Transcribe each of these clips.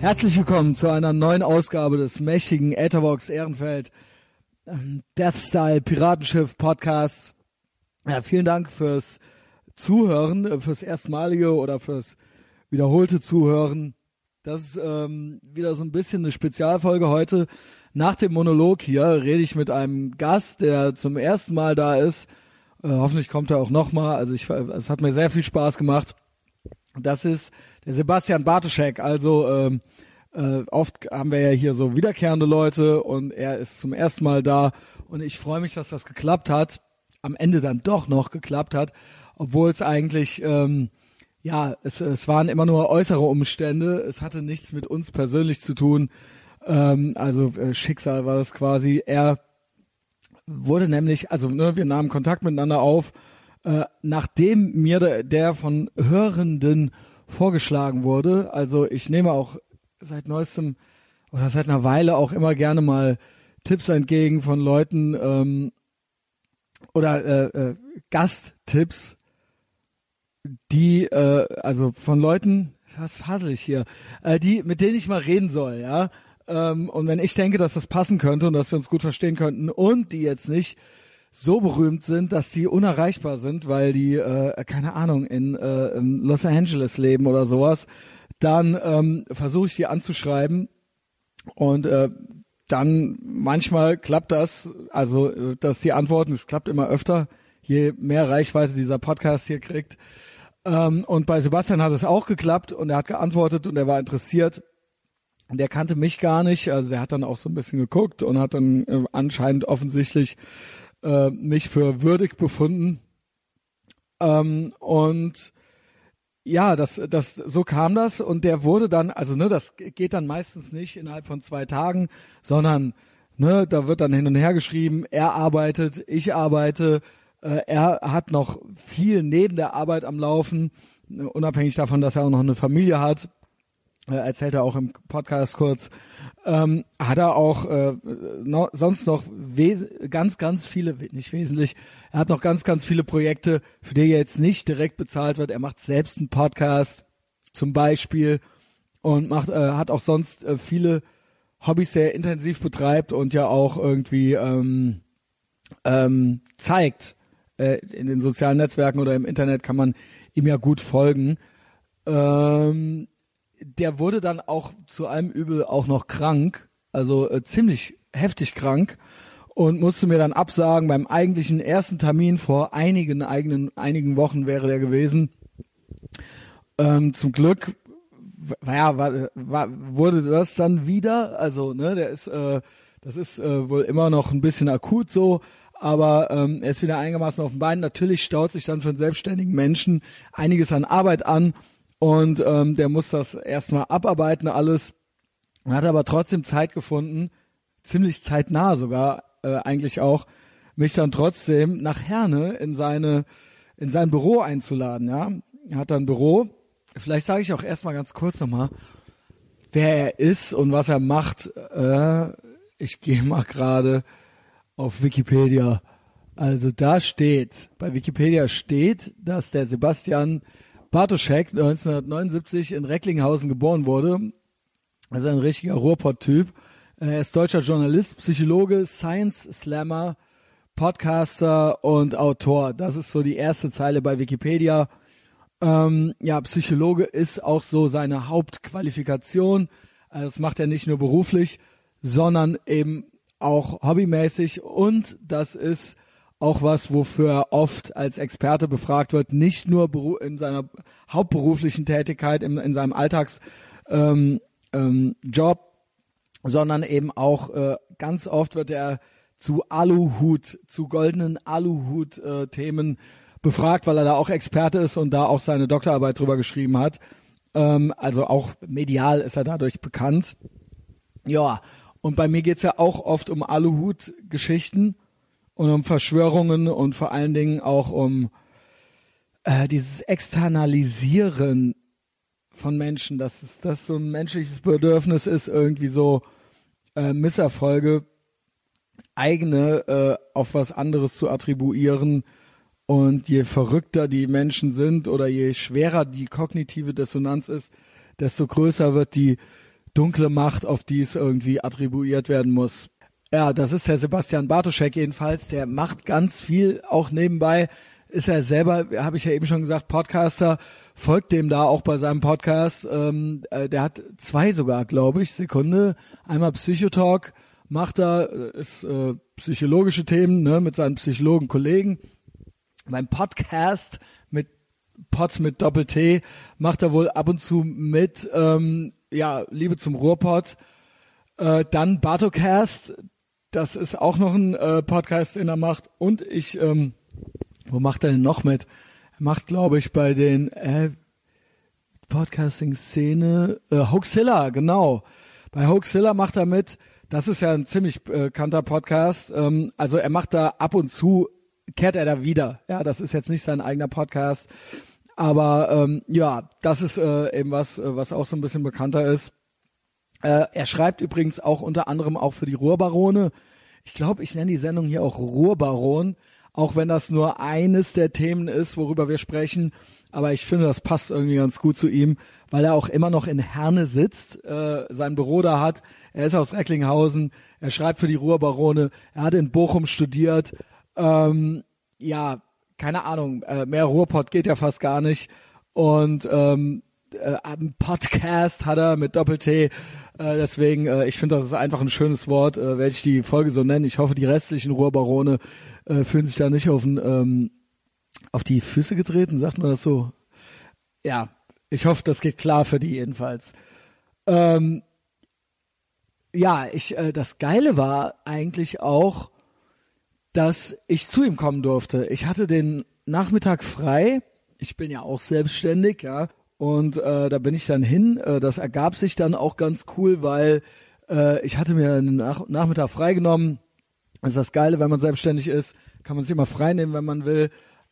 Herzlich willkommen zu einer neuen Ausgabe des mächtigen Etherbox Ehrenfeld ähm, Death Style Piratenschiff Podcast. Ja, vielen Dank fürs Zuhören, äh, fürs erstmalige oder fürs wiederholte Zuhören. Das ist ähm, wieder so ein bisschen eine Spezialfolge heute. Nach dem Monolog hier rede ich mit einem Gast, der zum ersten Mal da ist. Äh, hoffentlich kommt er auch nochmal. Also ich, es hat mir sehr viel Spaß gemacht. Das ist der Sebastian Bartoschek. Also ähm, äh, oft haben wir ja hier so wiederkehrende Leute und er ist zum ersten Mal da und ich freue mich, dass das geklappt hat. Am Ende dann doch noch geklappt hat, obwohl es eigentlich ähm, ja, es, es waren immer nur äußere Umstände. Es hatte nichts mit uns persönlich zu tun. Ähm, also äh, Schicksal war das quasi. Er wurde nämlich, also ne, wir nahmen Kontakt miteinander auf, äh, nachdem mir der, der von Hörenden vorgeschlagen wurde. Also ich nehme auch seit neuestem oder seit einer Weile auch immer gerne mal Tipps entgegen von Leuten ähm, oder äh, äh, Gasttipps die, äh, also von Leuten, was fassel ich hier, äh, die, mit denen ich mal reden soll, ja. Ähm, und wenn ich denke, dass das passen könnte und dass wir uns gut verstehen könnten und die jetzt nicht so berühmt sind, dass die unerreichbar sind, weil die, äh, keine Ahnung, in, äh, in Los Angeles leben oder sowas, dann ähm, versuche ich die anzuschreiben und äh, dann manchmal klappt das, also äh, dass die antworten, es klappt immer öfter, je mehr Reichweite dieser Podcast hier kriegt, ähm, und bei Sebastian hat es auch geklappt und er hat geantwortet und er war interessiert. Und er kannte mich gar nicht, also er hat dann auch so ein bisschen geguckt und hat dann äh, anscheinend offensichtlich äh, mich für würdig befunden. Ähm, und ja, das, das, so kam das und der wurde dann, also ne, das geht dann meistens nicht innerhalb von zwei Tagen, sondern ne, da wird dann hin und her geschrieben, er arbeitet, ich arbeite, äh, er hat noch viel neben der Arbeit am Laufen, unabhängig davon, dass er auch noch eine Familie hat. Äh, erzählt er auch im Podcast kurz. Ähm, hat er auch äh, no, sonst noch ganz, ganz viele, nicht wesentlich, er hat noch ganz, ganz viele Projekte, für die er jetzt nicht direkt bezahlt wird. Er macht selbst einen Podcast zum Beispiel und macht, äh, hat auch sonst äh, viele Hobbys sehr intensiv betreibt und ja auch irgendwie ähm, ähm, zeigt, äh, in den sozialen Netzwerken oder im Internet kann man ihm ja gut folgen. Ähm, der wurde dann auch zu allem Übel auch noch krank, also äh, ziemlich heftig krank und musste mir dann absagen beim eigentlichen ersten Termin vor einigen eigenen einigen Wochen wäre der gewesen. Ähm, zum Glück ja, war, war, wurde das dann wieder, also ne, der ist äh, das ist äh, wohl immer noch ein bisschen akut so, aber ähm, er ist wieder einigermaßen auf den Beinen. Natürlich staut sich dann für einen selbstständigen Menschen einiges an Arbeit an und ähm, der muss das erstmal abarbeiten alles. Hat aber trotzdem Zeit gefunden, ziemlich zeitnah sogar äh, eigentlich auch, mich dann trotzdem nach Herne in seine in sein Büro einzuladen. Ja, er hat dann Büro. Vielleicht sage ich auch erstmal ganz kurz nochmal, wer er ist und was er macht. Äh, ich gehe mal gerade auf Wikipedia. Also da steht, bei Wikipedia steht, dass der Sebastian Bartoschek 1979 in Recklinghausen geboren wurde. Also ein richtiger Ruhrpott-Typ. Er ist deutscher Journalist, Psychologe, Science Slammer, Podcaster und Autor. Das ist so die erste Zeile bei Wikipedia. Ähm, ja, Psychologe ist auch so seine Hauptqualifikation. Also das macht er nicht nur beruflich, sondern eben auch hobbymäßig und das ist auch was, wofür er oft als Experte befragt wird, nicht nur in seiner hauptberuflichen Tätigkeit, in, in seinem Alltagsjob, ähm, ähm, sondern eben auch äh, ganz oft wird er zu Aluhut, zu goldenen Aluhut-Themen äh, befragt, weil er da auch Experte ist und da auch seine Doktorarbeit drüber geschrieben hat. Ähm, also auch medial ist er dadurch bekannt. Ja, und bei mir geht's ja auch oft um Aluhut-Geschichten und um Verschwörungen und vor allen Dingen auch um äh, dieses Externalisieren von Menschen, dass es, das so ein menschliches Bedürfnis ist, irgendwie so äh, Misserfolge eigene äh, auf was anderes zu attribuieren. Und je verrückter die Menschen sind oder je schwerer die kognitive Dissonanz ist, desto größer wird die dunkle Macht, auf die es irgendwie attribuiert werden muss. Ja, das ist der Sebastian Bartoschek jedenfalls. Der macht ganz viel auch nebenbei. Ist er selber, habe ich ja eben schon gesagt, Podcaster. Folgt dem da auch bei seinem Podcast. Ähm, äh, der hat zwei sogar, glaube ich. Sekunde. Einmal Psychotalk macht er, ist äh, psychologische Themen ne, mit seinen Psychologen-Kollegen. Beim Podcast mit Pod mit Doppel-T macht er wohl ab und zu mit, ähm, ja, Liebe zum Ruhrpott. Äh, dann Bartocast, das ist auch noch ein äh, Podcast, den er macht. Und ich, ähm, wo macht er denn noch mit? Er macht, glaube ich, bei den äh, Podcasting-Szene, äh, Hoaxilla, genau. Bei Hoaxilla macht er mit. Das ist ja ein ziemlich äh, bekannter Podcast. Ähm, also er macht da ab und zu, kehrt er da wieder. Ja, das ist jetzt nicht sein eigener Podcast. Aber ähm, ja, das ist äh, eben was, äh, was auch so ein bisschen bekannter ist. Äh, er schreibt übrigens auch unter anderem auch für die Ruhrbarone. Ich glaube, ich nenne die Sendung hier auch Ruhrbaron, auch wenn das nur eines der Themen ist, worüber wir sprechen. Aber ich finde, das passt irgendwie ganz gut zu ihm, weil er auch immer noch in Herne sitzt, äh, sein Büro da hat. Er ist aus Recklinghausen, er schreibt für die Ruhrbarone, er hat in Bochum studiert. Ähm, ja, keine Ahnung, äh, mehr Ruhrpott geht ja fast gar nicht. Und ähm, äh, einen Podcast hat er mit Doppel-T. Äh, deswegen, äh, ich finde, das ist einfach ein schönes Wort, äh, werde ich die Folge so nennen. Ich hoffe, die restlichen Ruhrbarone äh, fühlen sich da nicht auf, ein, ähm, auf die Füße getreten, sagt man das so? Ja, ich hoffe, das geht klar für die jedenfalls. Ähm, ja, ich, äh, das Geile war eigentlich auch, dass ich zu ihm kommen durfte. Ich hatte den Nachmittag frei. Ich bin ja auch selbstständig, ja. Und äh, da bin ich dann hin. Äh, das ergab sich dann auch ganz cool, weil äh, ich hatte mir einen Nach Nachmittag freigenommen. Das ist das Geile, wenn man selbstständig ist, kann man sich immer frei nehmen, wenn man will.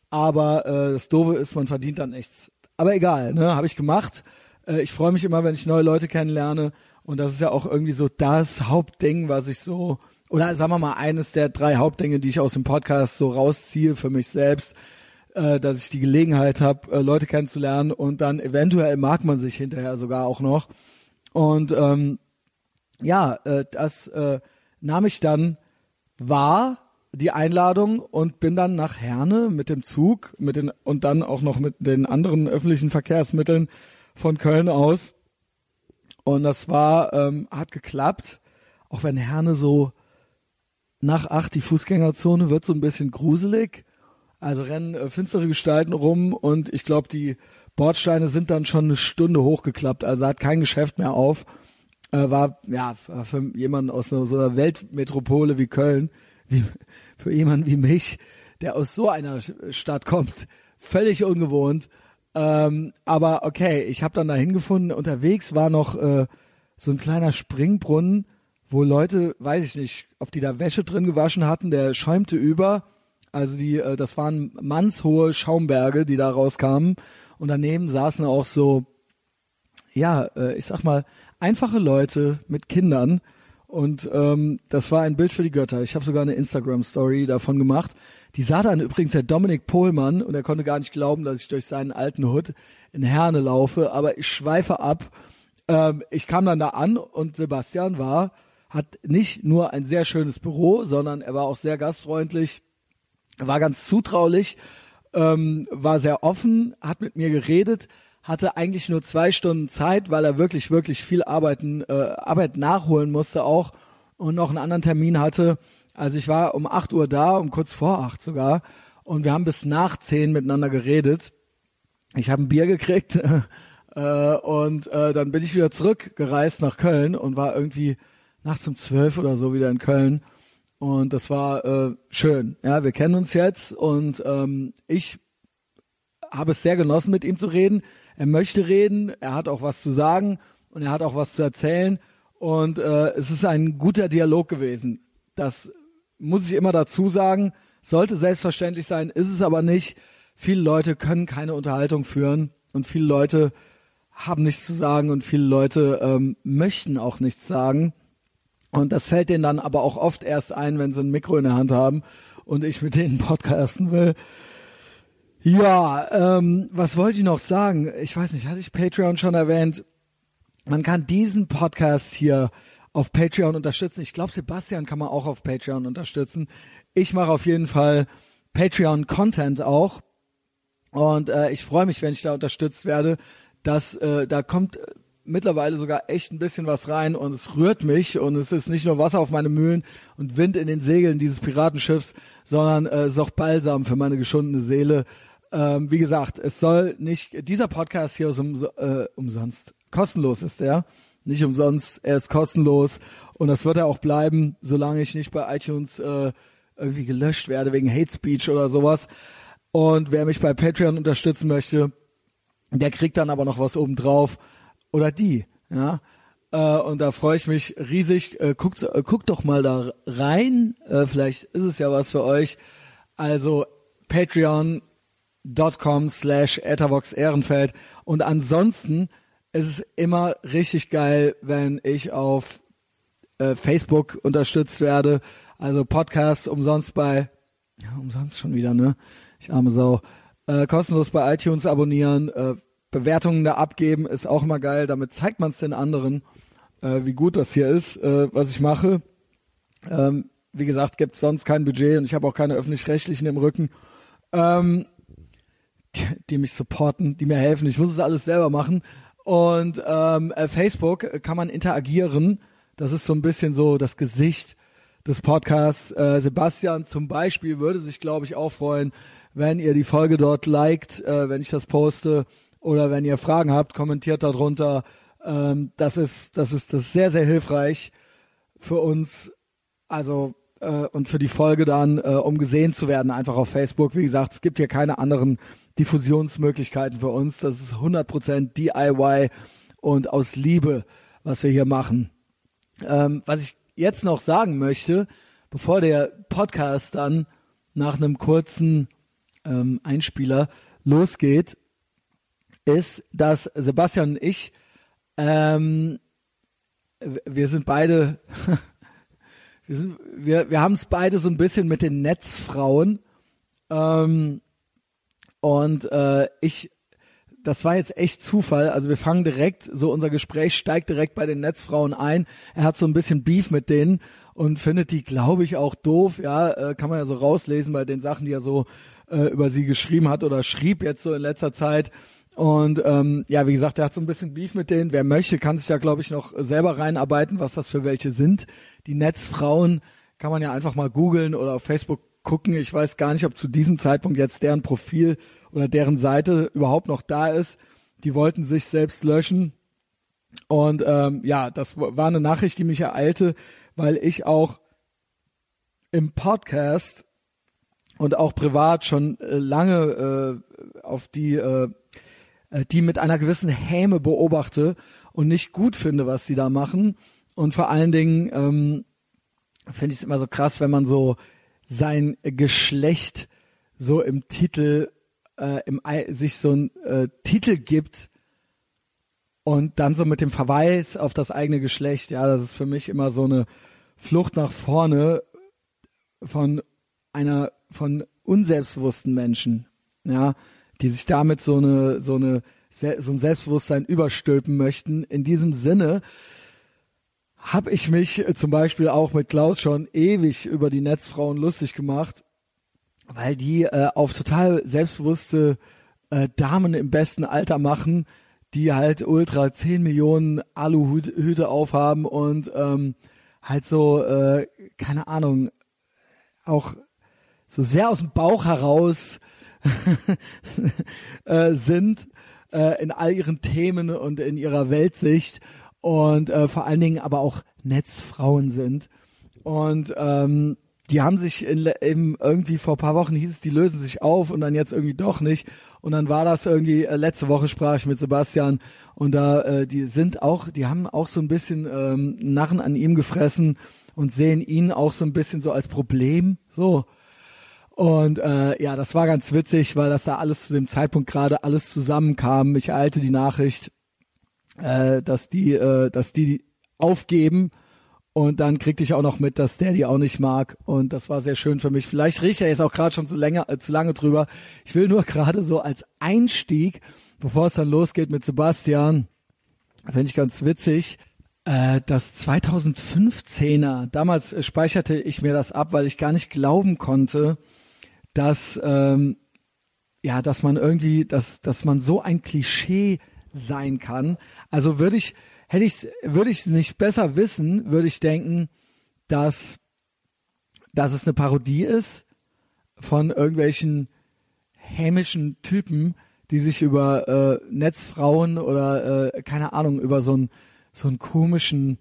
Aber äh, das Doofe ist, man verdient dann nichts. Aber egal, ne, habe ich gemacht. Äh, ich freue mich immer, wenn ich neue Leute kennenlerne. Und das ist ja auch irgendwie so das Hauptding, was ich so, oder sagen wir mal, eines der drei Hauptdinge, die ich aus dem Podcast so rausziehe für mich selbst äh, dass ich die Gelegenheit habe, äh, Leute kennenzulernen und dann eventuell mag man sich hinterher sogar auch noch. Und ähm, ja, äh, das äh, nahm ich dann wahr, die Einladung und bin dann nach Herne mit dem Zug mit den und dann auch noch mit den anderen öffentlichen Verkehrsmitteln von Köln aus. Und das war, ähm, hat geklappt, auch wenn Herne so nach acht die Fußgängerzone wird so ein bisschen gruselig. Also rennen äh, finstere Gestalten rum und ich glaube, die Bordsteine sind dann schon eine Stunde hochgeklappt. Also hat kein Geschäft mehr auf. Äh, war ja für jemanden aus so, so einer Weltmetropole wie Köln, wie, für jemanden wie mich, der aus so einer Stadt kommt, völlig ungewohnt. Ähm, aber okay, ich habe dann da hingefunden. Unterwegs war noch äh, so ein kleiner Springbrunnen, wo Leute, weiß ich nicht, ob die da Wäsche drin gewaschen hatten, der schäumte über also die, äh, das waren mannshohe Schaumberge, die da rauskamen. Und daneben saßen auch so, ja, äh, ich sag mal, einfache Leute mit Kindern. Und ähm, das war ein Bild für die Götter. Ich habe sogar eine Instagram-Story davon gemacht. Die sah dann übrigens der Dominik Pohlmann und er konnte gar nicht glauben, dass ich durch seinen alten Hut in Herne laufe. Aber ich schweife ab. Ähm, ich kam dann da an und Sebastian war, hat nicht nur ein sehr schönes Büro, sondern er war auch sehr gastfreundlich war ganz zutraulich, ähm, war sehr offen, hat mit mir geredet, hatte eigentlich nur zwei Stunden Zeit, weil er wirklich, wirklich viel arbeiten, äh, Arbeit nachholen musste auch und noch einen anderen Termin hatte. Also ich war um acht Uhr da, um kurz vor acht sogar, und wir haben bis nach zehn miteinander geredet. Ich habe ein Bier gekriegt äh, und äh, dann bin ich wieder zurückgereist nach Köln und war irgendwie nachts um zwölf oder so wieder in Köln und das war äh, schön. Ja, wir kennen uns jetzt und ähm, ich habe es sehr genossen, mit ihm zu reden. Er möchte reden, er hat auch was zu sagen und er hat auch was zu erzählen. Und äh, es ist ein guter Dialog gewesen. Das muss ich immer dazu sagen. Sollte selbstverständlich sein, ist es aber nicht. Viele Leute können keine Unterhaltung führen und viele Leute haben nichts zu sagen und viele Leute ähm, möchten auch nichts sagen. Und das fällt denen dann aber auch oft erst ein, wenn sie ein Mikro in der Hand haben und ich mit denen podcasten will. Ja, ähm, was wollte ich noch sagen? Ich weiß nicht, hatte ich Patreon schon erwähnt? man kann diesen Podcast hier auf Patreon unterstützen. Ich glaube, Sebastian kann man auch auf Patreon unterstützen. Ich mache auf jeden Fall Patreon-Content auch. Und äh, ich freue mich, wenn ich da unterstützt werde. Dass, äh, da kommt mittlerweile sogar echt ein bisschen was rein und es rührt mich und es ist nicht nur Wasser auf meine Mühlen und Wind in den Segeln dieses Piratenschiffs, sondern äh, es ist auch Balsam für meine geschundene Seele. Ähm, wie gesagt, es soll nicht, dieser Podcast hier ist um, äh, umsonst, kostenlos ist der, nicht umsonst, er ist kostenlos und das wird er auch bleiben, solange ich nicht bei iTunes äh, irgendwie gelöscht werde wegen Hate Speech oder sowas. Und wer mich bei Patreon unterstützen möchte, der kriegt dann aber noch was obendrauf oder die, ja. Äh, und da freue ich mich riesig. Äh, guckt, äh, guckt doch mal da rein. Äh, vielleicht ist es ja was für euch. Also patreon.com slash Ehrenfeld. Und ansonsten ist es immer richtig geil, wenn ich auf äh, Facebook unterstützt werde. Also Podcasts umsonst bei, ja, umsonst schon wieder, ne? Ich arme Sau. Äh, kostenlos bei iTunes abonnieren, äh, Bewertungen da abgeben, ist auch immer geil. Damit zeigt man es den anderen, äh, wie gut das hier ist, äh, was ich mache. Ähm, wie gesagt, gibt sonst kein Budget und ich habe auch keine öffentlich-rechtlichen im Rücken, ähm, die, die, mich supporten, die mir helfen. Ich muss es alles selber machen. Und ähm, äh, Facebook kann man interagieren. Das ist so ein bisschen so das Gesicht des Podcasts. Äh, Sebastian zum Beispiel würde sich, glaube ich, auch freuen, wenn ihr die Folge dort liked, äh, wenn ich das poste. Oder wenn ihr Fragen habt, kommentiert darunter. Ähm, das ist, das ist, das sehr, sehr hilfreich für uns. Also äh, und für die Folge dann, äh, um gesehen zu werden, einfach auf Facebook. Wie gesagt, es gibt hier keine anderen Diffusionsmöglichkeiten für uns. Das ist 100% DIY und aus Liebe, was wir hier machen. Ähm, was ich jetzt noch sagen möchte, bevor der Podcast dann nach einem kurzen ähm, Einspieler losgeht, ist, dass Sebastian und ich, ähm, wir sind beide, wir, sind, wir, wir haben es beide so ein bisschen mit den Netzfrauen. Ähm, und äh, ich, das war jetzt echt Zufall. Also wir fangen direkt, so unser Gespräch steigt direkt bei den Netzfrauen ein. Er hat so ein bisschen Beef mit denen und findet die, glaube ich, auch doof. Ja, äh, kann man ja so rauslesen bei den Sachen, die er so äh, über sie geschrieben hat oder schrieb jetzt so in letzter Zeit. Und ähm, ja, wie gesagt, er hat so ein bisschen Beef mit denen. Wer möchte, kann sich da, glaube ich, noch selber reinarbeiten, was das für welche sind. Die Netzfrauen kann man ja einfach mal googeln oder auf Facebook gucken. Ich weiß gar nicht, ob zu diesem Zeitpunkt jetzt deren Profil oder deren Seite überhaupt noch da ist. Die wollten sich selbst löschen. Und ähm, ja, das war eine Nachricht, die mich ereilte, weil ich auch im Podcast und auch privat schon äh, lange äh, auf die äh, äh, die mit einer gewissen Häme beobachte und nicht gut finde, was sie da machen. Und vor allen Dingen ähm, finde ich es immer so krass, wenn man so sein Geschlecht so im Titel, äh, im, sich so einen äh, Titel gibt und dann so mit dem Verweis auf das eigene Geschlecht. Ja, das ist für mich immer so eine Flucht nach vorne von einer, von unselbstbewussten Menschen. Ja, die sich damit so eine, so eine, so ein Selbstbewusstsein überstülpen möchten. In diesem Sinne habe ich mich zum Beispiel auch mit Klaus schon ewig über die Netzfrauen lustig gemacht, weil die äh, auf total selbstbewusste äh, Damen im besten Alter machen, die halt ultra 10 Millionen Aluhüte aufhaben und ähm, halt so, äh, keine Ahnung, auch so sehr aus dem Bauch heraus äh, sind äh, in all ihren Themen und in ihrer Weltsicht und äh, vor allen Dingen aber auch Netzfrauen sind. Und ähm, die haben sich in, in, irgendwie vor paar Wochen hieß es, die lösen sich auf und dann jetzt irgendwie doch nicht. Und dann war das irgendwie, äh, letzte Woche sprach ich mit Sebastian und da, äh, die sind auch, die haben auch so ein bisschen ähm, Narren an ihm gefressen und sehen ihn auch so ein bisschen so als Problem. So. Und äh, ja, das war ganz witzig, weil das da alles zu dem Zeitpunkt gerade alles zusammenkam. Ich ereilte die Nachricht, äh, dass die, äh, dass die aufgeben. Und dann kriegte ich auch noch mit, dass der die auch nicht mag. Und das war sehr schön für mich. Vielleicht riecht er jetzt auch gerade schon zu, länger, äh, zu lange drüber. Ich will nur gerade so als Einstieg, bevor es dann losgeht mit Sebastian, finde ich ganz witzig. Äh, das 2015er, damals speicherte ich mir das ab, weil ich gar nicht glauben konnte, dass ähm, ja, dass man irgendwie, dass dass man so ein Klischee sein kann. Also würde ich, hätte ich, würde ich es nicht besser wissen, würde ich denken, dass dass es eine Parodie ist von irgendwelchen hämischen Typen, die sich über äh, Netzfrauen oder äh, keine Ahnung über so einen so einen komischen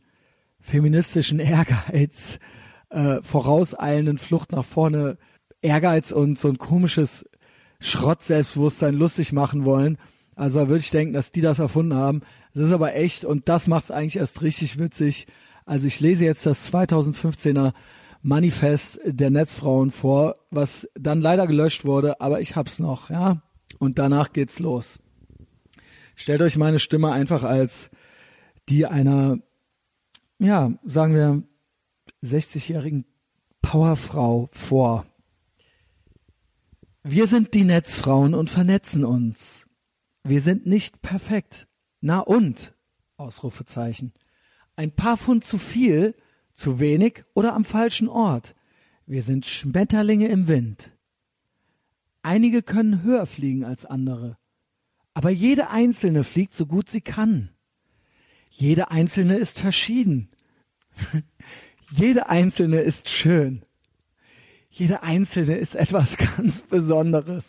feministischen Ehrgeiz, äh, vorauseilenden Flucht nach vorne Ehrgeiz und so ein komisches Schrott-Selbstbewusstsein lustig machen wollen. Also da würde ich denken, dass die das erfunden haben. Das ist aber echt und das macht es eigentlich erst richtig witzig. Also ich lese jetzt das 2015er Manifest der Netzfrauen vor, was dann leider gelöscht wurde, aber ich hab's noch, ja. Und danach geht's los. Stellt euch meine Stimme einfach als die einer, ja, sagen wir, 60-jährigen Powerfrau vor. Wir sind die Netzfrauen und vernetzen uns. Wir sind nicht perfekt. Na und? Ausrufezeichen. Ein paar Pfund zu viel zu wenig oder am falschen Ort. Wir sind Schmetterlinge im Wind. Einige können höher fliegen als andere, aber jede einzelne fliegt so gut sie kann. Jede einzelne ist verschieden. jede einzelne ist schön. Jede einzelne ist etwas ganz Besonderes.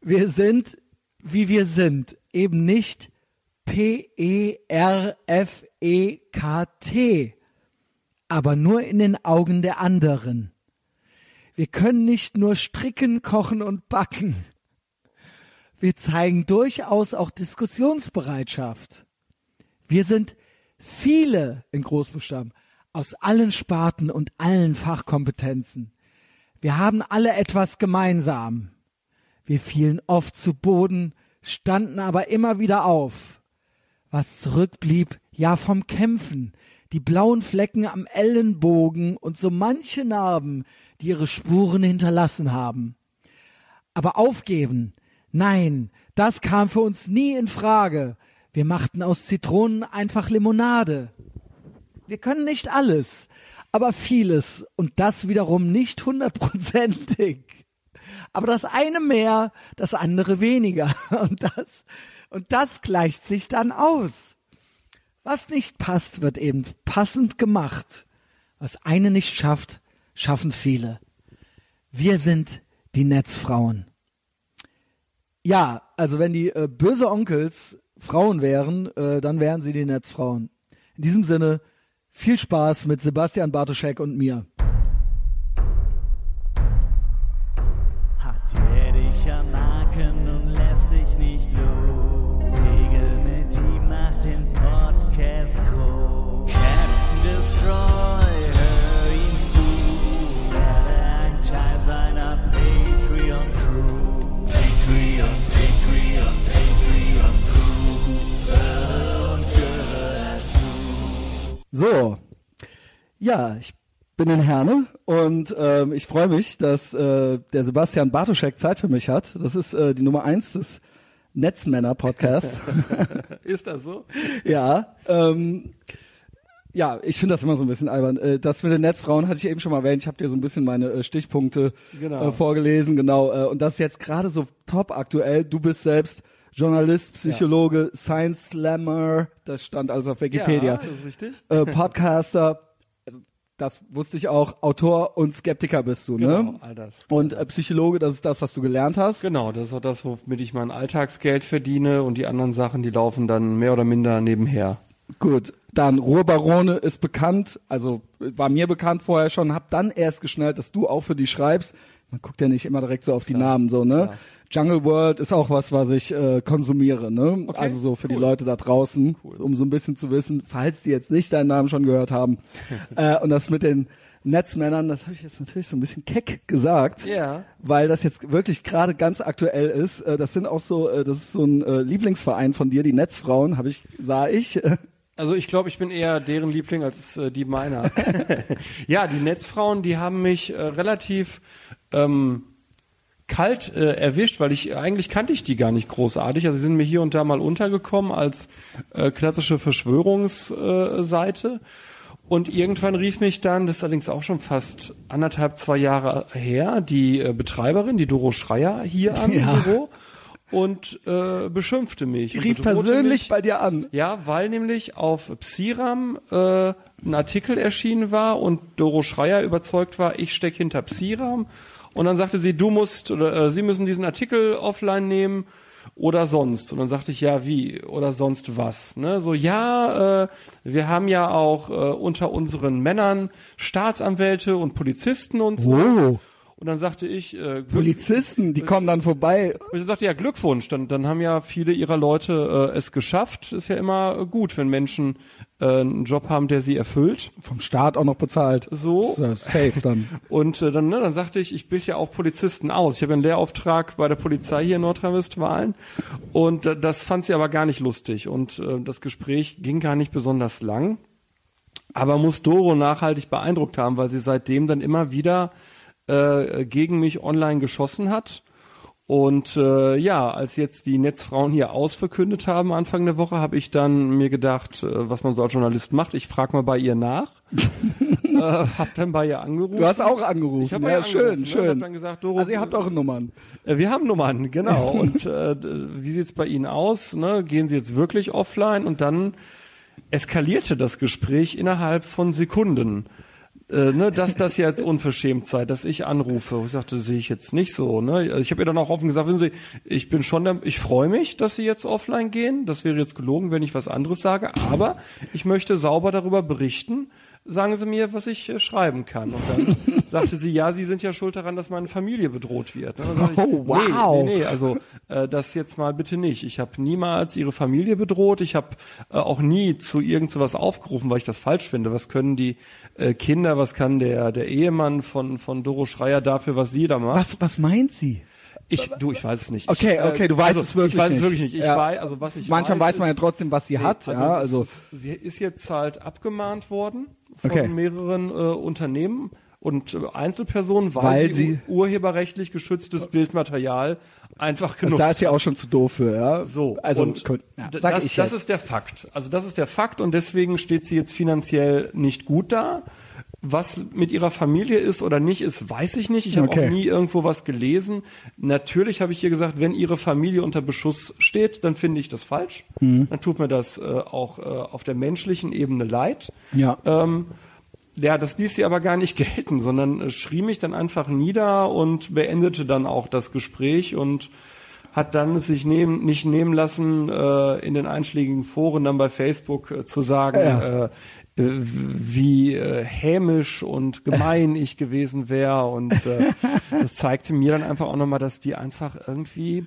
Wir sind, wie wir sind, eben nicht P-E-R-F-E-K-T, aber nur in den Augen der anderen. Wir können nicht nur stricken, kochen und backen. Wir zeigen durchaus auch Diskussionsbereitschaft. Wir sind viele in Großbuchstaben aus allen Sparten und allen Fachkompetenzen. Wir haben alle etwas gemeinsam. Wir fielen oft zu Boden, standen aber immer wieder auf was zurückblieb, ja vom Kämpfen, die blauen Flecken am Ellenbogen und so manche Narben, die ihre Spuren hinterlassen haben. Aber aufgeben, nein, das kam für uns nie in Frage. Wir machten aus Zitronen einfach Limonade. Wir können nicht alles, aber vieles und das wiederum nicht hundertprozentig. Aber das eine mehr, das andere weniger und das und das gleicht sich dann aus. Was nicht passt, wird eben passend gemacht. Was eine nicht schafft, schaffen viele. Wir sind die Netzfrauen. Ja, also wenn die äh, böse Onkels Frauen wären, äh, dann wären sie die Netzfrauen. In diesem Sinne, viel Spaß mit Sebastian Bartoschek und mir. So. Ja, ich bin in Herne und ähm, ich freue mich, dass äh, der Sebastian Bartoschek Zeit für mich hat. Das ist äh, die Nummer eins des Netzmänner-Podcast. Ist das so? ja. Ähm, ja, ich finde das immer so ein bisschen albern. Äh, das mit den Netzfrauen hatte ich eben schon mal erwähnt. Ich habe dir so ein bisschen meine äh, Stichpunkte genau. äh, vorgelesen, genau. Und das ist jetzt gerade so top aktuell. Du bist selbst Journalist, Psychologe, ja. Science Slammer, das stand also auf Wikipedia. Ja, das ist richtig. Äh, Podcaster, das wusste ich auch, Autor und Skeptiker bist du, genau, ne? all das. Und äh, Psychologe, das ist das, was du gelernt hast? Genau, das ist auch das, womit ich mein Alltagsgeld verdiene und die anderen Sachen, die laufen dann mehr oder minder nebenher. Gut, dann Ruhrbarone ist bekannt, also war mir bekannt vorher schon, hab dann erst geschnallt, dass du auch für die schreibst. Man guckt ja nicht immer direkt so auf die Klar. Namen so, ne? Klar. Jungle World ist auch was, was ich äh, konsumiere, ne? Okay. Also so für cool. die Leute da draußen, cool. um so ein bisschen zu wissen, falls die jetzt nicht deinen Namen schon gehört haben. äh, und das mit den Netzmännern, das habe ich jetzt natürlich so ein bisschen keck gesagt, ja. weil das jetzt wirklich gerade ganz aktuell ist. Äh, das sind auch so, äh, das ist so ein äh, Lieblingsverein von dir, die Netzfrauen, habe ich, sah ich. Also ich glaube, ich bin eher deren Liebling als äh, die meiner. ja, die Netzfrauen, die haben mich äh, relativ ähm, kalt äh, erwischt, weil ich eigentlich kannte ich die gar nicht großartig. Also sie sind mir hier und da mal untergekommen als äh, klassische Verschwörungsseite. Äh, und irgendwann rief mich dann, das ist allerdings auch schon fast anderthalb, zwei Jahre her, die äh, Betreiberin, die Doro Schreier hier an Ja. im Büro und äh, beschimpfte mich. Rief persönlich mich. bei dir an. Ja, weil nämlich auf Psiram äh, ein Artikel erschienen war und Doro Schreier überzeugt war, ich steck hinter Psiram. Und dann sagte sie, du musst, oder äh, sie müssen diesen Artikel offline nehmen oder sonst. Und dann sagte ich, ja, wie oder sonst was. Ne? So, ja, äh, wir haben ja auch äh, unter unseren Männern Staatsanwälte und Polizisten und so. Oh. Und dann sagte ich, äh, Polizisten, die kommen dann vorbei. und ich sagte, ja, Glückwunsch, dann, dann haben ja viele ihrer Leute äh, es geschafft. Ist ja immer äh, gut, wenn Menschen äh, einen Job haben, der sie erfüllt. Vom Staat auch noch bezahlt. So. Ja safe dann. Und äh, dann, ne, dann sagte ich, ich bilde ja auch Polizisten aus. Ich habe einen Lehrauftrag bei der Polizei hier in Nordrhein-Westfalen. Und äh, das fand sie aber gar nicht lustig. Und äh, das Gespräch ging gar nicht besonders lang. Aber muss Doro nachhaltig beeindruckt haben, weil sie seitdem dann immer wieder äh, gegen mich online geschossen hat. Und äh, ja, als jetzt die Netzfrauen hier ausverkündet haben Anfang der Woche, habe ich dann mir gedacht, äh, was man so als Journalist macht, ich frage mal bei ihr nach. äh, hab dann bei ihr angerufen. Du hast auch angerufen. Ich hab bei ja, ihr schön, angerufen, ne, und schön. hab dann gesagt, Doro, also ihr habt eure Nummern. äh, Wir haben Nummern, genau. Und äh, wie sieht's bei Ihnen aus? Ne? Gehen Sie jetzt wirklich offline? Und dann eskalierte das Gespräch innerhalb von Sekunden. Äh, ne, dass das jetzt unverschämt sei, dass ich anrufe. Ich sagte, sehe ich jetzt nicht so. Ne? Ich habe ihr dann auch offen gesagt, wissen Sie, ich bin schon, der, ich freue mich, dass Sie jetzt offline gehen. Das wäre jetzt gelogen, wenn ich was anderes sage. Aber ich möchte sauber darüber berichten. Sagen Sie mir, was ich äh, schreiben kann. Und dann sagte sie, ja, Sie sind ja schuld daran, dass meine Familie bedroht wird. Ne? Ich, Oh, wow. Nee, nee, nee, also äh, das jetzt mal bitte nicht. Ich habe niemals ihre Familie bedroht. Ich habe äh, auch nie zu irgend sowas aufgerufen, weil ich das falsch finde. Was können die äh, Kinder, was kann der der Ehemann von von Doro Schreier dafür, was sie da macht? Was, was meint sie? Ich, du, ich weiß es nicht. Okay, äh, okay, du weißt also, es wirklich Ich weiß nicht. es wirklich nicht. Ich Ja. weiß, also was ich Manchmal weiß man ja ist- trotzdem, was sie Nee, hat. ja, es also sie ist jetzt halt abgemahnt worden von Okay. mehreren äh, Unternehmen und äh, Einzelpersonen, weil, Weil sie, sie- ur urheberrechtlich geschütztes Bildmaterial einfach also genutzt da ist ja auch schon zu doof für, ja. so, also und kun- ja, das, das ist der Fakt. Also das ist der Fakt und deswegen steht sie jetzt finanziell nicht gut da. Was mit ihrer Familie ist oder nicht ist, weiß ich nicht. Ich habe Okay. auch nie irgendwo was gelesen. Natürlich habe ich ihr gesagt, wenn ihre Familie unter Beschuss steht, dann finde ich das falsch. Mhm. Dann tut mir das äh, auch äh, auf der menschlichen Ebene leid. Ja. Ähm, ja, das ließ sie aber gar nicht gelten, sondern äh, schrie mich dann einfach nieder und beendete dann auch das Gespräch und hat dann es sich nehmen, nicht nehmen lassen, äh, in den einschlägigen Foren dann bei Facebook äh, zu sagen, Ja. äh, wie äh, hämisch und gemein ich gewesen wäre. Und äh, das zeigte mir dann einfach auch nochmal, dass die einfach irgendwie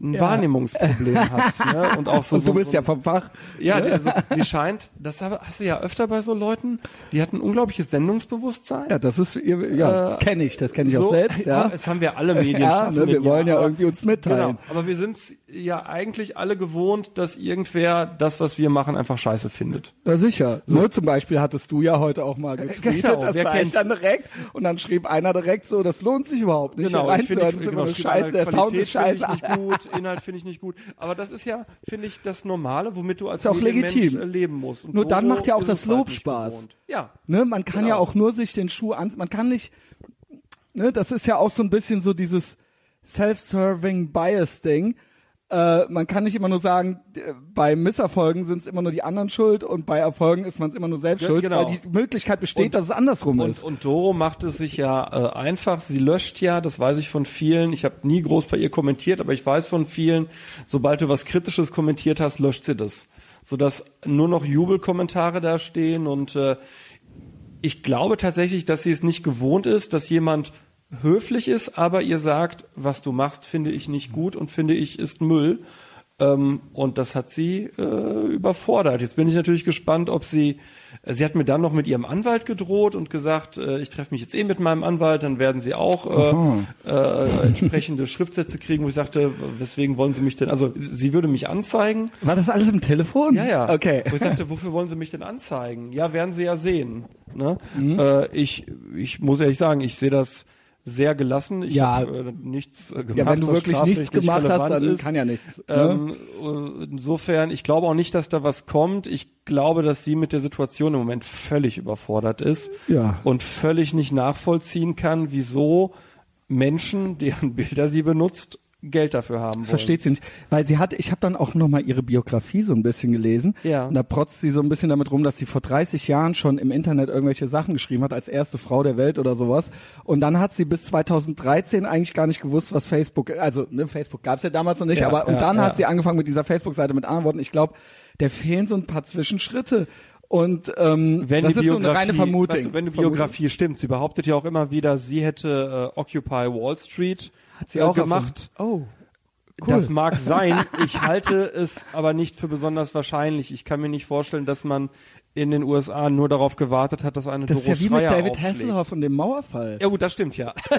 ein Ja. Wahrnehmungsproblem hat. Ne? Und auch so, Und du so, bist so ja vom Fach. ja, die, also, sie scheint, das hast du ja öfter bei so Leuten, die hatten ein unglaubliches Sendungsbewusstsein. Ja, das ist ihr, ja, das Äh, kenne ich, das kenne ich so, auch selbst, ja. Das haben wir alle Medien Ja, ne, wir wollen ja irgendwie uns mitteilen. Genau, aber wir sind ja eigentlich alle gewohnt, dass irgendwer das, was wir machen, einfach scheiße findet. Na sicher. So zum Beispiel hattest du ja heute auch mal getweetet, Genau, das wer sah ich dann direkt und dann schrieb einer direkt so, das lohnt sich überhaupt nicht. Genau, ich finde genau, nur scheiße, der Sound ist scheiße. nicht gut, Inhalt finde ich nicht gut. Aber das ist ja, finde ich, das Normale, womit du als Ist auch legitim. äh, leben musst. Und Nur dann macht ja auch das halt Lob nicht Spaß. Ja. Ne, man kann Genau. ja auch nur sich den Schuh an, man kann nicht, ne, das ist ja auch so ein bisschen so dieses self-serving bias Ding. Äh, man kann nicht immer nur sagen, äh, bei Misserfolgen sind es immer nur die anderen schuld und bei Erfolgen ist man es immer nur selbst Ja, schuld, genau. weil die Möglichkeit besteht, Und- dass es andersrum Und, ist. und Doro macht es sich ja äh, einfach. Sie löscht ja, das weiß ich von vielen. Ich habe nie groß bei ihr kommentiert, aber ich weiß von vielen, sobald du was Kritisches kommentiert hast, löscht sie das. Sodass nur noch Jubelkommentare da stehen. Und äh, ich glaube tatsächlich, dass sie es nicht gewohnt ist, dass jemand höflich ist, aber ihr sagt, was du machst, finde ich nicht gut und finde ich ist Müll. Ähm, und das hat sie äh, überfordert. Jetzt bin ich natürlich gespannt, ob sie, sie hat mir dann noch mit ihrem Anwalt gedroht und gesagt, äh, ich treffe mich jetzt eh mit meinem Anwalt, dann werden sie auch äh, äh, entsprechende Schriftsätze kriegen, wo ich sagte, weswegen wollen sie mich denn, also sie würde mich anzeigen. War das alles im Telefon? Ja, ja. Okay. Wo ich sagte, wofür wollen Sie mich denn anzeigen? Ja, werden Sie ja sehen. Ne? Mhm. Äh, ich, ich muss ehrlich sagen, ich sehe das sehr gelassen. Ich Ja. hab, äh, nichts äh, gemacht. Ja, wenn du wirklich nichts gemacht hast, dann ist. kann ja nichts. Ne? Ähm, äh, insofern, ich glaube auch nicht, dass da was kommt. Ich glaube, dass sie mit der Situation im Moment völlig überfordert ist Ja. und völlig nicht nachvollziehen kann, wieso Menschen, deren Bilder sie benutzt, Geld dafür haben wollen. Versteht sie nicht, weil sie hat, ich habe dann auch noch mal ihre Biografie so ein bisschen gelesen. Ja. Und da protzt sie so ein bisschen damit rum, dass sie vor 30 Jahren schon im Internet irgendwelche Sachen geschrieben hat als erste Frau der Welt oder sowas. Und dann hat sie bis 2013 eigentlich gar nicht gewusst, was Facebook, also ne, Facebook gab's ja damals noch nicht, Ja, aber und ja, dann ja. hat sie angefangen mit dieser Facebook-Seite mit anderen Worten. Ich glaube, der fehlen so ein paar Zwischenschritte. Und ähm, wenn das die ist so Biografie, eine reine Vermutung. Weißt du, wenn die Vermutung. Biografie stimmt, sie behauptet ja auch immer wieder, sie hätte äh, Occupy Wall Street hat sie äh, auch gemacht. erfunden. Oh. Cool. Das mag sein. Ich halte es aber nicht für besonders wahrscheinlich. Ich kann mir nicht vorstellen, dass man in den USA nur darauf gewartet hat, dass eine Das ist Doro ja wie mit Schreier David aufschlägt. Hasselhoff und dem Mauerfall. Ja gut, das stimmt ja.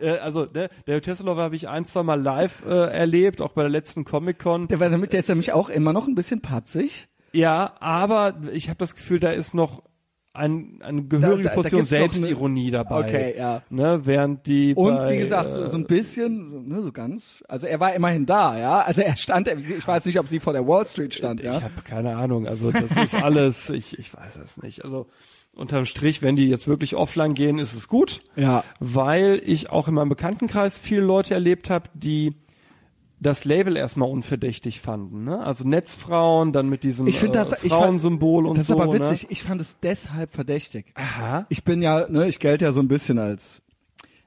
Äh, also ne, David Hasselhoff habe ich ein, zwei Mal live äh, erlebt, auch bei der letzten Comic Con. Der war damit, der ist nämlich auch immer noch ein bisschen patzig. Ja, aber ich habe das Gefühl, da ist noch ein, eine gehörige Da- da Portion gibt's noch eine- Selbstironie dabei. Okay, ja. Ne, während die Und bei, wie gesagt, so, äh, so ein bisschen, so, ne, so ganz. Also er war immerhin da, ja. Also er stand, ich weiß nicht, ob sie vor der Wall Street stand, Ich ja. habe keine Ahnung. Also das ist alles, ich, ich weiß es nicht. Also unterm Strich, wenn die jetzt wirklich offline gehen, ist es gut. Ja. Weil ich auch in meinem Bekanntenkreis viele Leute erlebt habe, die das Label erstmal unverdächtig fanden. Ne? Also Netzfrauen, dann mit diesem Ich finde äh, das, ich fand, Frauensymbol und das ist so. aber witzig. Ne? Ich fand es deshalb verdächtig. Aha. Ich bin ja, ne, ich gelte ja so ein bisschen als,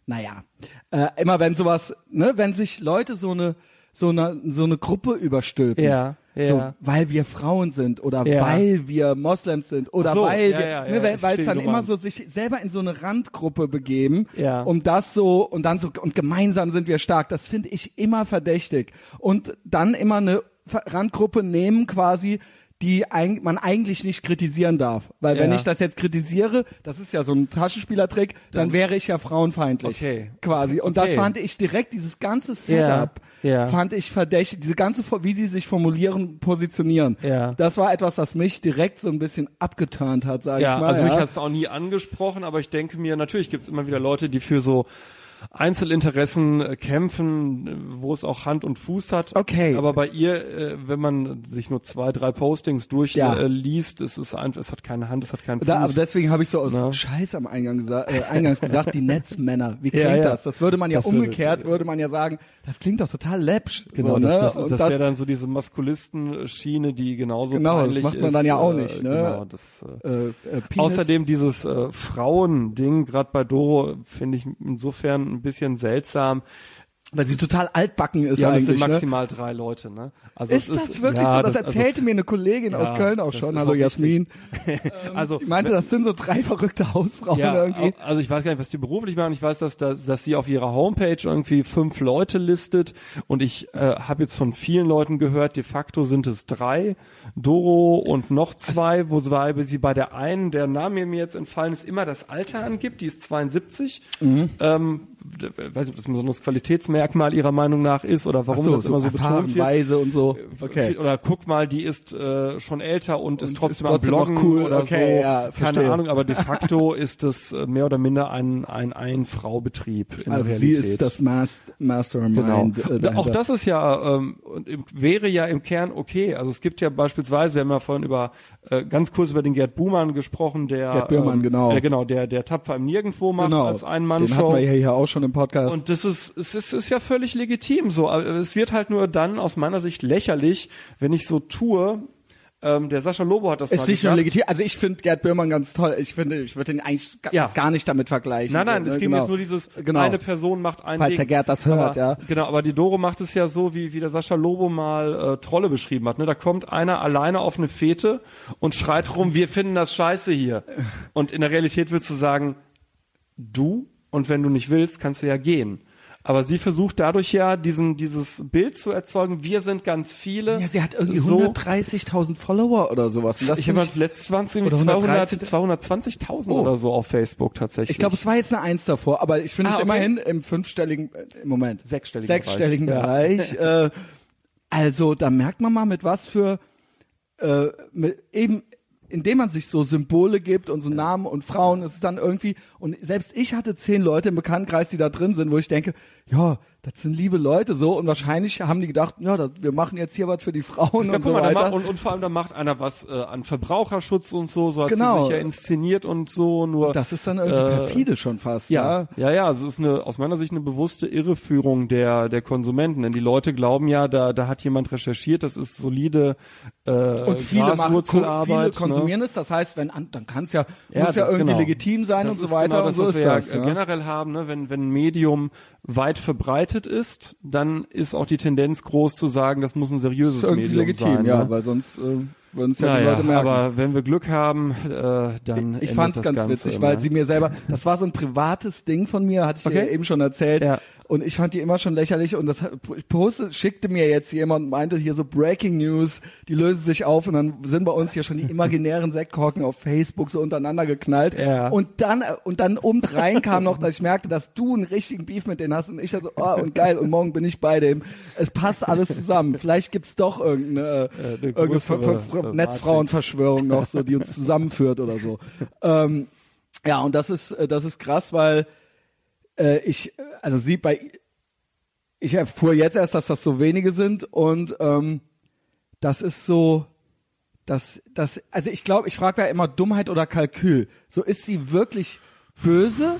naja, äh, immer wenn sowas, ne, wenn sich Leute so eine, so eine, so eine Gruppe überstülpen. Ja, ja. So, weil wir Frauen sind oder Ja. weil wir Moslems sind oder so, weil ja, wir, ne, weil es dann immer meinst. so sich selber in so eine Randgruppe begeben, um das so und dann so und gemeinsam sind wir stark. Das finde ich immer verdächtig und dann immer eine Randgruppe nehmen quasi die eig man eigentlich nicht kritisieren darf. Weil wenn Ja. ich das jetzt kritisiere, das ist ja so ein Taschenspielertrick, dann, wäre ich ja frauenfeindlich. Okay. Quasi. Und Okay. das fand ich direkt, dieses ganze Ja. Setup, Ja. fand ich verdächtig. Diese ganze, wie sie sich formulieren, positionieren. Ja. Das war etwas, was mich direkt so ein bisschen abgeturnt hat, sage Ja, ich mal. also ja. mich hat es auch nie angesprochen, aber ich denke mir, natürlich gibt es immer wieder Leute, die für so Einzelinteressen äh, kämpfen, wo es auch Hand und Fuß hat. Okay. Aber bei ihr, äh, wenn man sich nur zwei, drei Postings durchliest, Ja. äh, es ist einfach, es hat keine Hand, es hat keinen Fuß. Da, aber deswegen habe ich so aus Na. Scheiß am Eingang gesagt, äh, eingangs gesagt, die Netzmänner. Wie klingt Ja, ja. das? Das würde man ja Das würde- umgekehrt, würde man ja sagen, das klingt doch total läppsch. Genau, so, das, ne? das, Und das, wäre dann so diese Maskulisten-Schiene, die genauso Genau, das macht man ist. dann ja auch nicht, ne? Genau, das, äh, äh. Außerdem dieses äh, Frauending, gerade bei Doro, finde ich insofern ein bisschen seltsam. weil sie total altbacken ist Ja, das eigentlich. sind ne? maximal drei Leute, ne? Also Ist das wirklich ja, so? Das, also- erzählte mir eine Kollegin aus Ja, Köln auch das schon. ist Hallo auch Jasmin. also Die meinte, das sind so drei verrückte Hausfrauen ja, irgendwie. also ich weiß gar nicht, was die beruflich machen. Ich weiß, dass, dass, dass sie auf ihrer Homepage irgendwie fünf Leute listet und ich äh, habe jetzt von vielen Leuten gehört, de facto sind es drei, Doro und noch zwei, wo zwei, sie bei der einen, der Name mir jetzt entfallen ist, immer das Alter angibt, die ist 72. Mhm. Ähm, weiß nicht, ob das ein besonderes Qualitätsmerkmal ihrer Meinung nach ist oder warum so, das immer so betont wird. weise und so. Okay. Oder guck mal, die ist äh, schon älter und ist Und trotzdem, ist trotzdem am noch Bloggen cool. oder Okay, so. ja, Keine. Ahnung, aber de facto ist es äh, mehr oder minder ein ein Ein-Frau-Betrieb in Also der sie Realität. ist das Mas- Mastermind. Genau. Äh, auch das ist ja ähm, wäre ja im Kern okay. Also es gibt ja beispielsweise, wir haben ja vorhin über äh, ganz kurz über den Gerd Buhmann gesprochen, der Gerd Bührmann, ähm, genau. äh, genau, der der tapfer im Nirgendwo macht genau. als ein Den Mann hatten wir ja hier auch schon im Podcast. und das ist, es ist, ist ja völlig legitim so. Aber Es wird halt nur dann aus meiner Sicht lächerlich, wenn ich so tue. Ähm, der Sascha Lobo hat das ist mal nicht nur gesagt. legitim. Also ich finde Gerd Bührmann ganz toll. Ich finde, ich würde ihn eigentlich ga- Ja. gar nicht damit vergleichen. Nein, nein, Ne, es ging genau. jetzt nur dieses, genau. eine Person macht ein Falls Ding. der Gerd das hört, aber, ja. Genau, aber die Doro macht es ja so, wie, wie der Sascha Lobo mal äh, Trolle beschrieben hat. Ne? Da kommt einer alleine auf eine Fete und schreit rum, wir finden das scheiße hier. Und in der Realität würdest du sagen, du, und wenn du nicht willst, kannst du ja gehen. Aber sie versucht dadurch ja diesen, dieses Bild zu erzeugen, wir sind ganz viele. Ja, sie hat irgendwie so, 130.000 Follower oder sowas. Das ich habe letztes waren es irgendwie Oder 200 130 220.000 Oh. oder so auf Facebook tatsächlich. Ich glaube, es war jetzt eine Eins davor, aber ich finde Ah, es okay. immerhin im fünfstelligen, äh, im Moment, Sechsstelligen sechsstelligen Bereich. Bereich. äh, also da merkt man mal, mit was für äh, mit, eben indem man sich so Symbole gibt und so Namen und Frauen, ist es dann irgendwie, und selbst ich hatte zehn Leute im Bekanntenkreis, die da drin sind, wo ich denke, ja, das sind liebe Leute so und wahrscheinlich haben die gedacht, ja, das, wir machen jetzt hier was für die Frauen Ja, und guck so mal, weiter. macht, und, und vor allem da macht einer was äh, an Verbraucherschutz und so, so hat Genau. sie sich ja inszeniert und so, nur das ist dann irgendwie äh, perfide schon fast. Ja, ja, ja, also es ist eine aus meiner Sicht eine bewusste Irreführung der der Konsumenten, denn die Leute glauben ja, da da hat jemand recherchiert, das ist solide äh, und viele machen, viele ne? konsumieren es, das heißt, wenn an, dann kann es ja, Ja, muss ja das- irgendwie genau. legitim sein Das und so ist weiter Genau und das, so was ist wir ja das. Ja. generell haben, ne? wenn wenn ein Medium weit verbreitet ist, dann ist auch die Tendenz groß zu sagen, das muss ein seriöses ist irgendwie Medium legitim, sein. ja, ne? weil sonst äh, würden es ja naja, die Leute merken. aber wenn wir Glück haben, äh, dann ich fand's das ganz Ganze witzig, immer. weil sie mir selber, das war so ein privates Ding von mir, hatte ich dir Okay. eben schon erzählt. Ja. Und ich fand die immer schon lächerlich und das poste, schickte mir jetzt jemand und meinte hier so Breaking News, die lösen sich auf und dann sind bei uns hier schon die imaginären Sektkorken auf Facebook so untereinander geknallt. Ja. Und dann, und dann obendrein kam noch, dass ich merkte, dass du einen richtigen Beef mit denen hast und ich dann so, oh, und geil, und morgen bin ich bei dem. Es passt alles zusammen. Vielleicht gibt's doch irgendeine, eine irgendeine Ver- Ver- äh, Netzfrauenverschwörung noch, so, die uns zusammenführt oder so. Ähm, ja, und das ist, äh, das ist krass, weil äh, ich, also sie bei, ich erfuhr jetzt erst, dass das so wenige sind und ähm, das ist so, das, das, also ich glaube, ich frage ja immer Dummheit oder Kalkül. So ist sie wirklich böse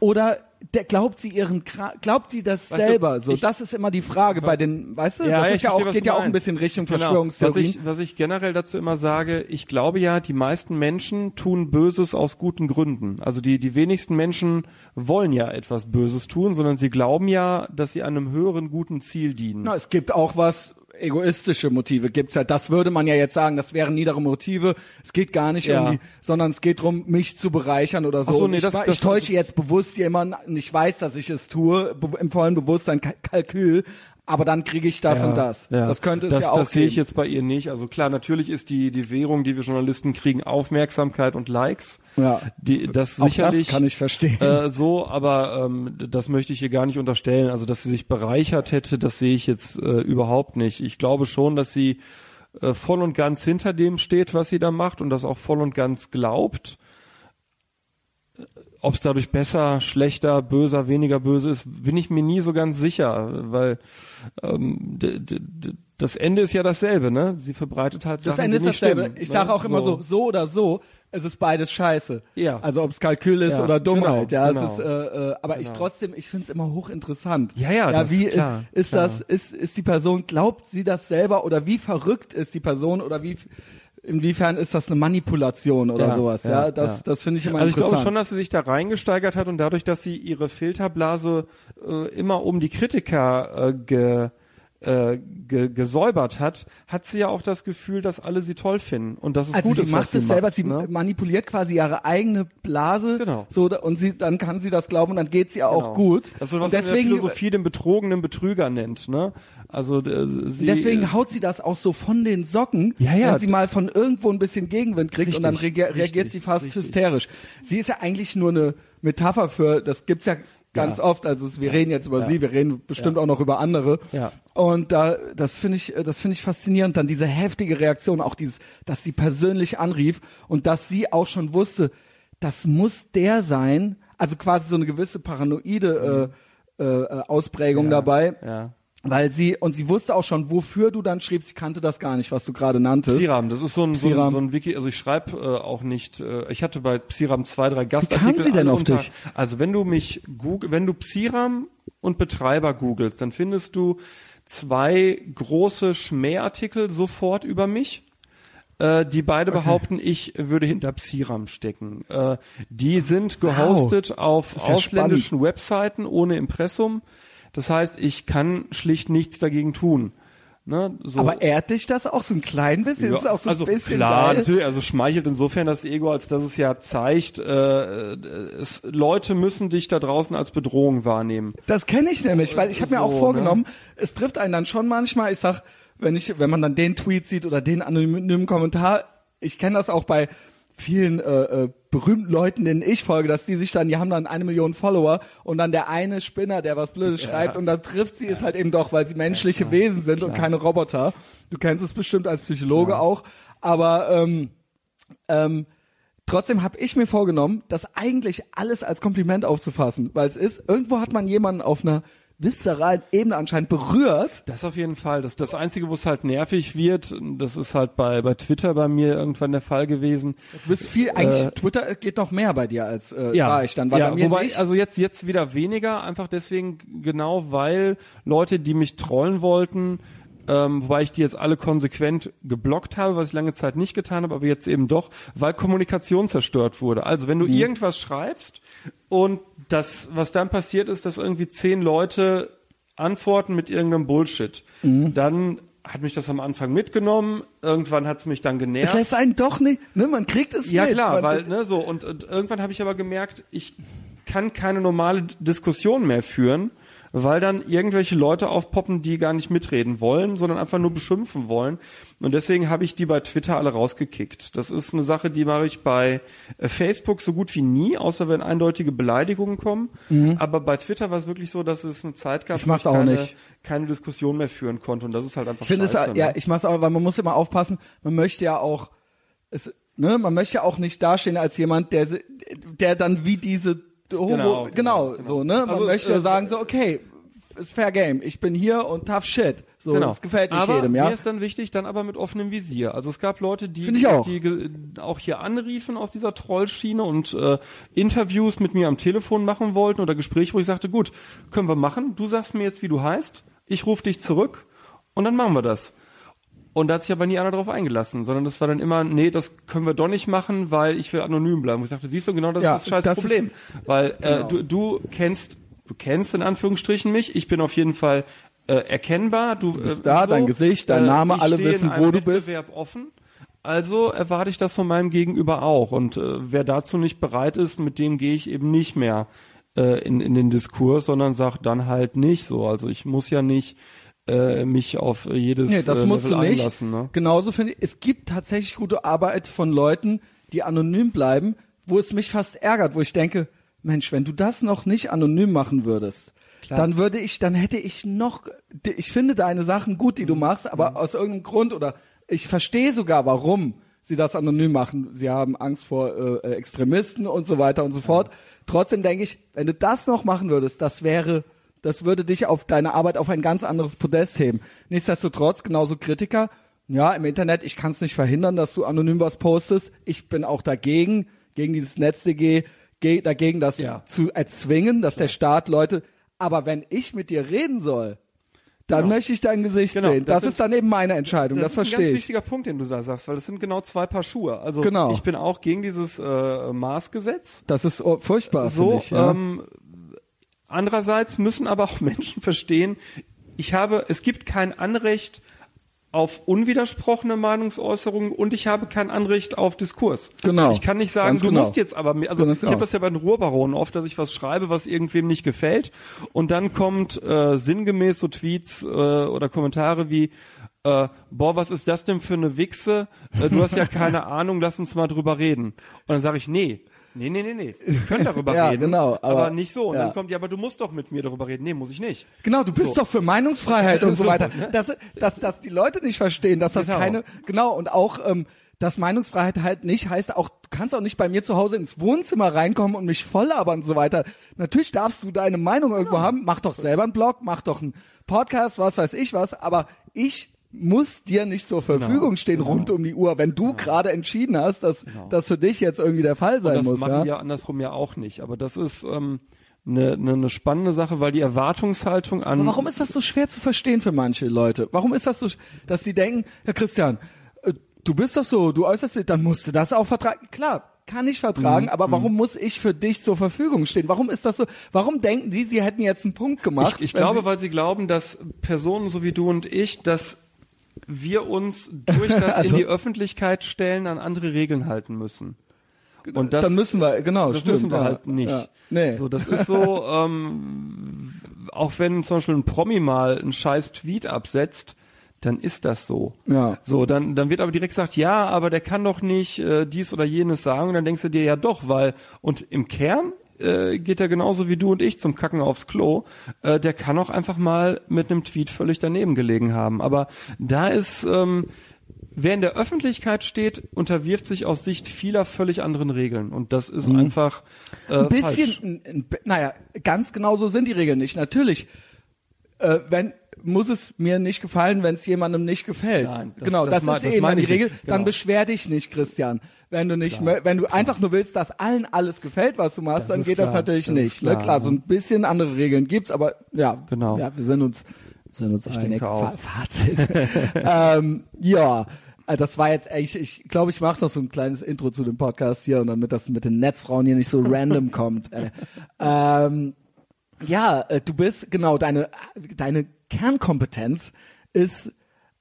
oder der, glaubt sie ihren, glaubt sie das Weißt du, selber? So, ich- das ist immer die Frage bei den, weißt du, Ja, das ist ja verstehe, auch, was geht du ja auch ein bisschen Richtung Genau. Verschwörungstheorien. Was ich, was ich generell dazu immer sage, ich glaube ja, die meisten Menschen tun Böses aus guten Gründen. Also die, die wenigsten Menschen wollen ja etwas Böses tun, sondern sie glauben ja, dass sie einem höheren guten Ziel dienen. Na, es gibt auch was egoistische Motive gibt's ja. Das würde man ja jetzt sagen, das wären niedere Motive. Es geht gar nicht Ja. um die, sondern es geht darum, mich zu bereichern oder so. So, nee, ich, das- das- ich täusche jetzt bewusst jemanden und ich weiß, dass ich es tue, im vollen Bewusstsein, Ka- Kalkül, aber dann kriege ich das Ja, und das. ja. Das könnte es das, ja auch Das sehe ich jetzt bei ihr nicht. Also klar, natürlich ist die, die Währung, die wir Journalisten kriegen, Aufmerksamkeit und Likes. Ja. Die, das Auch sicherlich. das kann ich verstehen. Äh, so, aber ähm, das möchte ich ihr gar nicht unterstellen. Also, dass sie sich bereichert hätte, das sehe ich jetzt äh, überhaupt nicht. Ich glaube schon, dass sie äh, voll und ganz hinter dem steht, was sie da macht und das auch voll und ganz glaubt. Ob es dadurch besser, schlechter, böser, weniger böse ist, bin ich mir nie so ganz sicher, weil ähm, das Ende ist ja dasselbe, ne? Sie verbreitet halt Das Sachen, Ende die ist dasselbe. stimmen. Ich ne? sage auch immer so, so oder so, es ist beides scheiße. Ja. Also ob es Kalkül ist Ja, oder Dummheit, genau, ja, genau. es ist, äh, äh, aber ich Genau. trotzdem, ich finde es immer hochinteressant. Ja, ja, ja das- wie klar, ist, ist klar. das, ist, ist die Person, glaubt sie das selber oder wie verrückt ist die Person oder wie, inwiefern ist das eine Manipulation oder Ja, sowas, ja, ja, das, ja. das finde ich immer Also ich interessant. glaube schon, dass sie sich da reingesteigert hat und dadurch, dass sie ihre Filterblase äh, immer um die Kritiker äh, ge, äh, ge, gesäubert hat, hat sie ja auch das Gefühl, dass alle sie toll finden und dass es also gut sie ist, macht es selber, macht, sie ne? manipuliert quasi ihre eigene Blase, Genau. so und sie dann kann sie das glauben und dann geht sie auch Genau. gut. Das ist was und man in der deswegen Philosophie den betrogenen Betrüger nennt, ne? Also äh, sie Deswegen haut sie das auch so von den Socken, Ja, ja. wenn sie mal von irgendwo ein bisschen Gegenwind kriegt und dann Richtig, reagier reagiert richtig, sie fast richtig. hysterisch. Sie ist ja eigentlich nur eine Metapher für, das gibt's ja ganz Ja. oft, also wir reden jetzt über Ja. sie, wir reden bestimmt auch noch über andere. Ja. Und da, das finde ich, äh, das finde ich faszinierend. Dann diese heftige Reaktion, auch dieses, dass sie persönlich anrief und dass sie auch schon wusste, das muss der sein. Also quasi so eine gewisse paranoide äh, äh, Ausprägung Mhm. Ja, dabei. ja. Weil sie, und sie wusste auch schon, wofür du dann schriebst. Ich kannte das gar nicht, was du gerade nanntest. Psiram, das ist so ein, so ein, so ein Wiki, also ich schreibe äh, auch nicht, äh, ich hatte bei Psiram zwei, drei Gastartikel. kam sie denn auf dich? Also wenn du mich Google, wenn du Psiram und Betreiber googelst, dann findest du zwei große Schmähartikel sofort über mich. Äh, die beide behaupten, ich würde hinter Psiram stecken. Äh, die sind gehostet auf ist ja ausländischen Webseiten ohne Impressum. Das heißt, ich kann schlicht nichts dagegen tun. Ne? So. Aber ehrt dich das auch so ein klein bisschen? ist auch so also ein bisschen klar, geil. natürlich, also schmeichelt insofern das Ego, als dass es ja zeigt, äh, es, Leute müssen dich da draußen als Bedrohung wahrnehmen. Das kenne ich nämlich, weil ich habe mir So, auch vorgenommen, es trifft einen dann schon manchmal, ich sag, wenn ich, wenn man dann den Tweet sieht oder den anonymen Kommentar, ich kenne das auch bei vielen äh, äh, berühmten Leuten, denen ich folge, dass die sich dann, die haben dann eine Million Follower und dann der eine Spinner, der was Blödes schreibt und dann trifft sie es halt eben doch, weil sie menschliche Wesen sind und keine Roboter. Du kennst es bestimmt als Psychologe auch, aber ähm, Ähm, trotzdem habe ich mir vorgenommen, das eigentlich alles als Kompliment aufzufassen, weil es ist, irgendwo hat man jemanden auf einer viszeralen Ebene anscheinend berührt. Das auf jeden Fall. Das das Einzige, wo es halt nervig wird, das ist halt bei, bei Twitter bei mir irgendwann der Fall gewesen. Du bist viel, eigentlich, Äh, Twitter geht noch mehr bei dir als äh, sah ich dann, weil ja, bei mir wobei, nicht. also jetzt, jetzt wieder weniger, einfach deswegen, genau weil Leute, die mich trollen wollten, ähm, wobei ich die jetzt alle konsequent geblockt habe, was ich lange Zeit nicht getan habe, aber jetzt eben doch, weil Kommunikation zerstört wurde. Also wenn du Mhm. irgendwas schreibst und das, was dann passiert ist, dass irgendwie zehn Leute antworten mit irgendeinem Bullshit, Mhm. dann hat mich das am Anfang mitgenommen, irgendwann hat es mich dann es genervt. lässt einen doch nicht, ne, man kriegt es Ja mit. klar, man, weil ne so und, und irgendwann habe ich aber gemerkt, ich kann keine normale Diskussion mehr führen, weil dann irgendwelche Leute aufpoppen, die gar nicht mitreden wollen, sondern einfach nur beschimpfen wollen. Und deswegen habe ich die bei Twitter alle rausgekickt. Das ist eine Sache, die mache ich bei äh, Facebook so gut wie nie, außer wenn eindeutige Beleidigungen kommen. Aber bei Twitter war es wirklich so, dass es eine Zeit gab, Mhm. Ich wo auch keine, nicht. keine Diskussion mehr führen konnte. Und das ist halt einfach Ich finde es, scheiße. ja, ne? ich mach's auch, weil man muss immer aufpassen, man möchte ja auch, es, ne, man möchte ja auch nicht dastehen als jemand, der, der dann wie diese, Homo, Genau, genau, genau, genau. so, ne, man Also es, möchte ja äh, sagen so, okay, ist fair game, ich bin hier und tough shit, so, Genau. das gefällt nicht aber jedem, ja. Mir ist dann wichtig, dann aber mit offenem Visier. Also es gab Leute, die, auch. die auch hier anriefen aus dieser Trollschiene und äh, Interviews mit mir am Telefon machen wollten oder Gespräche, wo ich sagte, gut, können wir machen. Du sagst mir jetzt, wie du heißt. Ich rufe dich zurück und dann machen wir das. Und da hat sich aber nie einer drauf eingelassen, sondern das war dann immer, nee, das können wir doch nicht machen, weil ich will anonym bleiben. Und ich dachte, siehst du, genau das Ja, ist das scheiß das ist- Problem. weil äh, genau. du, du kennst, du kennst in Anführungsstrichen mich, ich bin auf jeden Fall äh, erkennbar. Du, bist äh, da, dein Gesicht, dein Name, ich alle wissen, wo du bist. Wettbewerb offen. Also erwarte ich das von meinem Gegenüber auch. Und äh, wer dazu nicht bereit ist, mit dem gehe ich eben nicht mehr äh, in, in den Diskurs, sondern sag dann halt nicht so. Also ich muss ja nicht äh, mich auf jedes Nee, das äh, musst Level du nicht. einlassen. Ne? Genauso finde ich, es gibt tatsächlich gute Arbeit von Leuten, die anonym bleiben, wo es mich fast ärgert, wo ich denke, Mensch, wenn du das noch nicht anonym machen würdest, Klar. dann würde ich, dann hätte ich noch, ich finde deine Sachen gut, die du machst, aber aus irgendeinem Grund oder ich verstehe sogar, warum sie das anonym machen. Sie haben Angst vor äh, Extremisten und so weiter und so fort. Trotzdem denke ich, wenn du das noch machen würdest, das wäre, das würde dich auf deine Arbeit auf ein ganz anderes Podest heben. Nichtsdestotrotz, genauso Kritiker, ja, im Internet, ich kann es nicht verhindern, dass du anonym was postest. Ich bin auch dagegen, gegen dieses NetzDG, ge dagegen das Ja. zu erzwingen, dass der Staat Leute, aber wenn ich mit dir reden soll, dann Genau. möchte ich dein Gesicht Genau, sehen. das Das, sind- ist dann eben meine Entscheidung, das, ist ein verstehe ganz ich. wichtiger Punkt, den du da sagst, weil das sind genau zwei Paar Schuhe. Also Genau. ich bin auch gegen dieses äh, Maßgesetz. Das ist oh, furchtbar, so, ich. Ja. ähm, andererseits müssen aber auch Menschen verstehen, ich habe, es gibt kein Anrecht auf unwidersprochene Meinungsäußerungen und ich habe kein Anrecht auf Diskurs. Genau. Ich kann nicht sagen, du genau. musst jetzt aber, mir- also Ganz ich genau. habe das ja bei den Ruhrbaronen oft, dass ich was schreibe, was irgendwem nicht gefällt und dann kommt äh, sinngemäß so Tweets äh, oder Kommentare wie äh, boah, was ist das denn für eine Wichse? Äh, du hast ja keine Ahnung, lass uns mal drüber reden. Und dann sage ich, nee, nee, nee, nee, nee, wir können darüber Ja, reden, genau, aber, aber- nicht so. Und ja. dann kommt, ja, aber du musst doch mit mir darüber reden. Nee, muss ich nicht. Genau, du bist So. doch für Meinungsfreiheit und so, weiter. Dass, dass, dass die Leute nicht verstehen, dass das Genau. keine, genau, und auch, ähm, dass Meinungsfreiheit halt nicht heißt, auch, du kannst auch nicht bei mir zu Hause ins Wohnzimmer reinkommen und mich voll labern und so weiter. Natürlich darfst du deine Meinung irgendwo haben, mach doch selber einen Blog, mach doch einen Podcast, was weiß ich was, aber ich muss dir nicht zur Verfügung stehen rund um die Uhr, wenn du gerade entschieden hast, dass das für dich jetzt irgendwie der Fall sein das muss. machen Ja? die ja andersrum ja auch nicht. Aber das ist ähm, eine, eine, eine spannende Sache, weil die Erwartungshaltung an Aber warum ist das so schwer zu verstehen für manche Leute? Warum ist das so, dass sie denken, Herr Christian, äh, du bist doch so, du äußerst dich, dann musst du das auch vertragen. Klar, kann ich vertragen, Mhm, aber warum muss ich für dich zur Verfügung stehen? Warum ist das so? Warum denken die, sie hätten jetzt einen Punkt gemacht? Ich, ich glaube, sie, weil sie glauben, dass Personen so wie du und ich, dass wir uns durch das Also- in die Öffentlichkeit stellen an andere Regeln halten müssen. Und das, dann müssen wir, genau, das stimmt. müssen wir ja, halt nicht. Ja. Nee. So, das ist so, ähm, auch wenn zum Beispiel ein Promi mal einen scheiß Tweet absetzt, dann ist das so. Ja. So, dann, dann wird aber direkt gesagt, ja, aber der kann doch nicht äh, dies oder jenes sagen. Und dann denkst du dir ja doch, weil, und im Kern äh, geht er genauso wie du und ich zum Kacken aufs Klo. Äh, der kann auch einfach mal mit einem Tweet völlig daneben gelegen haben. Aber da ist, ähm, wer in der Öffentlichkeit steht, unterwirft sich aus Sicht vieler völlig anderen Regeln. Und das ist einfach äh, ein bisschen, falsch. naja, ganz genau so sind die Regeln nicht. Natürlich, äh, wenn muss es mir nicht gefallen, wenn es jemandem nicht gefällt. Nein, das- genau, das das, ist das eben die. Regel. Dann Genau. beschwer dich nicht, Christian. Wenn du nicht, mö- wenn du einfach nur willst, dass allen alles gefällt, was du machst, Das dann geht das klar, natürlich das nicht. Ne? klar. Klar, so ein bisschen andere Regeln gibt's, aber ja, Genau. Ja, wir sind uns, sind uns einig. denke auch. Fa Fazit. ähm, ja. äh, Das war jetzt echt, ich glaube, ich mache noch so ein kleines Intro zu dem Podcast hier und damit das mit den Netzfrauen hier nicht so random kommt. Äh, ähm, ja, äh, du bist, genau, deine, deine Kernkompetenz ist,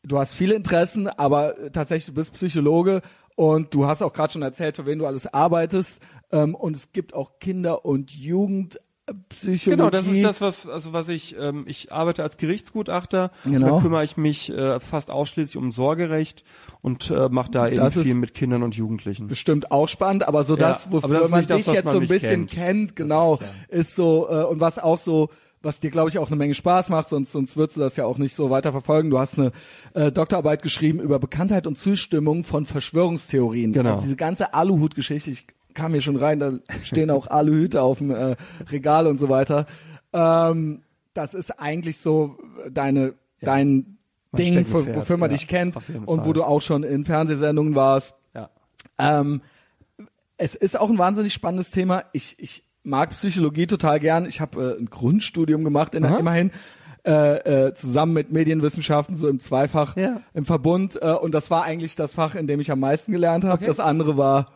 du hast viele Interessen, aber tatsächlich, du bist Psychologe und du hast auch gerade schon erzählt, für wen du alles arbeitest. Ähm, und es gibt auch Kinder- und Jugendpsychologie. Genau, das ist das, was, also was ich, ähm, ich arbeite als Gerichtsgutachter Genau. da kümmere ich mich äh, fast ausschließlich um Sorgerecht und äh, mache da eben Das viel mit Kindern und Jugendlichen. bestimmt auch spannend, aber so Ja, das, wofür das man dich jetzt so ein bisschen kennt. kennt, genau, ist ist, so äh, und was auch so was dir glaube ich auch eine Menge Spaß macht, sonst sonst würdest du das ja auch nicht so weiter verfolgen. Du hast eine äh, Doktorarbeit geschrieben über Bekanntheit und Zustimmung von Verschwörungstheorien. Genau. Also diese ganze Aluhut-Geschichte, ich kam hier schon rein, da stehen auch Aluhüte auf dem äh, Regal und so weiter. Ähm, das ist eigentlich so deine dein Mein Ding, für, wofür man ja, dich kennt und wo du auch schon in Fernsehsendungen warst. Ja. Ähm, es ist auch ein wahnsinnig spannendes Thema. Ich, ich mag Psychologie total gern. Ich habe äh, ein Grundstudium gemacht, in, immerhin äh, äh, zusammen mit Medienwissenschaften, so im Zweifach Ja. im Verbund. Äh, und das war eigentlich das Fach, in dem ich am meisten gelernt habe. Das andere war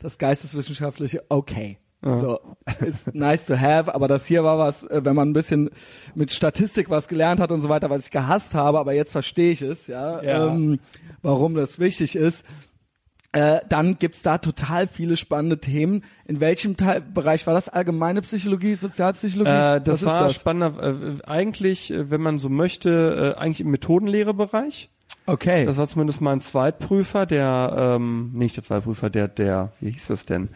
das geisteswissenschaftliche. Okay. So, ist nice to have, aber das hier war was, äh, wenn man ein bisschen mit Statistik was gelernt hat und so weiter, was ich gehasst habe, aber jetzt verstehe ich es, ja, Ja. Ähm, warum das wichtig ist. Äh, dann gibt's da total viele spannende Themen. In welchem Teil, Bereich war das? Allgemeine Psychologie, Sozialpsychologie? Äh, Was das ist war das? spannender, äh, eigentlich, äh, wenn man so möchte, äh, eigentlich im Methodenlehrebereich. Okay. Das war zumindest mein Zweitprüfer, der, ähm, nicht der Zweitprüfer, der, der, wie hieß das denn?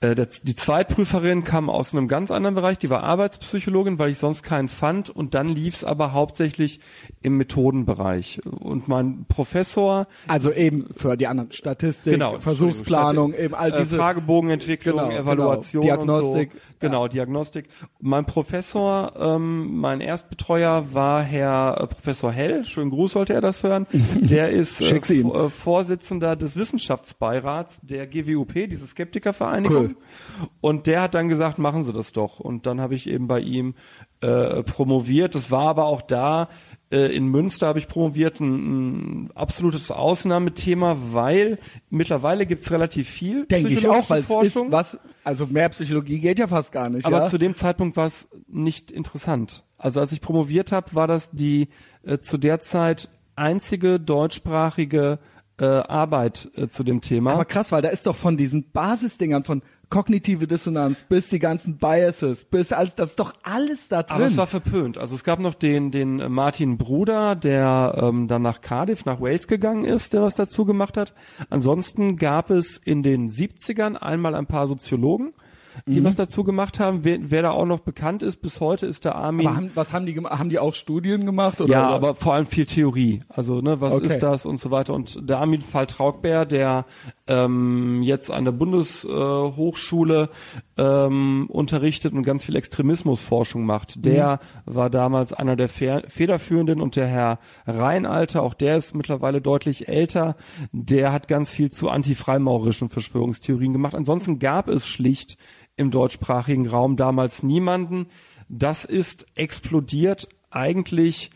Äh, die Zweitprüferin kam aus einem ganz anderen Bereich, die war Arbeitspsychologin, weil ich sonst keinen fand und dann lief's aber hauptsächlich im Methodenbereich. Und mein Professor, also eben für die anderen Statistik, genau, Versuchsplanung, Entschuldigung, eben all äh, diese. Fragenbogenentwicklung, Genau, Evaluation, genau. Diagnostik, so. genau, Diagnostik. Mein Professor, ähm, mein Erstbetreuer war Herr äh, Professor Hell. Schönen Gruß sollte er das hören. Der ist äh, äh, Vorsitzender des Wissenschaftsbeirats der GWUP, diese Skeptikervereinigung. Cool. Und der hat dann gesagt, machen Sie das doch. Und dann habe ich eben bei ihm äh, promoviert. Das war aber auch da äh, in Münster habe ich promoviert, ein, ein absolutes Ausnahmethema, weil mittlerweile gibt's relativ viel Denke ich auch, weil es Forschung. ist was, also mehr Psychologie geht ja fast gar nicht. Aber ja? zu dem Zeitpunkt war es nicht interessant. Also als ich promoviert habe, war das die äh, zu der Zeit einzige deutschsprachige äh, Arbeit äh, zu dem Thema. Aber krass, weil da ist doch von diesen Basisdingern von kognitive Dissonanz bis die ganzen Biases, bis alles, das ist doch alles da drin. Aber es war verpönt. Also es gab noch den, den äh, Martin Bruder, der ähm, dann nach Cardiff, nach Wales gegangen ist, der was dazu gemacht hat. Ansonsten gab es in den 70ern einmal ein paar Soziologen, Mhm. die was dazu gemacht haben. Wer, wer da auch noch bekannt ist bis heute, ist der Armin. aber haben, was haben die gemacht? Haben die auch Studien gemacht? Oder, ja, oder? aber vor allem viel Theorie. Also, ne, was Okay. ist das und so weiter. Und der Armin Fall-Traugbeer, der ähm, jetzt an der Bundeshochschule äh, Hochschule, ähm, unterrichtet und ganz viel Extremismusforschung macht, der war damals einer der Fe Federführenden und der Herr Reinalter, auch der ist mittlerweile deutlich älter, der hat ganz viel zu antifreimaurischen Verschwörungstheorien gemacht. Ansonsten gab es schlicht im deutschsprachigen Raum damals niemanden. Das ist explodiert eigentlich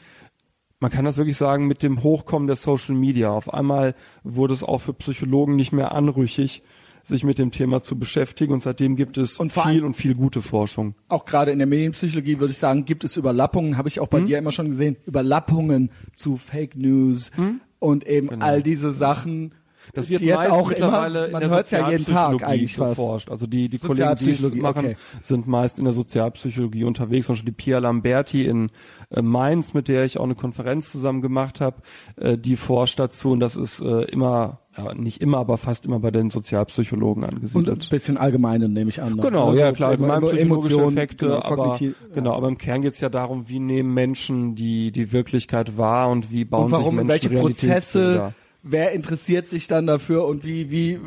man kann das wirklich sagen, mit dem Hochkommen der Social Media. Auf einmal wurde es auch für Psychologen nicht mehr anrüchig, sich mit dem Thema zu beschäftigen und seitdem gibt es Und viel und viel gute Forschung. auch gerade in der Medienpsychologie würde ich sagen, gibt es Überlappungen, habe ich auch bei Hm? dir immer schon gesehen, Überlappungen zu Fake News und eben all diese Sachen, Hm? Genau. Das wird jetzt meist auch mittlerweile immer, in man der ja jeden Tag Sozialpsychologie eigentlich fast. geforscht. Also die, die Kollegen, die es machen, okay. sind meist in der Sozialpsychologie unterwegs. Zum Beispiel die Pia Lamberti in äh, Mainz, mit der ich auch eine Konferenz zusammen gemacht habe, äh, die forscht dazu und das ist äh, immer, ja, nicht immer, aber fast immer bei den Sozialpsychologen und angesiedelt. ein bisschen allgemeine nehme ich an. noch. Genau, Also ja klar, Emo- allgemein psychologische Emotionen, Effekte, genau, aber kognitiv- genau, aber im Kern geht es ja darum, wie nehmen Menschen die die Wirklichkeit wahr und wie bauen und warum sich in Menschen welche Prozesse. Wer interessiert sich dann dafür und wie, wie,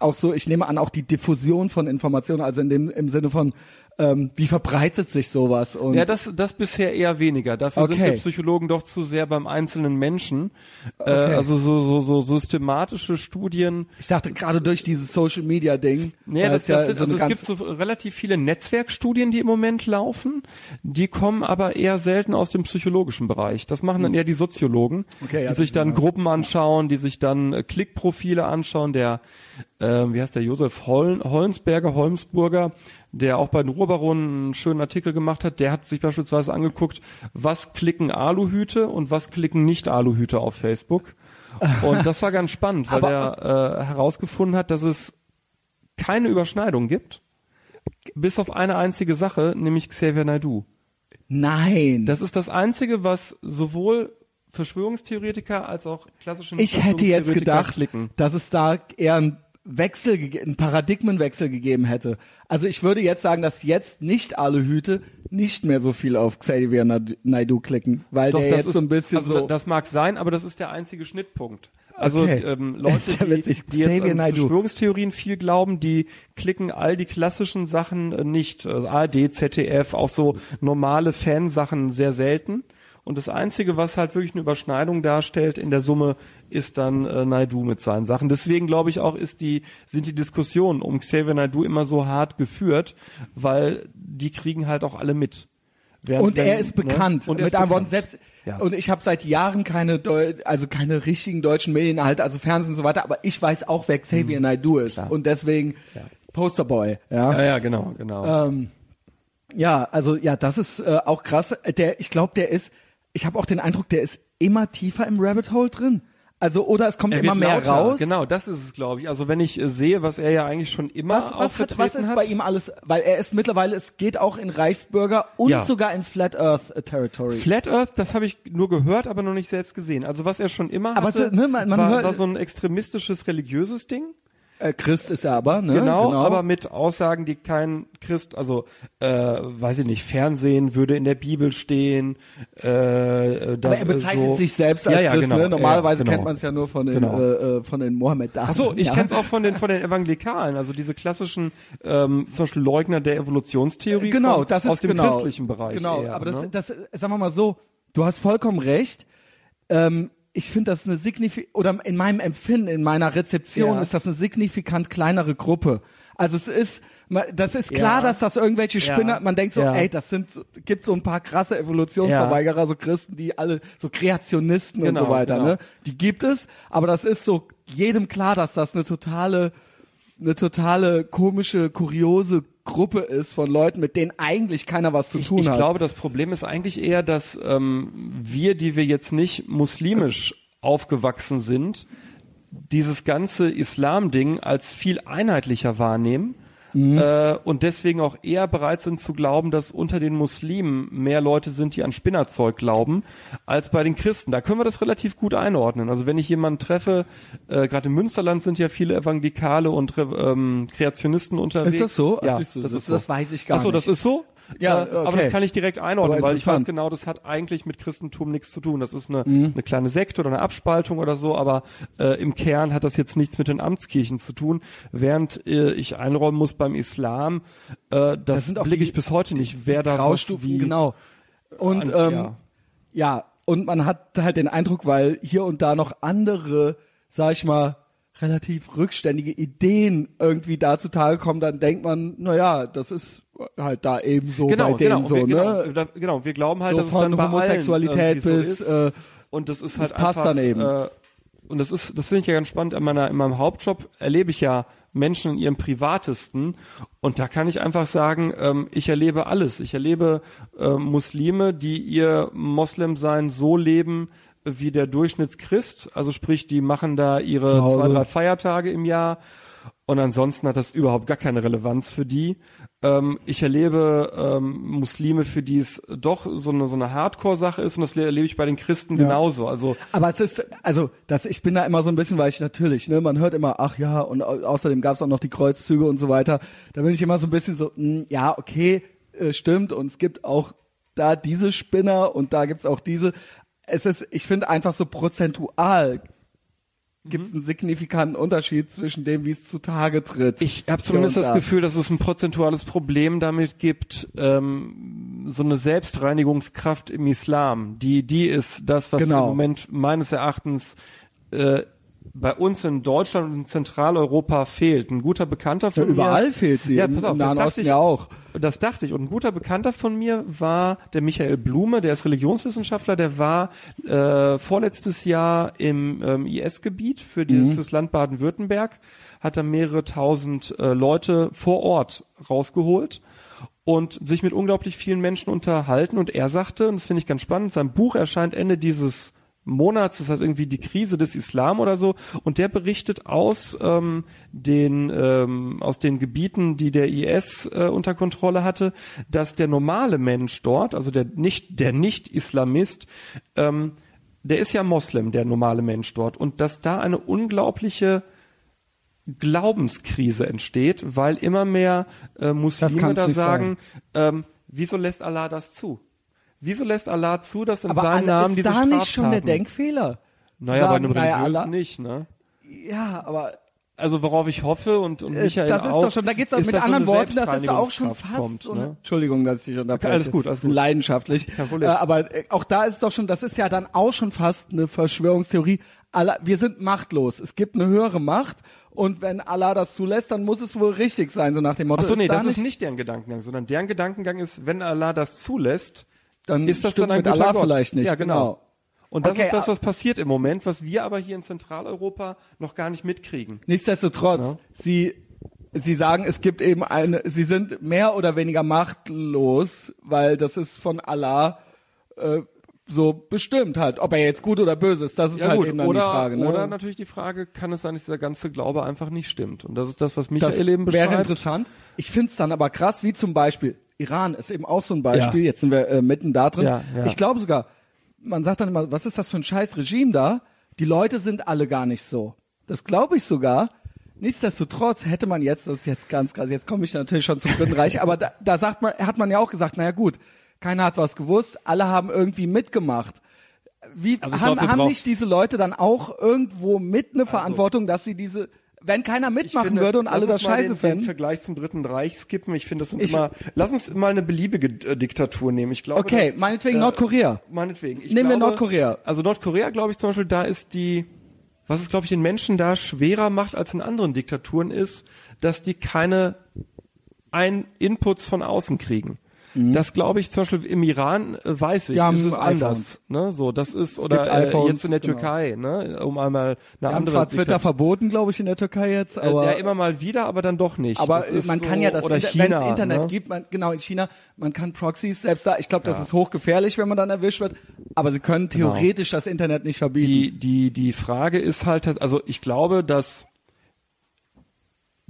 auch so, ich nehme an, auch die Diffusion von Informationen, also in dem, im Sinne von, ähm, wie verbreitet sich sowas? Und Ja, das, das bisher eher weniger. Dafür sind Okay. wir Psychologen doch zu sehr beim einzelnen Menschen. Äh, Okay. also so, so, so systematische Studien. ich dachte gerade durch dieses Social Media Ding. Da das, ist ja das sind, so also eine es gibt so relativ viele Netzwerkstudien, die im Moment laufen. Die kommen aber eher selten aus dem psychologischen Bereich. Das machen dann eher die Soziologen, Hm. Okay, ja, die sich das- dann Gruppen anschauen, die sich dann äh, Klickprofile anschauen. Der, äh, wie heißt der, Josef Hol Hollensberger, Holmsburger, der auch bei den Ruhrbaronen einen schönen Artikel gemacht hat, der hat sich beispielsweise angeguckt, was klicken Aluhüte und was klicken nicht Aluhüte auf Facebook. Und das war ganz spannend, weil der äh, herausgefunden hat, dass es keine Überschneidung gibt, bis auf eine einzige Sache, nämlich Xavier Naidoo. Nein. Das ist das Einzige, was sowohl Verschwörungstheoretiker als auch klassische ich hätte jetzt gedacht, klicken. dass es da eher einen Wechsel, einen Paradigmenwechsel gegeben hätte. Also ich würde jetzt sagen, dass jetzt nicht alle Hüte nicht mehr so viel auf Xavier Naidoo klicken, weil Doch, der das jetzt ist, so ein bisschen also so. Das mag sein, aber das ist der einzige Schnittpunkt. Also Okay. ähm, Leute, die, die jetzt an Naidoo. Verschwörungstheorien viel glauben, die klicken all die klassischen Sachen äh, nicht. Also ARD, ZDF, auch so normale Fansachen sehr selten. Und das Einzige, was halt wirklich eine Überschneidung darstellt in der Summe, ist dann äh, Naidu mit seinen Sachen. Deswegen glaube ich auch, ist die, sind die Diskussionen um Xavier Naidu immer so hart geführt, weil die kriegen halt auch alle mit. Während und wenn- er ist ne? bekannt. Und er mit einem Wort selbst. Ja. Und ich habe seit Jahren keine Deu also keine richtigen deutschen Medien halt, also Fernsehen und so weiter, aber ich weiß auch, wer Xavier Naidoo ist. Und deswegen Posterboy, ja. Ja, ja, genau, genau. Ähm, ja, also ja, das ist äh, auch krass. Der, ich glaube, der ist, ich habe auch den Eindruck, der ist immer tiefer im Rabbit Hole drin. Also oder es kommt Er immer mehr lauter. raus. Genau, das ist es, glaube ich. Also wenn ich äh, sehe, was er ja eigentlich schon immer Was, was, hat, was ist hat, bei ihm alles? Weil er ist mittlerweile, es geht auch in Reichsbürger und Ja. sogar in Flat Earth äh, Territory. Flat Earth, das habe ich nur gehört, aber noch nicht selbst gesehen. Also was er schon immer Aber hatte, so, ne, man- man war, hört- war so ein extremistisches religiöses Ding. Äh, Christ ist er aber, ne? Genau, aber mit Aussagen, die kein Christ, also äh, weiß ich nicht, Fernsehen würde in der Bibel stehen. Äh, da, Aber er bezeichnet so. sich selbst als ja, ja, Christ, genau, ne? Normalerweise ja, genau. kennt man es ja nur von den, Genau. äh, äh, von den Mohammed Ach so, ich ja. kenn's auch von den von den Evangelikalen, also diese klassischen ähm, zum Beispiel Leugner der Evolutionstheorie Genau, das ist aus dem genau, christlichen Bereich. Genau, eher, aber das, ne? das, sagen wir mal so, du hast vollkommen recht. Ähm, ich finde das eine signifikant, oder in meinem Empfinden, in meiner Rezeption Ja. ist das eine signifikant kleinere Gruppe. Also es ist, das ist klar, Ja. dass das irgendwelche Ja. Spinner, man denkt so, Ja. ey, das sind, gibt so ein paar krasse Evolutionsverweigerer, so Christen, die alle, so Kreationisten und Genau, so weiter, genau. ne? Die gibt es, aber das ist so jedem klar, dass das eine totale, eine totale komische, kuriose Gruppe ist von Leuten, mit denen eigentlich keiner was zu Ich, tun ich hat. glaube, das Problem ist eigentlich eher, dass ähm, wir, die wir jetzt nicht muslimisch aufgewachsen sind, dieses ganze Islam-Ding als viel einheitlicher wahrnehmen Mhm. äh, und deswegen auch eher bereit sind zu glauben, dass unter den Muslimen mehr Leute sind, die an Spinnerzeug glauben, als bei den Christen. Da können wir das relativ gut einordnen. Also wenn ich jemanden treffe, äh, gerade im Münsterland sind ja viele Evangelikale und ähm, Kreationisten unterwegs. Ist das so? Ja, du, das, das- ist so. das weiß ich gar Ach so, nicht. das ist so? Ja, äh, aber okay. das kann ich direkt einordnen, weil ich weiß genau, das hat eigentlich mit Christentum nichts zu tun. Das ist eine, Mhm. eine kleine Sekte oder eine Abspaltung oder so, aber äh, im Kern hat das jetzt nichts mit den Amtskirchen zu tun. Während äh, ich einräumen muss beim Islam, äh, das, sind auch blicke ich bis heute nicht, wer da Graustufen, wie genau. Und an- ähm, ja. ja. und man hat halt den Eindruck, weil hier und da noch andere, sag ich mal, relativ rückständige Ideen irgendwie da zutage kommen, dann denkt man, na ja, das ist halt da eben so genau, bei denen genau, so, wir, genau, ne? da, genau, wir glauben halt, So dass es von dann bei allen Homosexualität irgendwie so bis, ist. äh, und das ist halt das passt einfach, dann eben. Äh, und das ist, das finde ich ja ganz spannend. In meiner, in meinem Hauptjob erlebe ich ja Menschen in ihrem Privatesten und da kann ich einfach sagen, ähm, ich erlebe alles. Ich erlebe äh, Muslime, die ihr Moslemsein so leben wie der Durchschnittschrist. Also sprich, die machen da ihre zwei, drei Feiertage im Jahr und ansonsten hat das überhaupt gar keine Relevanz für die. Ähm, ich erlebe ähm, Muslime, für die es doch so eine, so eine Hardcore-Sache ist und das erlebe ich bei den Christen Ja. genauso. Also Aber es ist, also, das, ich bin da immer so ein bisschen, weil ich natürlich, ne, man hört immer, ach ja, und au außerdem gab's auch noch die Kreuzzüge und so weiter. Da bin ich immer so ein bisschen so, mh, ja, okay, äh, stimmt, und es gibt auch da diese Spinner und da gibt's auch diese. Es ist, ich finde einfach so prozentual gibt es einen signifikanten Unterschied zwischen dem, wie es zutage tritt. Ich habe zumindest das da. Gefühl, dass es ein prozentuales Problem damit gibt, ähm, so eine Selbstreinigungskraft im Islam. Die, die ist das, was Genau. im Moment meines Erachtens äh, bei uns in Deutschland und in Zentraleuropa fehlt. Ein guter Bekannter Ja, von mir. überall fehlt sie. Ja, pass auf, das dachte ich, auch. das dachte ich. Und ein guter Bekannter von mir war der Michael Blume, der ist Religionswissenschaftler, der war äh, vorletztes Jahr im ähm, IS-Gebiet für die, Mhm. fürs Land Baden-Württemberg, hat da mehrere tausend äh, Leute vor Ort rausgeholt und sich mit unglaublich vielen Menschen unterhalten. Und er sagte, und das finde ich ganz spannend, sein Buch erscheint Ende dieses Monats, das heißt irgendwie die Krise des Islam oder so, und der berichtet aus ähm, den ähm, aus den Gebieten, die der IS äh, unter Kontrolle hatte, dass der normale Mensch dort, also der nicht der nicht Islamist, ähm, der ist ja Moslem, der normale Mensch dort, und dass da eine unglaubliche Glaubenskrise entsteht, weil immer mehr äh, Muslime da sagen, ähm, wieso lässt Allah das zu? Wieso lässt Allah zu, dass in Aber seinem Namen ist diese da nicht schon der Straftaten- Denkfehler? Naja, bei Sagen, einem naja, religiös Allah- nicht, ne? Ja, aber Also worauf ich hoffe und, und äh, Michael das ist auch, doch schon, da geht's doch ist, mit so anderen eine Worten, das ist auch schon fast kommt, so eine, ne? Entschuldigung, dass ich dich unterbreche. Alles gut, alles gut. Leidenschaftlich. Kein Problem. Äh, aber äh, auch da ist doch schon, das ist ja dann auch schon fast eine Verschwörungstheorie. Allah, wir sind machtlos. Es gibt eine höhere Macht und wenn Allah das zulässt, dann muss es wohl richtig sein, so nach dem Motto. Ach so, nee, da das ist nicht deren Gedankengang, sondern deren Gedankengang ist, wenn Allah das zulässt, Dann ist das dann ein mit Allah Gott. vielleicht nicht, Ja, genau. genau. Und das Okay, ist das, ah- was passiert im Moment, was wir aber hier in Zentraleuropa noch gar nicht mitkriegen. Nichtsdestotrotz, Ja. sie, sie sagen, es gibt eben eine, sie sind mehr oder weniger machtlos, weil das ist von Allah äh, so bestimmt halt. Ob er jetzt gut oder böse ist, das ist Ja halt gut, eben dann oder, die Frage. Ne? oder natürlich die Frage, kann es sein, dass dieser ganze Glaube einfach nicht stimmt? Und das ist das, was Michael das eben wäre beschreibt. interessant. Ich find's dann aber krass, wie zum Beispiel Iran ist eben auch so ein Beispiel. Ja. Jetzt sind wir äh, mitten da drin. Ja, ja. Ich glaube sogar, man sagt dann immer, was ist das für ein scheiß Regime da? Die Leute sind alle gar nicht so. Das glaube ich sogar. Nichtsdestotrotz hätte man jetzt, das ist jetzt ganz krass, jetzt komme ich natürlich schon zum Dritten Reich, aber da, da sagt man, hat man ja auch gesagt, naja gut, keiner hat was gewusst, alle haben irgendwie mitgemacht. Wie Also haben, glaub, haben nicht diese Leute dann auch irgendwo mit eine Verantwortung, dass sie diese, wenn keiner mitmachen finde, würde und alle das scheiße den, den fänden? Vergleich zum Dritten Reich skippen. Ich finde, das sind Ich- immer. Lass uns mal eine beliebige äh, Diktatur nehmen. Ich glaube, Okay, dass, meinetwegen Nordkorea. Meinetwegen. Ich Nehmen wir glaube, Nordkorea. Also Nordkorea, glaube ich zum Beispiel, da ist die, was es glaube ich den Menschen da schwerer macht als in anderen Diktaturen ist, dass die keine ein Inputs von außen kriegen. Das glaube ich zum Beispiel im Iran äh, weiß ich, haben ist es anders. Ne? So, das ist oder äh, iPhones, jetzt in der genau. Türkei, ne? um einmal eine Wir haben andere zwar Twitter verboten, glaube ich, in der Türkei jetzt, äh, aber ja, immer mal wieder, aber dann doch nicht. aber man so, kann ja das, wenn es Internet ne? gibt, man, genau in China, man kann Proxys selbst da. Ich glaube, das Ja. ist hochgefährlich, wenn man dann erwischt wird. Aber sie können theoretisch das Internet nicht verbieten. die, die, die Frage ist halt, also ich glaube, dass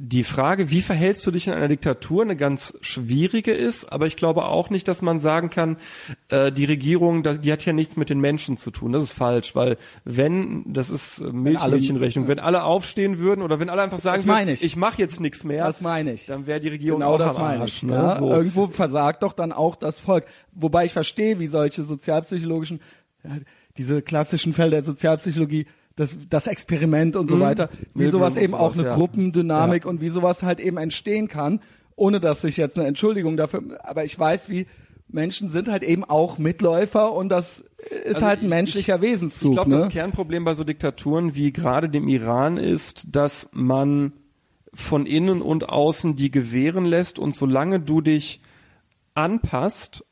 die Frage, wie verhältst du dich in einer Diktatur, eine ganz schwierige ist, aber ich glaube auch nicht, dass man sagen kann, äh, die Regierung, das, die hat ja nichts mit den Menschen zu tun. Das ist falsch, weil wenn, das ist äh, Milchmädchenrechnung, wenn alle aufstehen würden oder wenn alle einfach sagen würden, ich. ich mache jetzt nichts mehr, Das meine ich. dann wäre die Regierung Genau auch das am meine Arsch. ich. Ne? Ja, so. Irgendwo versagt doch dann auch das Volk. Wobei ich verstehe, wie solche sozialpsychologischen, diese klassischen Fälle der Sozialpsychologie, das, das Experiment und so weiter, wie sowas eben auch eine ja. Gruppendynamik und wie sowas halt eben entstehen kann, ohne dass ich jetzt eine Entschuldigung dafür, aber ich weiß, wie Menschen sind halt eben auch Mitläufer und das ist Also halt ein ich- menschlicher Wesenszug. Ich glaube, ne? das Kernproblem bei so Diktaturen wie gerade dem Iran ist, dass man von innen und außen die gewähren lässt und solange du dich anpasst,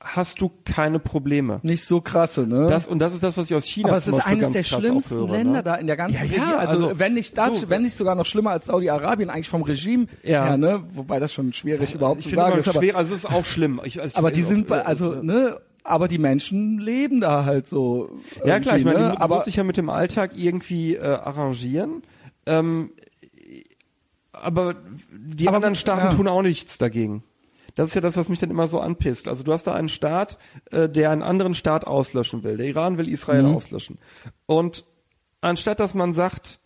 hast du keine Probleme. Nicht so krasse, ne? Das, und das ist das, was ich aus China Aber es ist eines der schlimmsten höre, Länder ne? da in der ganzen Ja, ja, Region. Also, also, wenn nicht das, du, wenn nicht sogar noch schlimmer als Saudi-Arabien, eigentlich vom Regime Ja. her, ne? Wobei das schon schwierig überhaupt Ich zu finde sagen ist. Aber, schwer, also es ist auch schlimm. Ich, also ich aber die sind, auch, bei, äh, also, ne? Aber die Menschen leben da halt so. Ja klar, ich meine, ne? du aber musst dich ja mit dem Alltag irgendwie äh, arrangieren. Ähm, aber die Aber, anderen Staaten ja. tun auch nichts dagegen. Das ist ja das, was mich dann immer so anpisst. Also du hast da einen Staat, äh, der einen anderen Staat auslöschen will. Der Iran will Israel Mhm. auslöschen. Und anstatt dass man sagt,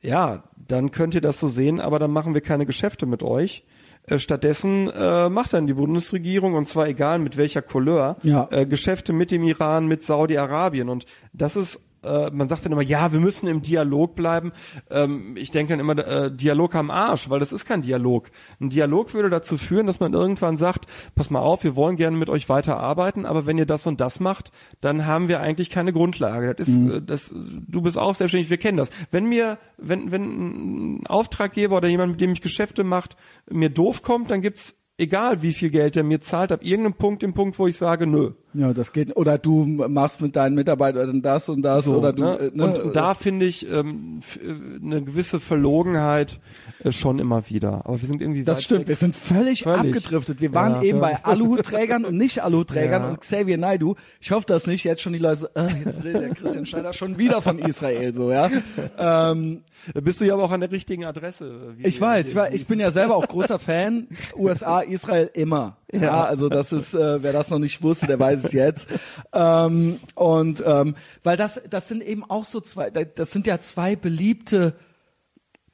ja, dann könnt ihr das so sehen, aber dann machen wir keine Geschäfte mit euch. Äh, stattdessen äh, macht dann die Bundesregierung, und zwar egal mit welcher Couleur, Ja. äh, Geschäfte mit dem Iran, mit Saudi-Arabien. Und das ist äh, man sagt dann immer, ja, wir müssen im Dialog bleiben. Ähm, ich denke dann immer, äh, Dialog am Arsch, weil das ist kein Dialog. Ein Dialog würde dazu führen, dass man irgendwann sagt, pass mal auf, wir wollen gerne mit euch weiter arbeiten, aber wenn ihr das und das macht, dann haben wir eigentlich keine Grundlage. Das ist, mhm. äh, das, du bist auch selbstständig, wir kennen das. Wenn mir, wenn, wenn ein Auftraggeber oder jemand, mit dem ich Geschäfte macht, mir doof kommt, dann gibt's egal wie viel Geld er mir zahlt, ab irgendeinem Punkt, dem Punkt, wo ich sage, nö. Ja, das geht. Oder du machst mit deinen Mitarbeitern das und das so, oder du. Ne? Äh, ne? Und, und da finde ich ähm, äh, eine gewisse Verlogenheit äh, schon immer wieder. Aber wir sind irgendwie. Das stimmt. Weg. Wir sind völlig, völlig, abgedriftet. Wir waren ja, eben ja. bei Aluhutträgern und nicht Aluhutträgern ja. und Xavier Naidu. Ich hoffe das nicht. Jetzt schon die Leute. Äh, jetzt redet der Christian Schneider schon wieder von Israel so ja. Ähm, da bist du ja aber auch an der richtigen Adresse. Ich weiß. Ich, war, ich bin ja selber auch großer Fan. USA, Israel immer. Ja, also das ist, äh, wer das noch nicht wusste, der weiß es jetzt. Ähm, und ähm, weil das, das sind eben auch so zwei, das sind ja zwei beliebte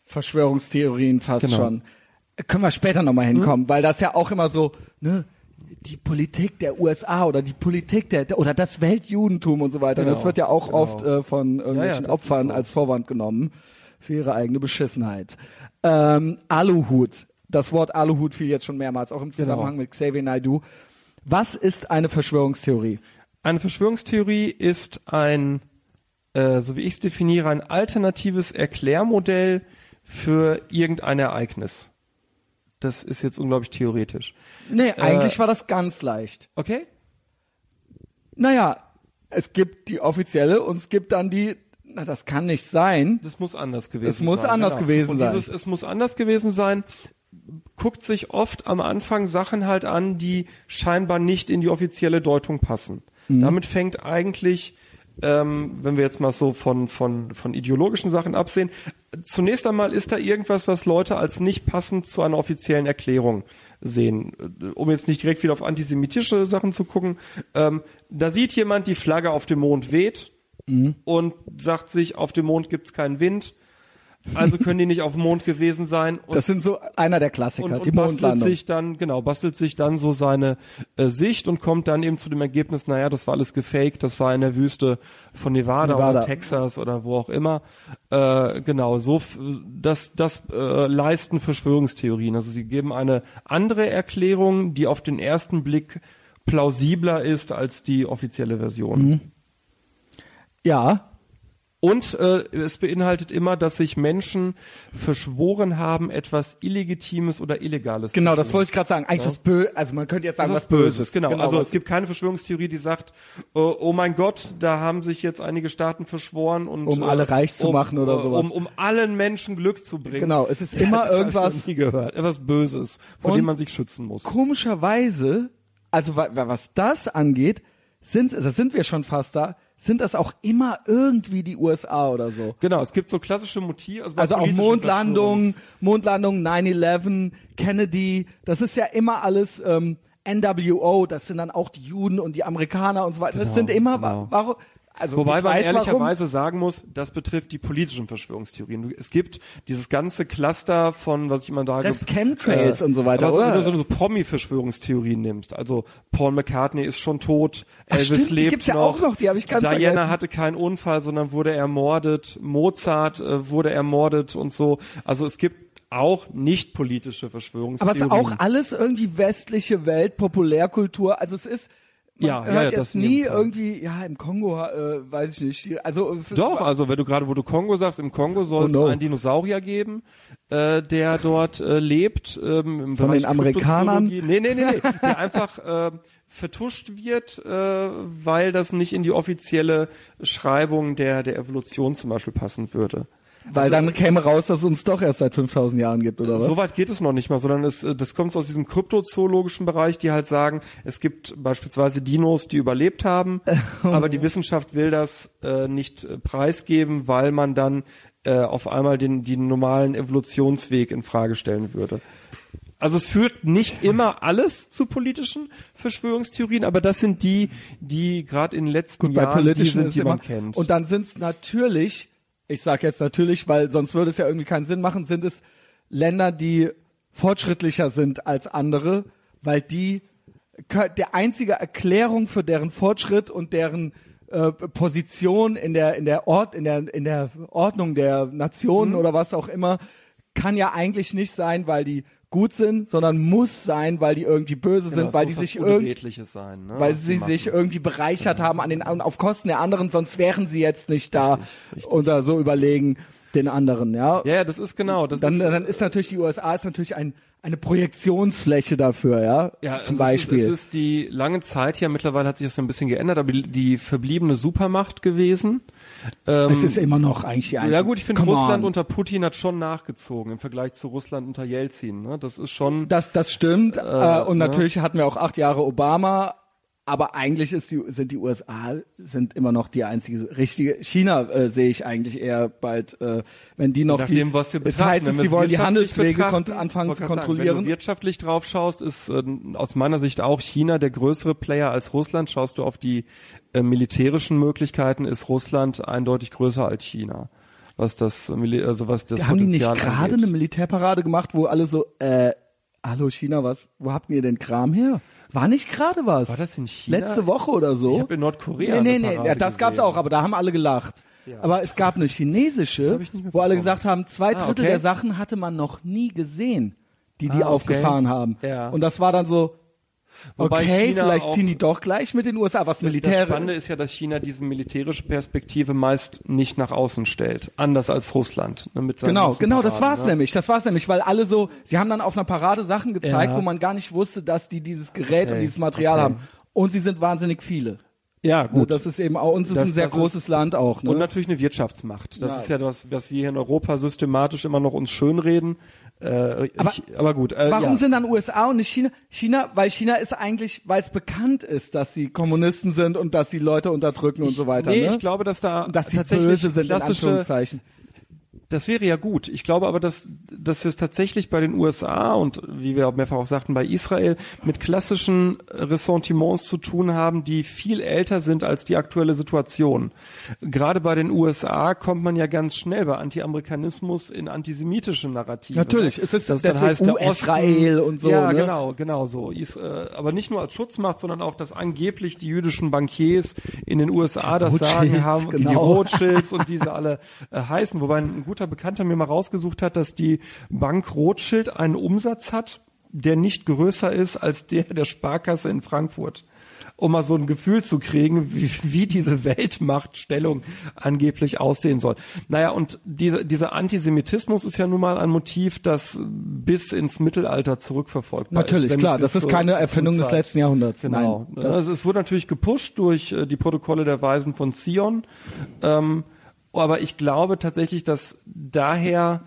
Verschwörungstheorien fast genau. schon. Können wir später nochmal hinkommen, mhm. weil das ja auch immer so, ne, die Politik der USA oder die Politik der oder das Weltjudentum und so weiter. Genau, das wird ja auch genau. oft äh, von irgendwelchen ja, ja, Opfern so. als Vorwand genommen für ihre eigene Beschissenheit. Ähm, Aluhut das Wort Aluhut fiel jetzt schon mehrmals, auch im Zusammenhang genau. mit Xavier Naidoo. Was ist eine Verschwörungstheorie? Eine Verschwörungstheorie ist ein, äh, so wie ich es definiere, ein alternatives Erklärmodell für irgendein Ereignis. Das ist jetzt unglaublich theoretisch. Nee, äh, eigentlich war das ganz leicht. Okay. Naja, es gibt die offizielle und es gibt dann die na, das kann nicht sein. Das muss anders gewesen sein. Es muss anders genau. gewesen und dieses, Es muss anders gewesen sein guckt sich oft am Anfang Sachen halt an, die scheinbar nicht in die offizielle Deutung passen. Mhm. Damit fängt eigentlich, ähm, wenn wir jetzt mal so von, von, von ideologischen Sachen absehen, zunächst einmal ist da irgendwas, was Leute als nicht passend zu einer offiziellen Erklärung sehen. Um jetzt nicht direkt wieder auf antisemitische Sachen zu gucken, ähm, da sieht jemand die Flagge auf dem Mond weht mhm. und sagt sich, auf dem Mond gibt's keinen Wind also können die nicht auf dem Mond gewesen sein. Und, das sind so einer der Klassiker, und, und die bastelt sich dann, genau, bastelt sich dann so seine äh, Sicht und kommt dann eben zu dem Ergebnis, naja, das war alles gefaked, das war in der Wüste von Nevada, Nevada. oder Texas oder wo auch immer. Äh, genau, so das, das äh, leisten Verschwörungstheorien. Also sie geben eine andere Erklärung, die auf den ersten Blick plausibler ist als die offizielle Version. Mhm. Ja, und äh, es beinhaltet immer, dass sich Menschen verschworen haben, etwas Illegitimes oder Illegales Genau, das wollte ich gerade sagen. Eigentlich ja. was Böses, also man könnte jetzt sagen, was, was Böses. Böses. Genau, genau also es gibt keine Verschwörungstheorie, die sagt, oh, oh, mein Gott, da haben sich jetzt einige Staaten verschworen und um alle äh, reich zu um, machen oder sowas. Um, um allen Menschen Glück zu bringen. Genau, es ist immer ja, irgendwas nie gehört, etwas Böses, vor und dem man sich schützen muss. Komischerweise, also was das angeht, sind, da sind wir schon fast da sind das auch immer irgendwie die USA oder so. Genau, es gibt so klassische Motive. Also, also auch Mondlandung, Mondlandung, 9-11, Kennedy, das ist ja immer alles ähm, NWO, das sind dann auch die Juden und die Amerikaner und so weiter. Genau, das sind immer, genau. warum, also Wobei man ehrlicherweise warum. sagen muss, das betrifft die politischen Verschwörungstheorien. Es gibt dieses ganze Cluster von, was ich immer sage, Selbst Chemtrails äh, und so weiter, aber oder? Wenn du so, so Promi-Verschwörungstheorien nimmst, also Paul McCartney ist schon tot, Ach, Elvis stimmt, lebt die gibt's noch, ja auch noch, die habe ich ganz Diana vergessen. hatte keinen Unfall, sondern wurde ermordet, Mozart äh, wurde ermordet und so. Also es gibt auch nicht politische Verschwörungstheorien. Aber es ist auch alles irgendwie westliche Welt, Populärkultur. Also es ist man ja, hört ja, jetzt nie irgendwie, ja, im Kongo, äh, weiß ich nicht. Also äh, Doch, also wenn du gerade, wo du Kongo sagst, im Kongo soll es oh no. einen Dinosaurier geben, äh, der dort äh, lebt. Ähm, im Von Bereich den Amerikanern? Nee, nee, nee, nee. der einfach äh, vertuscht wird, äh, weil das nicht in die offizielle Schreibung der, der Evolution zum Beispiel passen würde. Weil also, dann käme raus, dass es uns doch erst seit 5000 Jahren gibt, oder was? So weit geht es noch nicht mal, sondern es, äh, das kommt aus diesem kryptozoologischen Bereich, die halt sagen, es gibt beispielsweise Dinos, die überlebt haben, aber die Wissenschaft will das äh, nicht äh, preisgeben, weil man dann äh, auf einmal den, den normalen Evolutionsweg in Frage stellen würde. Also es führt nicht immer alles zu politischen Verschwörungstheorien, aber das sind die, die gerade in den letzten Gut, Jahren die sind, die man kennt. Und dann sind es natürlich ich sage jetzt natürlich, weil sonst würde es ja irgendwie keinen Sinn machen, sind es Länder, die fortschrittlicher sind als andere, weil die der einzige Erklärung für deren Fortschritt und deren äh, Position in der in der Ort in der in der Ordnung der Nationen oder was auch immer kann ja eigentlich nicht sein, weil die gut sind, sondern muss sein, weil die irgendwie böse Genau, sind, es weil die sich irgendwie sein, ne, weil sie sich irgendwie bereichert haben an den auf Kosten der anderen, sonst wären sie jetzt nicht da und da so überlegen den anderen, ja. Ja, ja, das ist genau. Das dann, ist, dann ist natürlich die USA ist natürlich ein, eine Projektionsfläche dafür, ja, Ja, zum es Beispiel. Ist, es ist die lange Zeit ja, mittlerweile hat sich das so ein bisschen geändert, aber die, die verbliebene Supermacht gewesen. Ähm, es ist immer noch eigentlich die einzige. ja gut, ich finde Russland on. unter Putin hat schon nachgezogen im Vergleich zu Russland unter Jelzin. Ne? Das ist schon. Das, das stimmt. Äh, und ne? natürlich hatten wir auch acht Jahre Obama. Aber eigentlich ist die, sind die USA sind immer noch die einzige richtige. China äh, sehe ich eigentlich eher bald, äh, wenn die noch Nach die. was wir Jetzt heißt es, sie wollen die Handelswege anfangen zu gerade sagen, Wenn kontrollieren. du wirtschaftlich drauf schaust, ist äh, aus meiner Sicht auch China der größere Player als Russland. Schaust du auf die äh, militärischen Möglichkeiten, ist Russland eindeutig größer als China. Was das, also was das Haben die nicht Potenzial gerade eine Militärparade gemacht, wo alle so, äh, hallo China, was, wo habt ihr den Kram her? War nicht gerade was? War das in China? Letzte Woche oder so? Ich habe in Nordkorea Nee, nee, nee, ja, das gab's gesehen. auch, aber da haben alle gelacht. Aber es gab eine chinesische, wo alle gesagt haben, zwei Ah, Drittel okay. der Sachen hatte man noch nie gesehen, die die Ah, okay. aufgefahren haben. Ja. Und das war dann so, Wobei okay, China vielleicht auch- ziehen die doch gleich mit den USA, was Das Militär. Spannende ist ja, dass China diese militärische Perspektive meist nicht nach außen stellt. Anders als Russland. Ne, Genau, genau, das Paraden, war's ne? nämlich. Das war's nämlich, weil alle so, sie haben dann auf einer Parade Sachen gezeigt, Ja. wo man gar nicht wusste, dass die dieses Gerät und Okay, dieses Material okay. haben. Und sie sind wahnsinnig viele. Ja, Ne, gut. Das ist eben auch, uns ist Das- ein sehr das ist- großes Land auch. Ne? Und natürlich eine Wirtschaftsmacht. Das Ja. ist ja das, was wir hier in Europa systematisch immer noch uns schönreden. Äh, Aber- ich, aber gut. Äh, Warum ja. sind dann USA und nicht China? China, weil China ist eigentlich, weil es bekannt ist, dass sie Kommunisten sind und dass sie Leute unterdrücken und so weiter. Nee, ne? ich glaube, dass da und dass sie tatsächlich böse sind, in klassische Anführungszeichen. Das wäre ja gut. Ich glaube aber, dass, dass wir es tatsächlich bei den USA und wie wir auch mehrfach auch sagten, bei Israel mit klassischen Ressentiments zu tun haben, die viel älter sind als die aktuelle Situation. Gerade bei den USA kommt man ja ganz schnell bei Anti-Amerikanismus in antisemitische Narrative. Natürlich, es ist das deswegen der US-Rael Osten- und so, Ja, ne? genau, genau so. Äh, aber nicht nur als Schutzmacht, sondern auch, dass angeblich die jüdischen Bankiers in den USA das Rothschilds, Sagen haben, die genau. Rothschilds und wie sie alle äh, heißen. Wobei ein guter Bekannter mir mal rausgesucht hat, dass die Bank Rothschild einen Umsatz hat, der nicht größer ist als der der Sparkasse in Frankfurt. Um mal so ein Gefühl zu kriegen, wie, wie diese Weltmachtstellung angeblich aussehen soll. Naja, und diese, dieser Antisemitismus ist ja nun mal ein Motiv, das bis ins Mittelalter zurückverfolgbar ist. Natürlich, Wenn klar, das ist keine Erfindung des letzten Jahrhunderts. Genau. Nein, also es wurde natürlich gepusht durch äh, die Protokolle der Weisen von Zion. Ähm, aber ich glaube tatsächlich, dass daher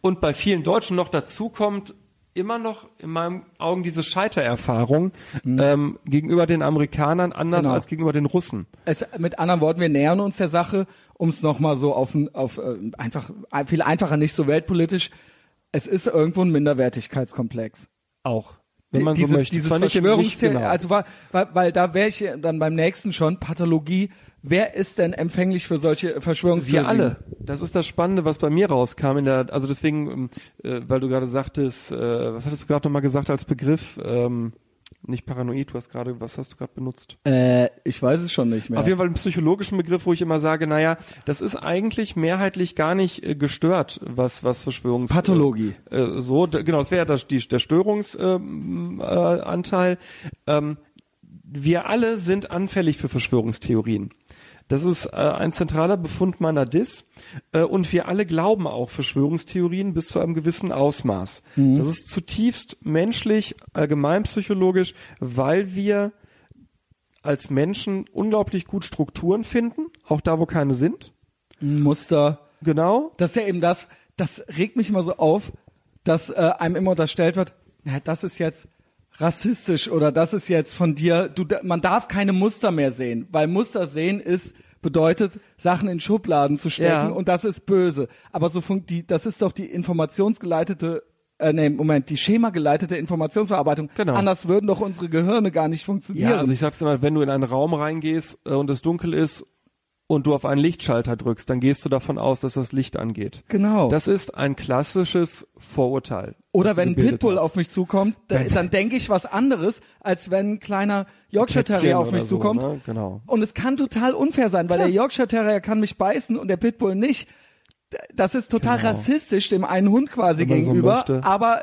und bei vielen Deutschen noch dazu kommt, immer noch in meinen Augen diese Scheitererfahrung ähm, gegenüber den Amerikanern anders Mhm. Genau. als gegenüber den Russen. es, mit anderen Worten, wir nähern uns der Sache, um es nochmal so auf, auf äh, einfach äh, viel einfacher, nicht so weltpolitisch. Es ist irgendwo ein Minderwertigkeitskomplex. Auch. Wenn man dieses, so möchte. Dieses Verschwörungstheorie, genau. also weil, weil, weil da wäre ich dann beim nächsten schon, Pathologie, wer ist denn empfänglich für solche Verschwörungstheorien? Wir alle. Das ist das Spannende, was bei mir rauskam in der, also deswegen, ähm, äh, weil du gerade sagtest, äh, was hattest du gerade nochmal gesagt als Begriff? Ähm, nicht paranoid, du hast gerade, was hast du gerade benutzt? Äh, ich weiß es schon nicht mehr. Auf jeden Fall einen psychologischen Begriff, wo ich immer sage, naja, das ist eigentlich mehrheitlich gar nicht äh, gestört, was was Verschwörungs Pathologie. Äh, äh, so genau, das wäre ja der Störungsanteil. Ähm, äh, ähm, wir alle sind anfällig für Verschwörungstheorien. Das ist äh, ein zentraler Befund meiner DIS. Äh, und wir alle glauben auch Verschwörungstheorien bis zu einem gewissen Ausmaß. Das ist zutiefst menschlich, allgemeinpsychologisch, weil wir als Menschen unglaublich gut Strukturen finden, auch da, wo keine sind. Muster. Genau. Das ist ja eben das, das regt mich immer so auf, dass äh, einem immer unterstellt wird, na, das ist jetzt rassistisch oder das ist jetzt von dir, du, man darf keine Muster mehr sehen, weil Muster sehen ist, bedeutet, Sachen in Schubladen zu stecken Ja. und das ist böse. Aber so funkt die, das ist doch die informationsgeleitete äh, nee, Moment, die schemageleitete Informationsverarbeitung. Genau. Anders würden doch unsere Gehirne gar nicht funktionieren. Ja, also ich sag's immer, wenn du in einen Raum reingehst äh, und es dunkel ist und du auf einen Lichtschalter drückst, dann gehst du davon aus, dass das Licht angeht. Genau. Das ist ein klassisches Vorurteil. Oder wenn ein Pitbull hast. auf mich zukommt, da, dann denke ich was anderes, als wenn ein kleiner Yorkshire Terrier auf mich so, zukommt. ne? Genau. Und es kann total unfair sein, weil der Yorkshire Terrier kann mich beißen und der Pitbull nicht. Das ist total Genau. rassistisch dem einen Hund quasi so gegenüber, möchte. aber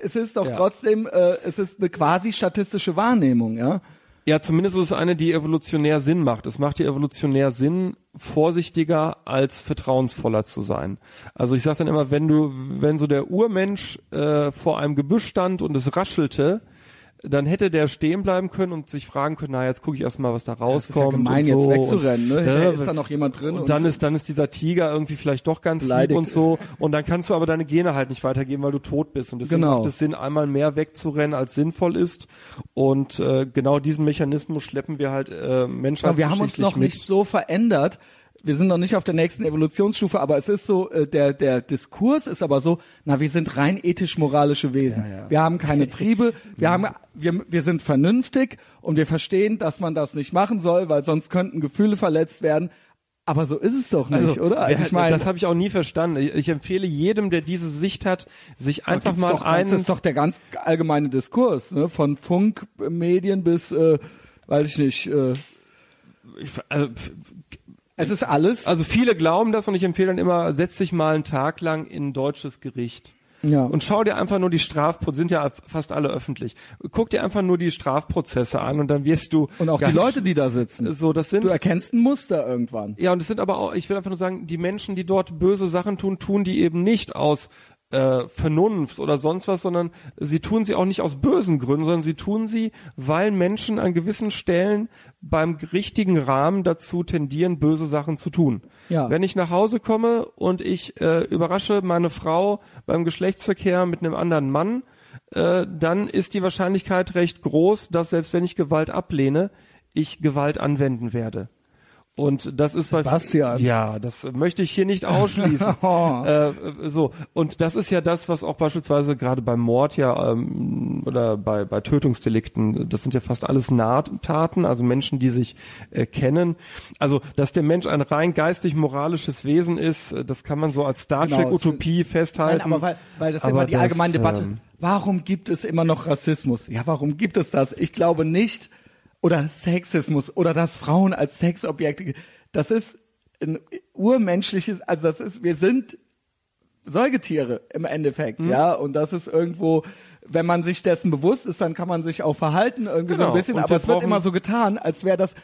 es ist doch Ja. trotzdem, äh, es ist eine quasi statistische Wahrnehmung, ja. Ja, zumindest ist es eine, die evolutionär Sinn macht. Es macht dir evolutionär Sinn, vorsichtiger als vertrauensvoller zu sein. Also ich sage dann immer, wenn du, wenn so der Urmensch äh, vor einem Gebüsch stand und es raschelte, dann hätte der stehen bleiben können und sich fragen können, na jetzt gucke ich erstmal, was da Das ist rauskommt. ja gemein, und jetzt so. wegzurennen, ne? Und, Ja, ja, ist da noch jemand drin? und dann ist dann ist dieser Tiger irgendwie vielleicht doch ganz Beleidigt. lieb und so und dann kannst du aber deine Gene halt nicht weitergeben, weil du tot bist und deswegen Genau. macht es Sinn, einmal mehr wegzurennen, als sinnvoll ist und äh, genau diesen Mechanismus schleppen wir halt äh, Menschheitsgeschichtlich Aber wir haben uns noch mit. nicht so verändert. Wir sind noch nicht auf der nächsten Evolutionsstufe, aber es ist so, äh, der, der Diskurs ist aber so, na, wir sind rein ethisch-moralische Wesen. Ja, ja. Wir haben keine Triebe, wir haben, wir, wir sind vernünftig und wir verstehen, dass man das nicht machen soll, weil sonst könnten Gefühle verletzt werden. Aber so ist es doch nicht, oder? Also ich meine, das habe ich auch nie verstanden. Ich, empfehle jedem, der diese Sicht hat, sich einfach mal doch, einen Das ist doch der ganz allgemeine Diskurs, ne? von Funkmedien bis, äh, weiß ich nicht, äh, ich, also, es ist alles. also viele glauben das und ich empfehle dann immer, setz dich mal einen Tag lang in ein deutsches Gericht. ja. Und schau dir einfach nur die Strafprozesse, sind ja fast alle öffentlich. Guck dir einfach nur die Strafprozesse an und dann wirst du und auch die Leute, die da sitzen. so, das sind Du erkennst ein Muster irgendwann. Ja, und es sind aber auch, ich will einfach nur sagen, die Menschen, die dort böse Sachen tun, tun die eben nicht aus äh, Vernunft oder sonst was, sondern sie tun sie auch nicht aus bösen Gründen, sondern sie tun sie, weil Menschen an gewissen Stellen beim richtigen Rahmen dazu tendieren, böse Sachen zu tun. Ja. Wenn ich nach Hause komme und ich äh, überrasche meine Frau beim Geschlechtsverkehr mit einem anderen Mann, äh, dann ist die Wahrscheinlichkeit recht groß, dass selbst wenn ich Gewalt ablehne, ich Gewalt anwenden werde. Und das ist Sebastian. bei ja, das möchte ich hier nicht ausschließen. Oh. äh, so und das ist ja das, was auch beispielsweise gerade beim Mord ja ähm, oder bei bei Tötungsdelikten, das sind ja fast alles Nahtaten, also Menschen, die sich äh, kennen. Also dass der Mensch ein rein geistig moralisches Wesen ist, äh, das kann man so als Star Genau, Trek Utopie festhalten. Nein, aber weil, weil das ist Aber immer die das, allgemeine Debatte. ähm, Warum gibt es immer noch Rassismus? Ja, warum gibt es das? Ich glaube nicht. Oder Sexismus oder dass Frauen als Sexobjekte. Das ist ein urmenschliches, also das ist, wir sind Säugetiere im Endeffekt, Mhm. ja. Und das ist irgendwo, wenn man sich dessen bewusst ist, dann kann man sich auch verhalten irgendwie so Genau. ein bisschen. Und Aber es wird immer so getan, als wäre das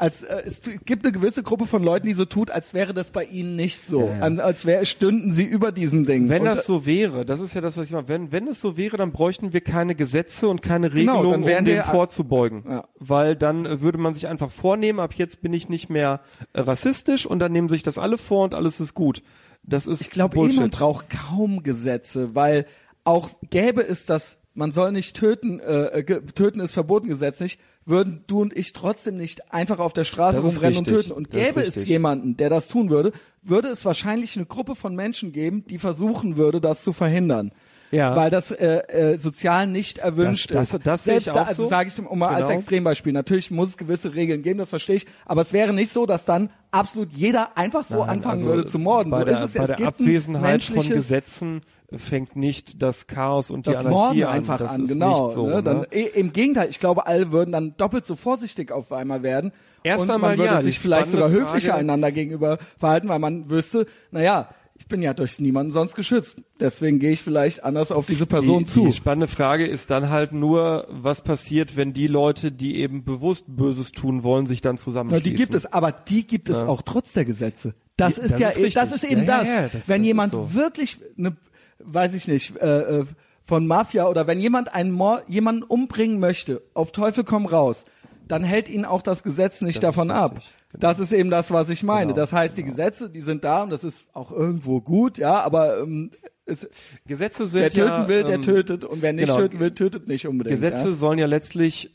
als äh, es gibt eine gewisse Gruppe von Leuten, die so tut, als wäre das bei ihnen nicht so, Ja, ja. An, als wäre stünden sie über diesen Ding. Wenn Und, das so wäre, das ist ja das, was ich meine, wenn, wenn es so wäre, dann bräuchten wir keine Gesetze und keine Genau, Regelungen, wären um dem wir- vorzubeugen. Ja. Weil dann äh, würde man sich einfach vornehmen, ab jetzt bin ich nicht mehr äh, rassistisch und dann nehmen sich das alle vor und alles ist gut. Das ist Ich glaube, man braucht kaum Gesetze, weil auch gäbe es das, man soll nicht töten, äh, ge töten ist verboten gesetzlich, würden du und ich trotzdem nicht einfach auf der Straße Das rumrennen und töten. Und Das gäbe es jemanden, der das tun würde, würde es wahrscheinlich eine Gruppe von Menschen geben, die versuchen würde, das zu verhindern. Ja. Weil das äh, äh, sozial nicht erwünscht Das- ist. das sehe Selbst ich da, auch also so. sage ich um mal als Genau. Extrembeispiel. Natürlich muss es gewisse Regeln geben, das verstehe ich. Aber es wäre nicht so, dass dann absolut jeder einfach so Nein, anfangen also würde zu morden. Bei so der, ist es. bei es der Abwesenheit von Gesetzen fängt nicht das Chaos und die das Anarchie Morden an. einfach das an, ist genau. So, ne? Dann, ne? eh, Im Gegenteil, ich glaube, alle würden dann doppelt so vorsichtig auf einmal werden. Erst und einmal man würde ja, die sich vielleicht sogar spannende höflicher Frage- einander gegenüber verhalten, weil man wüsste, naja, ich bin ja durch niemanden sonst geschützt. Deswegen gehe ich vielleicht anders auf diese Person die, zu. Die spannende Frage ist dann halt nur, was passiert, wenn die Leute, die eben bewusst Böses tun wollen, sich dann zusammenschließen. die gibt es, aber die gibt es Ja. auch trotz der Gesetze. Das Ja, ist das ja, ist e- das ist eben Ja, ja, das. ja, das- wenn das jemand so. wirklich eine, weiß ich nicht, äh, äh, von Mafia oder wenn jemand einen Mord, jemanden umbringen möchte, auf Teufel komm raus, dann hält ihn auch das Gesetz nicht Das davon ab. genau. Das ist eben das, was ich meine. Genau, das heißt, die Gesetze, die sind da und das ist auch irgendwo gut, ja, aber ähm, es, Gesetze sind wer töten ja, will, der ähm, tötet und wer nicht genau. töten will, tötet nicht unbedingt. Gesetze ja? sollen ja letztlich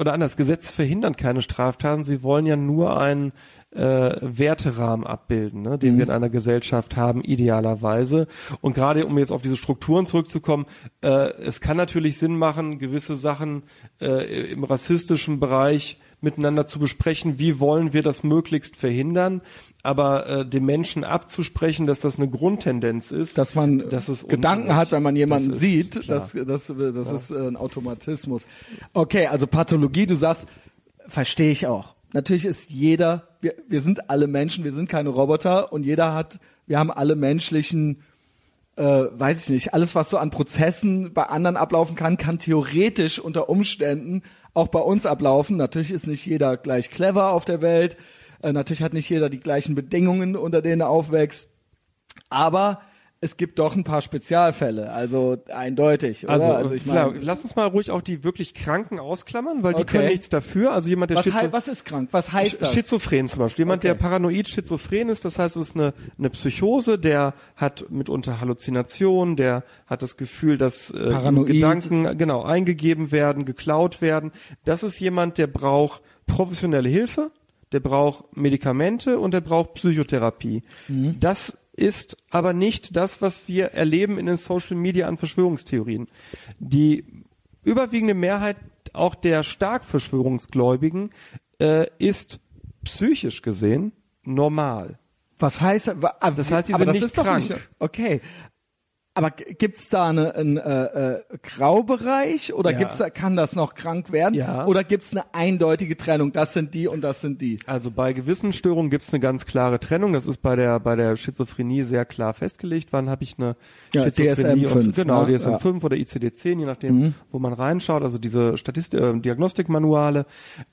oder anders, Gesetze verhindern keine Straftaten, sie wollen ja nur einen äh, Werterahmen abbilden, ne, den wir in einer Gesellschaft haben, idealerweise. Und gerade um jetzt auf diese Strukturen zurückzukommen, äh, es kann natürlich Sinn machen, gewisse Sachen äh, im rassistischen Bereich miteinander zu besprechen, wie wollen wir das möglichst verhindern, aber äh, dem Menschen abzusprechen, dass das eine Grundtendenz ist, dass man das ist Gedanken hat, wenn man jemanden Das ist sieht, klar. das, das, das ist äh, ein Automatismus. Okay, also Pathologie, du sagst, verstehe ich auch. Natürlich ist jeder, wir, wir sind alle Menschen, wir sind keine Roboter und jeder hat, wir haben alle menschlichen, äh, weiß ich nicht, alles, was so an Prozessen bei anderen ablaufen kann, kann theoretisch unter Umständen auch bei uns ablaufen. Natürlich ist nicht jeder gleich clever auf der Welt, äh, natürlich hat nicht jeder die gleichen Bedingungen, unter denen er aufwächst. Aber es gibt doch ein paar Spezialfälle, also eindeutig. Oder? Also, also ich klar, meine, lass uns mal ruhig auch die wirklich Kranken ausklammern, weil die Okay. können nichts dafür. Also jemand, der was, Schizo was ist krank? Was heißt das? Schizophren zum Beispiel. Jemand, Okay. der paranoid schizophren ist, das heißt, es ist eine, eine Psychose, der hat mitunter Halluzinationen, der hat das Gefühl, dass äh. Gedanken genau eingegeben werden, geklaut werden. Das ist jemand, der braucht professionelle Hilfe, der braucht Medikamente und der braucht Psychotherapie. Mhm. Das ist aber nicht das, was wir erleben in den Social Media an Verschwörungstheorien. Die überwiegende Mehrheit auch der stark Verschwörungsgläubigen äh, ist psychisch gesehen normal. Was heißt ah, Das heißt, die aber sind das nicht krank. Nicht, okay. Aber gibt's da eine, einen äh, äh, Graubereich oder Ja. gibt's da, kann das noch krank werden? Ja. Oder gibt's eine eindeutige Trennung? Das sind die und das sind die. Also bei gewissen Störungen gibt es eine ganz klare Trennung. Das ist bei der bei der Schizophrenie sehr klar festgelegt. Wann habe ich eine Ja, Schizophrenie? DSM-5, und, genau, ne? DSM-5 oder ICD-10, je nachdem, wo man reinschaut. Also diese Statistik, äh, Diagnostikmanuale.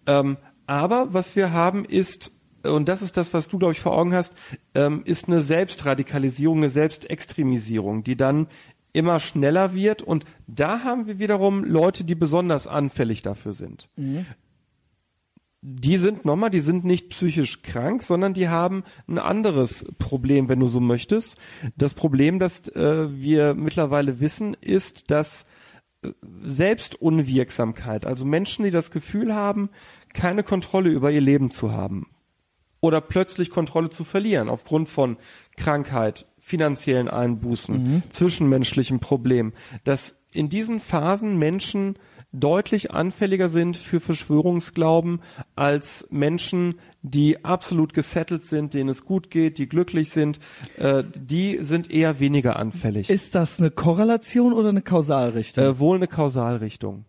Ähm, aber was wir haben ist und das ist das, was du, glaube ich, vor Augen hast, ähm, ist eine Selbstradikalisierung, eine Selbstextremisierung, die dann immer schneller wird. Und da haben wir wiederum Leute, die besonders anfällig dafür sind die sind nochmal, die sind nicht psychisch krank, sondern die haben ein anderes Problem, wenn du so möchtest. Das Problem, das äh, wir mittlerweile wissen, ist, dass äh, Selbstunwirksamkeit, also Menschen, die das Gefühl haben, keine Kontrolle über ihr Leben zu haben oder plötzlich Kontrolle zu verlieren aufgrund von Krankheit, finanziellen Einbußen, zwischenmenschlichen Problemen, dass in diesen Phasen Menschen deutlich anfälliger sind für Verschwörungsglauben als Menschen, die absolut gesettelt sind, denen es gut geht, die glücklich sind, äh, die sind eher weniger anfällig. Ist das eine Korrelation oder eine Kausalrichtung? äh, wohl eine Kausalrichtung.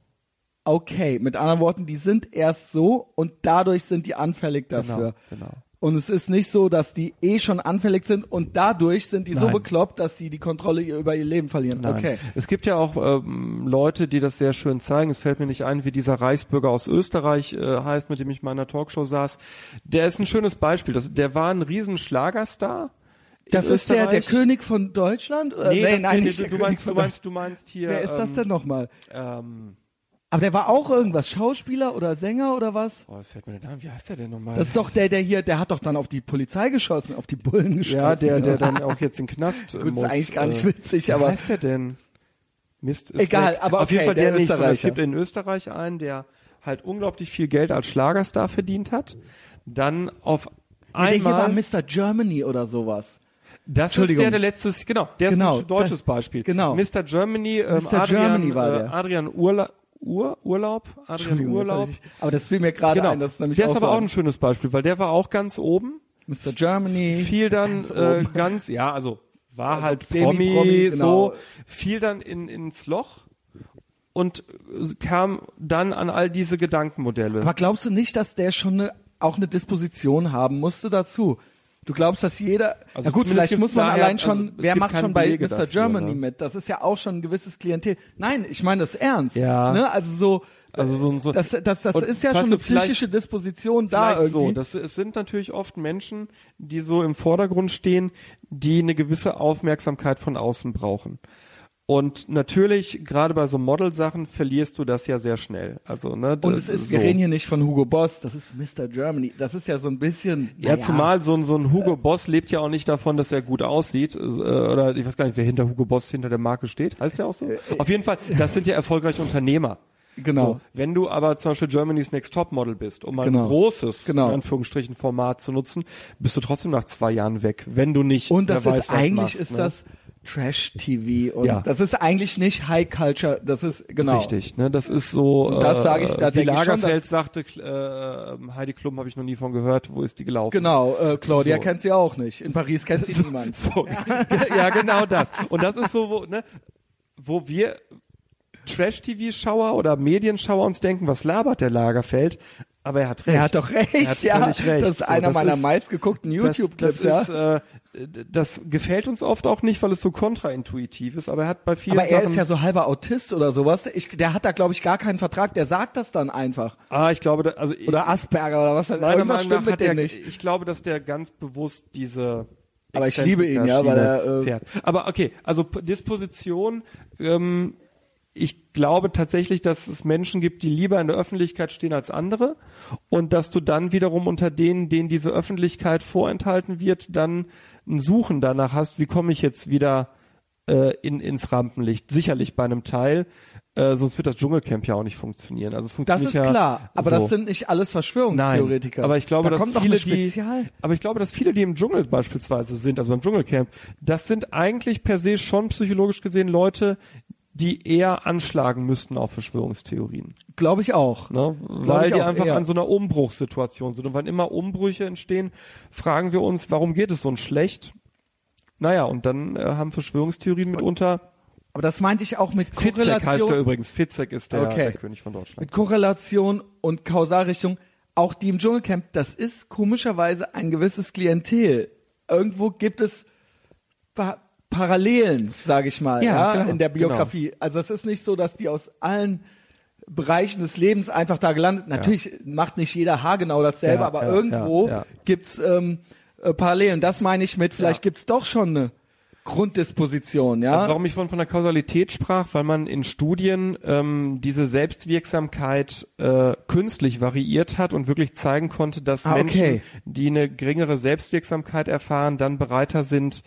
Okay, mit anderen Worten, die sind erst so und dadurch sind die anfällig dafür. Genau, genau. Und es ist nicht so, dass die eh schon anfällig sind und dadurch sind die so Nein. bekloppt, dass sie die Kontrolle über ihr Leben verlieren. Nein. Okay. Es gibt ja auch ähm, Leute, die das sehr schön zeigen. Es fällt mir nicht ein, wie dieser Reichsbürger aus Österreich äh, heißt, mit dem ich mal in einer Talkshow saß. Der ist ein schönes Beispiel. Das, der war ein riesen Schlagerstar. in Das ist der, der. König von Deutschland? Oder? Nee, nee, du, der du, König meinst, du meinst, du meinst hier. Wer ist das ähm, denn nochmal? Ähm, Aber der war auch irgendwas, Schauspieler oder Sänger oder was? oh, es fällt mir nicht ein. Wie heißt der denn nochmal? Das ist doch der, der hier, der hat doch dann auf die Polizei geschossen, auf die Bullen geschossen. ja, der, der dann auch jetzt in den Knast äh, Gut, ist muss. eigentlich gar nicht äh, witzig, wie aber- heißt der denn? Mist, ist Egal, weg. aber Auf jeden okay, Fall der, der nicht. Es gibt in Österreich einen, der halt unglaublich viel Geld als Schlagerstar verdient hat. Dann auf Nee, der hier war einmal. Mr. Germany oder sowas. Das ist der, der letztes, genau, der Genau, ist ein deutsches das- Beispiel. genau. Mr. Germany, ähm, Mr. Adrian, Germany war äh, der. Adrian Urla Ur Urlaub, Adrian Urlaub. ich- Aber das fiel mir gerade Genau. ein, das ist nämlich der ist aber so auch ein- schönes Beispiel, weil der war auch ganz oben, Mr. Germany. fiel dann Ganz äh, ganz, ja, also war Also halt Semi-Promi, Promi, genau. so, fiel dann in, ins Loch und äh, kam dann an all diese Gedankenmodelle. Aber glaubst du nicht, dass der schon eine, auch eine Disposition haben musste dazu? Du glaubst, dass jeder, Also na gut, vielleicht muss man daher- allein schon, also wer macht schon bei Belege Mr. dafür, Germany ne? mit? Das ist ja auch schon ein gewisses Klientel. Nein, ich meine das ernst. Ja. Ne? Also so, Also so, so das, das, das ist ja schon eine psychische Disposition da irgendwie. so. Das, es sind natürlich oft Menschen, die so im Vordergrund stehen, die eine gewisse Aufmerksamkeit von außen brauchen. Und natürlich, gerade bei so Model-Sachen, verlierst du das ja sehr schnell. Also, ne, Und es ist, so. wir reden hier nicht von Hugo Boss, das ist Mr. Germany. Das ist ja so ein bisschen. Ja, naja, zumal so ein, so ein Hugo Boss lebt ja auch nicht davon, dass er gut aussieht. Äh, oder ich weiß gar nicht, wer hinter Hugo Boss hinter der Marke steht. Heißt der auch so? Auf jeden Fall, das sind ja erfolgreiche Unternehmer. Genau. So, wenn du aber zum Beispiel Germany's Next Top Model bist, um mal Genau. ein großes, Genau. in Anführungsstrichen, Format zu nutzen, bist du trotzdem nach zwei Jahren weg, wenn du nicht Und das ist weiß, eigentlich machst, ist ne? das Trash-TV und Ja. das ist eigentlich nicht High Culture, das ist genau. Richtig, ne? Das ist so. Und das äh, sag ich- da wie denk ich schon, Lagerfeld dass- sagte, äh, Heidi Klum habe ich noch nie von gehört. Wo ist die gelaufen? Genau, äh, Claudia So. kennt sie auch nicht. In Paris kennt sie niemand. So, ja. genau das. Und das ist so, wo, ne, wo wir Trash-TV-Schauer oder Medienschauer uns denken, was labert der Lagerfeld? Aber er hat recht. Er hat doch recht, Er hat ja. recht. Das ist So, einer das meiner ist- meistgeguckten YouTube-Clips, das, ja. das Ist, äh, das gefällt uns oft auch nicht, weil es so kontraintuitiv ist, aber er hat bei vielen Aber er Sachen, ist ja so halber Autist oder sowas. Ich, der hat da, glaube ich, gar keinen Vertrag. Der sagt das dann einfach. ah, ich glaube, da, also Oder Asperger oder was. meiner Irgendwas Meinung stimmt mit dem er, nicht. ich glaube, dass der ganz bewusst diese Aber ich liebe ihn, ja, weil er, äh, fährt. Aber okay, also Disposition, ähm, ich glaube tatsächlich, dass es Menschen gibt, die lieber in der Öffentlichkeit stehen als andere und dass du dann wiederum unter denen, denen diese Öffentlichkeit vorenthalten wird, dann ein Suchen danach hast, wie komme ich jetzt wieder äh, in, ins Rampenlicht. Sicherlich bei einem Teil, äh, sonst wird das Dschungelcamp ja auch nicht funktionieren. Also es Das funktioniert ist ja klar. Aber so. das sind nicht alles Verschwörungstheoretiker. Nein, aber ich glaube, da dass viele, die, aber ich glaube, dass viele, die im Dschungel beispielsweise sind, also beim Dschungelcamp, das sind eigentlich per se schon psychologisch gesehen Leute, die eher anschlagen müssten auf Verschwörungstheorien, Glaube ich auch. ne? weil ich die auch einfach eher. an so einer Umbruchssituation sind. Und wenn immer Umbrüche entstehen, fragen wir uns, warum geht es so schlecht? Naja, und dann äh, haben Verschwörungstheorien mitunter, Aber das meinte ich auch mit Fitzek heißt er Korrelation, übrigens, Fitzek ist der, Okay. der König von Deutschland. mit Korrelation und Kausalrichtung. Auch die im Dschungelcamp, das ist komischerweise ein gewisses Klientel. Irgendwo gibt es Parallelen, sage ich mal, Ja, ja, klar, in der Biografie. Also es ist nicht so, dass die aus allen Bereichen des Lebens einfach da gelandet. Natürlich macht nicht jeder haargenau dasselbe, Ja, aber ja, irgendwo ja, ja. gibt's ähm, äh, Parallelen. Das meine ich mit, vielleicht Ja. gibt's doch schon eine Grunddisposition, ja. Also warum ich von, von der Kausalität sprach, weil man in Studien ähm, diese Selbstwirksamkeit äh, künstlich variiert hat und wirklich zeigen konnte, dass Ah, Menschen, okay. die eine geringere Selbstwirksamkeit erfahren, dann bereiter sind,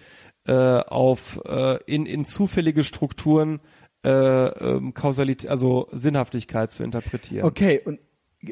äh, auf äh, in, in zufällige Strukturen äh, ähm, Kausalität, also Sinnhaftigkeit zu interpretieren. Okay, und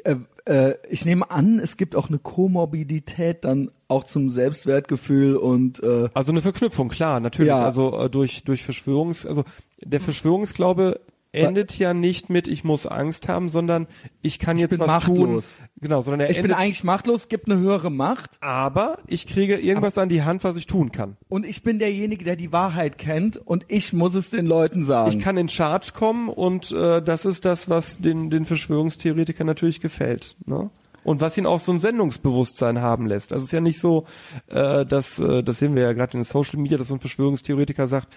äh, äh, ich nehme an, es gibt auch eine Komorbidität dann auch zum Selbstwertgefühl und äh, Also eine Verknüpfung, klar, natürlich. Ja. Also äh, durch durch Verschwörungs, also der Verschwörungsglaube endet ja nicht mit ich muss Angst haben, sondern ich kann jetzt bin was machtlos. tun. Genau, sondern er ich bin endet, eigentlich machtlos, gibt eine höhere Macht aber ich kriege irgendwas an die Hand, was ich tun kann. und ich bin derjenige, der die Wahrheit kennt und ich muss es den Leuten sagen. Ich kann in Charge kommen und äh, das ist das, was den den Verschwörungstheoretikern natürlich gefällt. Ne? Und was ihn auch so ein Sendungsbewusstsein haben lässt. Also es ist ja nicht so, äh, dass, äh, das sehen wir ja gerade in den Social Media, dass so ein Verschwörungstheoretiker sagt,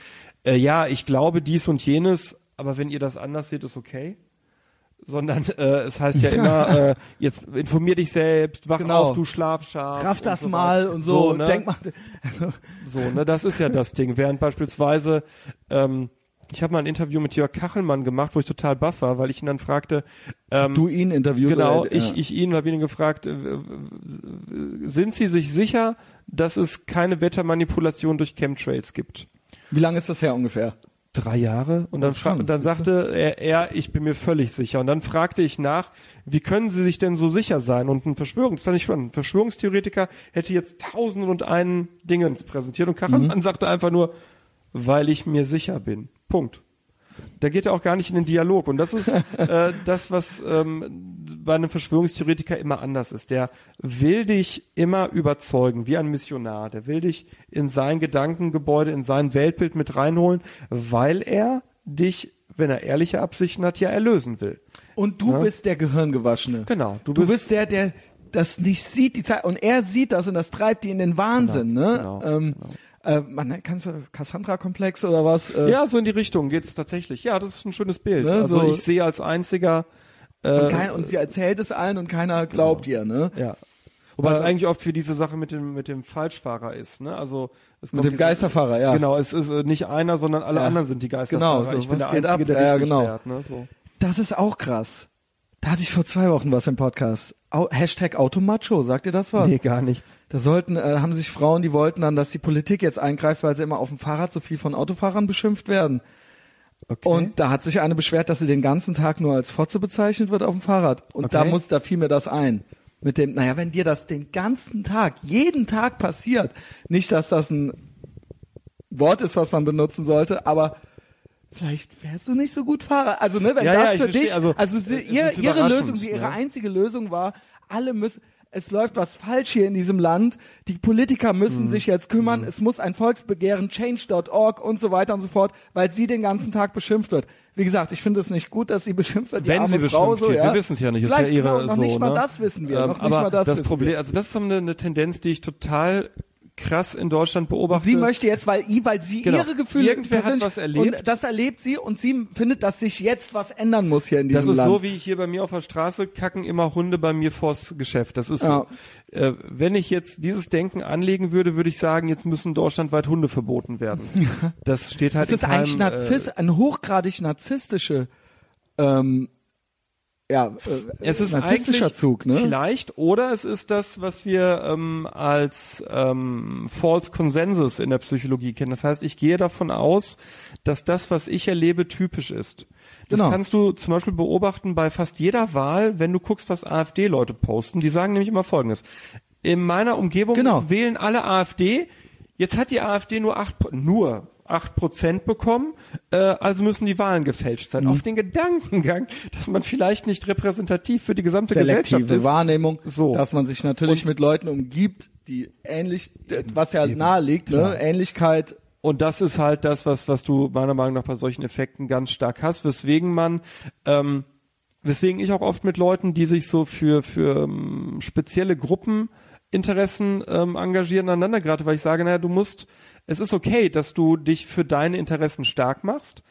äh, ja, ich glaube dies und jenes, aber wenn ihr das anders seht, ist okay. Sondern äh, es heißt ja immer, äh, jetzt informier dich selbst, wach Genau. auf, du Schlafschaf. Raff und das so mal weiter. und so, ne? denk mal. Also, So, ne, das ist ja das Ding. Während beispielsweise, ähm, ich habe mal ein Interview mit Jörg Kachelmann gemacht, wo ich total baff war, weil ich ihn dann fragte, ähm, du ihn interviewt. genau, oder, ich, ich ihn habe ihn gefragt, äh, äh, sind Sie sich sicher, dass es keine Wettermanipulation durch Chemtrails gibt? Wie lange ist das her ungefähr? Drei Jahre und dann, fra- und dann sagte er, er, ich bin mir völlig sicher. Und dann fragte ich nach, wie können Sie sich denn so sicher sein? Und ein Verschwörungs, fand ich spannend, ein Verschwörungstheoretiker hätte jetzt tausend und einen Dingens präsentiert und Kachelmann sagte einfach nur, weil ich mir sicher bin. Punkt. Da geht er auch gar nicht in den Dialog. Und das ist äh, das, was ähm, bei einem Verschwörungstheoretiker immer anders ist. Der will dich immer überzeugen, wie ein Missionar. Der will dich in sein Gedankengebäude, in sein Weltbild mit reinholen, weil er dich, wenn er ehrliche Absichten hat, ja erlösen will. Und du Ja. bist der Gehirngewaschene. Genau. Du, bist, der, der das nicht sieht, die Zeit. Und er sieht das und das treibt die in den Wahnsinn, ne? genau, ähm, Äh, man kannst du Cassandra-Komplex oder was? Äh, Ja, so in die Richtung geht's tatsächlich. Ja, das ist ein schönes Bild. Ne, also so- ich sehe als einziger äh, und, kein, und sie erzählt es allen und keiner glaubt ihr, ne? Ja. Wobei es Äh, eigentlich oft für diese Sache mit dem mit dem Falschfahrer ist, ne? Also es Mit dem Geisterfahrer, ja. Genau, es ist äh, nicht einer, sondern alle Ja. anderen sind die Geisterfahrer. Genau, so, ich bin der Einzige, ab? der Ja, richtig genau. fährt, ne? So. Das ist auch krass. Da hatte ich vor zwei Wochen was im Podcast. Au Hashtag Automacho, sagt ihr das was? Nee, gar nichts. Da sollten, äh, haben sich Frauen, die wollten dann, dass die Politik jetzt eingreift, weil sie immer auf dem Fahrrad so viel von Autofahrern beschimpft werden. Okay. Und da hat sich eine beschwert, dass sie den ganzen Tag nur als Fotze bezeichnet wird auf dem Fahrrad. Und da Okay. muss, da fiel mir das ein. Mit dem, naja, wenn dir das den ganzen Tag, jeden Tag passiert, nicht, dass das ein Wort ist, was man benutzen sollte, aber vielleicht fährst du nicht so gut Fahrer. Also ne, wenn Ja, das ja, für verstehe. dich, Also, also, sie, ihr, ist ihre Lösung, sie, ihre ne? einzige Lösung war, alle müssen, es läuft was falsch hier in diesem Land, die Politiker müssen Mhm. sich jetzt kümmern, es muss ein Volksbegehren, change.org und so weiter und so fort, weil sie den ganzen Tag beschimpft wird. Wie gesagt, ich finde es nicht gut, dass sie beschimpft wird, die Wenn sie Frau beschimpft so, wird, ja. wir wissen es ja nicht, ist Vielleicht ja ihre genau, noch so, nicht mal ne? das wissen wir, Ähm, noch nicht aber mal das, das Problem, wir. also das ist so eine, eine Tendenz, die ich total krass in Deutschland beobachte. Sie möchte jetzt, weil, weil sie Genau. ihre Gefühle Irgendwer hat was erlebt. und das erlebt sie und sie findet, dass sich jetzt was ändern muss hier in diesem Das ist Land. so wie hier bei mir auf der Straße kacken immer Hunde bei mir vors Geschäft. Das ist Ja. so. Äh, wenn ich jetzt dieses Denken anlegen würde, würde ich sagen, jetzt müssen deutschlandweit Hunde verboten werden. Das steht halt Es ist in keinem, eigentlich Narziss, ein hochgradig narzisstische, ähm, ja, äh, Es ist narzisstischer eigentlich Zug, ne? vielleicht oder es ist das, was wir ähm, als ähm, False Consensus in der Psychologie kennen. Das heißt, ich gehe davon aus, dass das, was ich erlebe, typisch ist. Das Genau. kannst du zum Beispiel beobachten bei fast jeder Wahl, wenn du guckst, was AfD-Leute posten. Die sagen nämlich immer Folgendes: In meiner Umgebung Genau. wählen alle AfD. Jetzt hat die AfD nur acht, nur acht Prozent bekommen, äh, also müssen die Wahlen gefälscht Mhm. sein. Auf den Gedankengang, dass man vielleicht nicht repräsentativ für die gesamte Gesellschaft Selektive ist. Wahrnehmung, So. dass man sich natürlich Und- mit Leuten umgibt, die ähnlich, was ja nahe liegt, ne? Ähnlichkeit. Und das ist halt das, was, was du meiner Meinung nach bei solchen Effekten ganz stark hast, weswegen man, ähm, weswegen ich auch oft mit Leuten, die sich so für, für ähm, spezielle Gruppeninteressen ähm, engagieren, aneinander gerate, weil ich sage, naja, du musst, es ist okay, dass du dich für deine Interessen stark machst,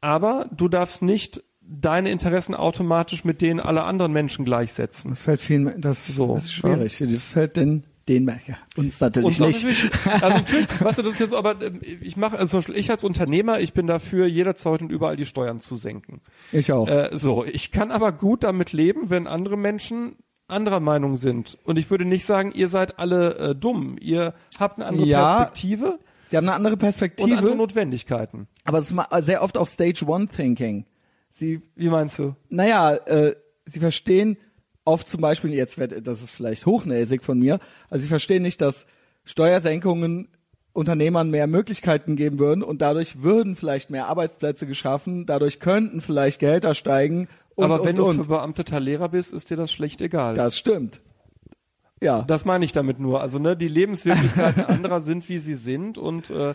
aber du darfst nicht deine Interessen automatisch mit denen aller anderen Menschen gleichsetzen. Das fällt vielen, das, So, das ist schwierig. Das fällt den, den, ja, uns natürlich Und nicht. natürlich, also natürlich, weißt du, das ist jetzt aber ähm, ich mache, also zum Beispiel ich als Unternehmer, ich bin dafür, jederzeit und überall die Steuern zu senken. Ich auch. Äh, so, ich kann aber gut damit leben, wenn andere Menschen anderer Meinung sind. Und ich würde nicht sagen, ihr seid alle äh, dumm. Ihr habt eine andere Ja, Perspektive Sie haben eine andere und andere Perspektive, Notwendigkeiten. aber es ist sehr oft auch Stage One Thinking. Sie Wie meinst du? naja, äh, sie verstehen oft zum Beispiel, jetzt wird, das ist vielleicht hochnäsig von mir, also sie verstehen nicht, dass Steuersenkungen Unternehmern mehr Möglichkeiten geben würden und dadurch würden vielleicht mehr Arbeitsplätze geschaffen, dadurch könnten vielleicht Gehälter steigen und, aber wenn und, du und. verbeamteter Lehrer bist, ist dir das schlecht egal. Das stimmt. Ja. Das meine ich damit nur. Also ne, die Lebenswirklichkeiten anderer sind, wie sie sind und äh, äh,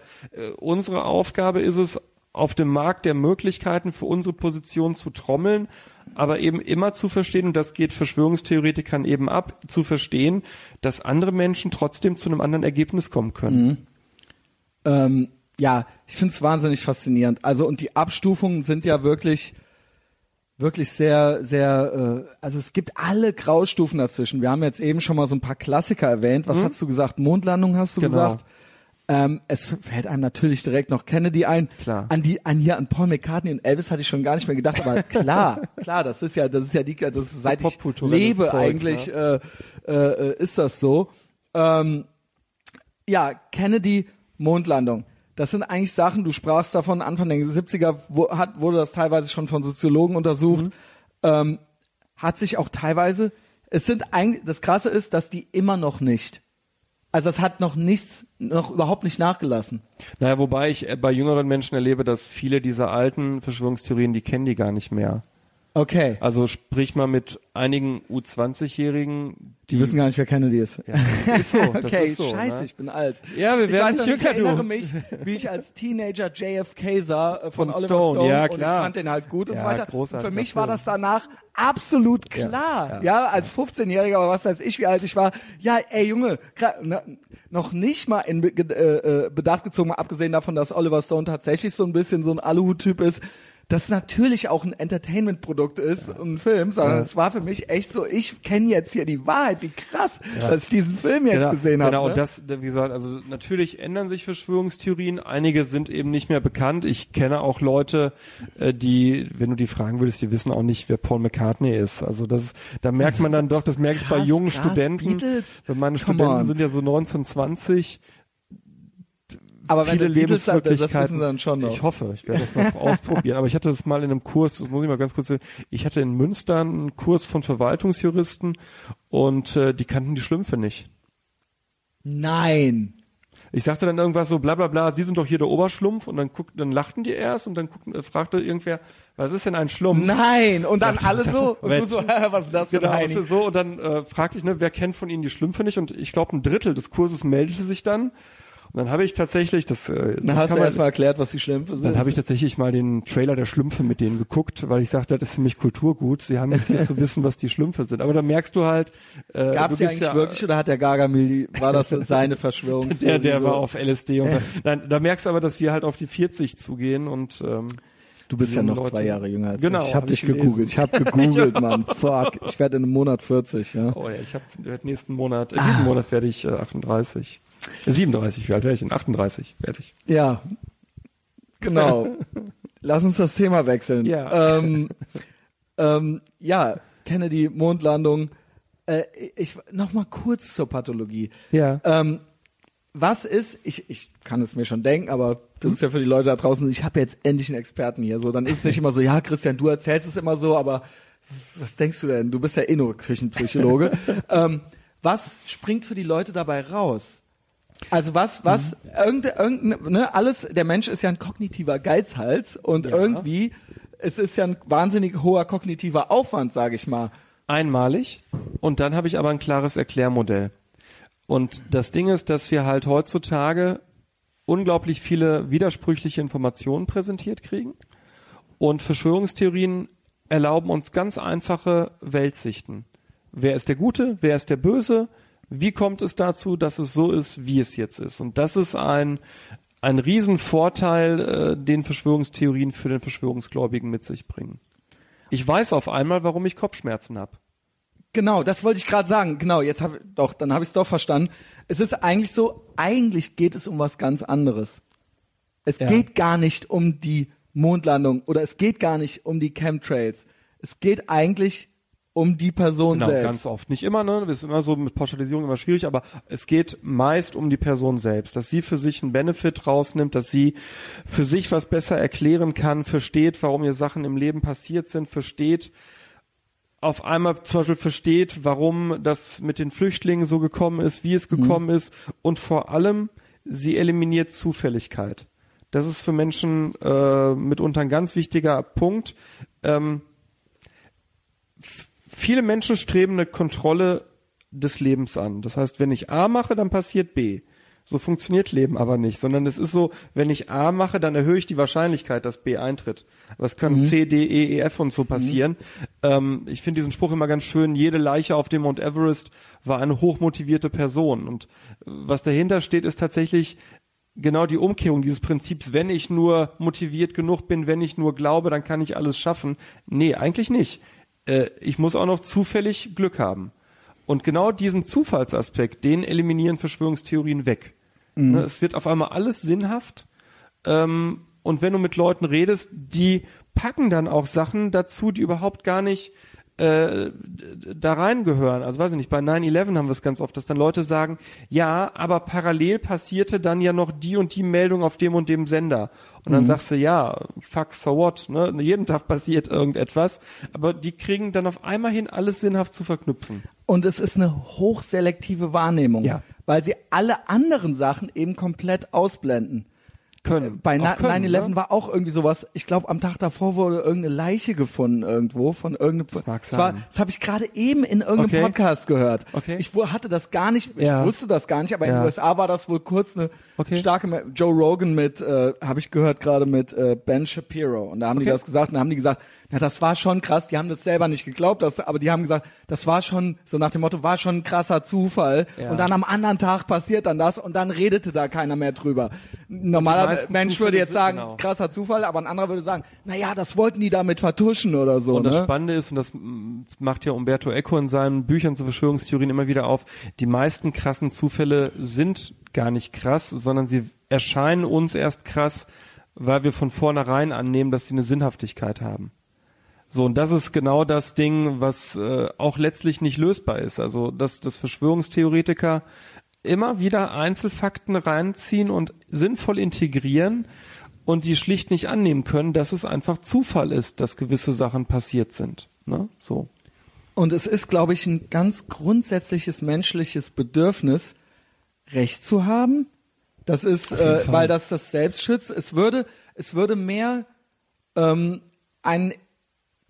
unsere Aufgabe ist es, auf dem Markt der Möglichkeiten für unsere Position zu trommeln, aber eben immer zu verstehen, und das geht Verschwörungstheoretikern eben ab, zu verstehen, dass andere Menschen trotzdem zu einem anderen Ergebnis kommen können. ähm, ja, ich finde es wahnsinnig faszinierend. Also und die Abstufungen sind ja wirklich wirklich sehr, sehr, äh, also es gibt alle Graustufen dazwischen. Wir haben jetzt eben schon mal so ein paar Klassiker erwähnt. Was hast du gesagt? Mondlandung hast du Genau. gesagt. Ähm, es fällt einem natürlich direkt noch Kennedy ein. Klar. An die, an hier, an Paul McCartney und Elvis hatte ich schon gar nicht mehr gedacht, aber klar, klar, das ist ja, das ist ja die, das ist, seit ich lebe Zeug, eigentlich, äh, äh, äh, ist das so. Ähm, ja, Kennedy, Mondlandung. Das sind eigentlich Sachen, du sprachst davon, Anfang der 70er wo, hat, wurde das teilweise schon von Soziologen untersucht, ähm, hat sich auch teilweise, es sind eigentlich, das Krasse ist, dass die immer noch nicht, also es hat noch nichts, noch überhaupt nicht nachgelassen. Naja, wobei ich äh, bei jüngeren Menschen erlebe, dass viele dieser alten Verschwörungstheorien, die kennen die gar nicht mehr. Okay. Also sprich mal mit einigen U20-Jährigen, Die wissen gar nicht, wer Kennedy ist. Ja, ist so, das okay, ist so, scheiße, ne? ich bin alt. Ja, wir ich werden weiß ich jünger, du. erinnere mich, wie ich als Teenager JFK sah äh, von, Von Oliver Stone, Stone, ja, und ich klar. fand den halt gut und Ja, so weiter. Und großartiger für mich war das danach absolut klar. Ja, als 15-Jähriger oder was weiß ich, wie alt ich war. Ja, ey Junge, ne, noch nicht mal in äh, äh, Bedacht gezogen, mal abgesehen davon, dass Oliver Stone tatsächlich so ein bisschen so ein Aluhut-Typ ist, das natürlich auch ein Entertainment-Produkt ist, ein Film, sondern es war für mich echt so, ich kenne jetzt hier die Wahrheit, wie krass, dass ich diesen Film jetzt genau, gesehen habe. Genau, ne? und das, wie gesagt, also natürlich ändern sich Verschwörungstheorien. Einige sind eben nicht mehr bekannt. Ich kenne auch Leute, äh, die, wenn du die fragen würdest, die wissen auch nicht, wer Paul McCartney ist. Also das, da merkt man dann doch, das merke ich bei Krass, jungen krass, Studenten. Beatles. Wenn meine Come Studenten on. sind ja so 19, 20. Aber wenn viele Lebenswirklichkeiten. wissen sie dann schon noch. Ich hoffe, ich werde das mal ausprobieren. Aber ich hatte das mal in einem Kurs, das muss ich mal ganz kurz sagen, ich hatte in Münster einen Kurs von Verwaltungsjuristen und äh, die kannten die Schlümpfe nicht. Nein. Ich sagte dann irgendwas so, bla bla bla, Sie sind doch hier der Oberschlumpf und dann guckt, dann lachten die erst und dann guckten, äh, fragte irgendwer, was ist denn ein Schlumpf? Nein, und dann alle so, und du so, was ist das für Genau, ein Heini? so und dann äh, fragte ich, ne, wer kennt von Ihnen die Schlümpfe nicht? Und ich glaube, ein Drittel des Kurses meldete sich dann. Und dann habe ich tatsächlich, das, äh, Dann das hast du erstmal erklärt, was die Schlümpfe sind. dann habe ich tatsächlich mal den Trailer der Schlümpfe mit denen geguckt, weil ich sagte, das ist für mich Kulturgut. Sie haben jetzt hier zu wissen, was die Schlümpfe sind. Aber da merkst du halt, äh, Gab es eigentlich wirklich oder hat der Gargamel, war das seine Verschwörung? Der, der war auf LSD und da, nein, da merkst du aber, dass wir halt auf die 40 zugehen und ähm, Du bist ja noch Leute. zwei Jahre jünger als Genau, ich. Ich habe hab dich ich gelesen. gegoogelt. Ich habe gegoogelt, Mann. Fuck. Ich werde in einem Monat 40, ja. oh ja, ich habe nächsten Monat, äh, diesen Monat werde ich äh, 38. Äh, 37, wie alt werde ich denn? 38 werde ich. Ja. Genau. Lass uns das Thema wechseln. Ja. Ähm, ähm, ja, Kennedy, Mondlandung. Äh, ich noch mal kurz zur Pathologie. Ja. Ähm, was ist, ich, ich kann es mir schon denken, aber das ist ja für die Leute da draußen, ich habe jetzt endlich einen Experten hier. So, dann ist es nicht immer so, ja, Christian, du erzählst es immer so, aber was denkst du denn? Du bist ja eh nur Küchenpsychologe. ähm, was springt für die Leute dabei raus? Also was, was, irgende, irgendeine, ne, alles, der Mensch ist ja ein kognitiver Geizhals und Ja. irgendwie, es ist ja ein wahnsinnig hoher kognitiver Aufwand, sage ich mal. einmalig und dann habe ich aber ein klares Erklärmodell. Und das Ding ist, dass wir halt heutzutage unglaublich viele widersprüchliche Informationen präsentiert kriegen und Verschwörungstheorien erlauben uns ganz einfache Weltsichten. Wer ist der Gute? Wer ist der Böse? Wie kommt es dazu, dass es so ist, wie es jetzt ist? Und das ist ein, ein Riesenvorteil, äh, den Verschwörungstheorien für den Verschwörungsgläubigen mit sich bringen. Ich weiß auf einmal, warum ich Kopfschmerzen habe. Genau, das wollte ich gerade sagen. Genau, jetzt habe doch, dann habe ich es doch verstanden. Es ist eigentlich so, eigentlich geht es um was ganz anderes. Es Ja. geht gar nicht um die Mondlandung oder es geht gar nicht um die Chemtrails. Es geht eigentlich um die Person Genau, selbst. ganz oft. Nicht immer, ne? Das ist immer so mit Pauschalisierung immer schwierig, aber es geht meist um die Person selbst, dass sie für sich einen Benefit rausnimmt, dass sie für sich was besser erklären kann, versteht, warum ihr Sachen im Leben passiert sind, versteht, auf einmal zum Beispiel versteht, warum das mit den Flüchtlingen so gekommen ist, wie es gekommen ist und vor allem, sie eliminiert Zufälligkeit. Das ist für Menschen äh, mitunter ein ganz wichtiger Punkt. Ähm, viele Menschen streben eine Kontrolle des Lebens an. Das heißt, wenn ich A mache, dann passiert B. So funktioniert Leben aber nicht, sondern es ist so, wenn ich A mache, dann erhöhe ich die Wahrscheinlichkeit, dass B eintritt. Aber es können C, D, E, E, F und so passieren. Ähm, ich finde diesen Spruch immer ganz schön, jede Leiche auf dem Mount Everest war eine hochmotivierte Person. Und was dahinter steht, ist tatsächlich genau die Umkehrung dieses Prinzips, wenn ich nur motiviert genug bin, wenn ich nur glaube, dann kann ich alles schaffen. Nee, eigentlich nicht. Äh, ich muss auch noch zufällig Glück haben. Und genau diesen Zufallsaspekt, den eliminieren Verschwörungstheorien weg. Ne, es wird auf einmal alles sinnhaft. Ähm, und wenn du mit Leuten redest, die packen dann auch Sachen dazu, die überhaupt gar nicht äh, da reingehören. Also weiß ich nicht, bei 9-11 haben wir es ganz oft, dass dann Leute sagen, ja, aber parallel passierte dann ja noch die und die Meldung auf dem und dem Sender. Und dann sagst du, ja, fuck, so what, ne? Jeden Tag passiert irgendetwas. Aber die kriegen dann auf einmal hin, alles sinnhaft zu verknüpfen. Und es ist eine hochselektive Wahrnehmung, Ja. weil sie alle anderen Sachen eben komplett ausblenden. Können. Bei Auch können, 9-11 ne? war auch irgendwie sowas, ich glaube am Tag davor wurde irgendeine Leiche gefunden irgendwo von irgendeinem Das mag das, war, sein. das habe ich gerade eben in irgendeinem Okay. Podcast gehört. Okay. Ich hatte das gar nicht, Ja. ich wusste das gar nicht, aber in Ja. den USA war das wohl kurz eine Okay. starke Joe Rogan mit äh, habe ich gehört gerade mit äh, Ben Shapiro und da haben die Okay. das gesagt und da haben die gesagt, na das war schon krass, die haben das selber nicht geglaubt, das, aber die haben gesagt, das war schon so nach dem Motto, war schon ein krasser Zufall Ja. und dann am anderen Tag passiert dann das und dann redete da keiner mehr drüber. Ein Normaler Mensch Zufälle würde jetzt sagen, genau. krasser Zufall, aber ein anderer würde sagen, na ja, das wollten die damit vertuschen oder so. Und das ne? Spannende ist, und das macht ja Umberto Eco in seinen Büchern zu Verschwörungstheorien immer wieder auf, die meisten krassen Zufälle sind gar nicht krass, sondern sie erscheinen uns erst krass, weil wir von vornherein annehmen, dass sie eine Sinnhaftigkeit haben. So, und das ist genau das Ding, was äh, auch letztlich nicht lösbar ist. Also, dass, dass Verschwörungstheoretiker immer wieder Einzelfakten reinziehen und sinnvoll integrieren und die schlicht nicht annehmen können, dass es einfach Zufall ist, dass gewisse Sachen passiert sind. Ne? So. Und es ist, glaube ich, ein ganz grundsätzliches menschliches Bedürfnis, Recht zu haben Das ist, äh, Fall. weil das das selbst schützt. Es würde, es würde mehr ähm, ein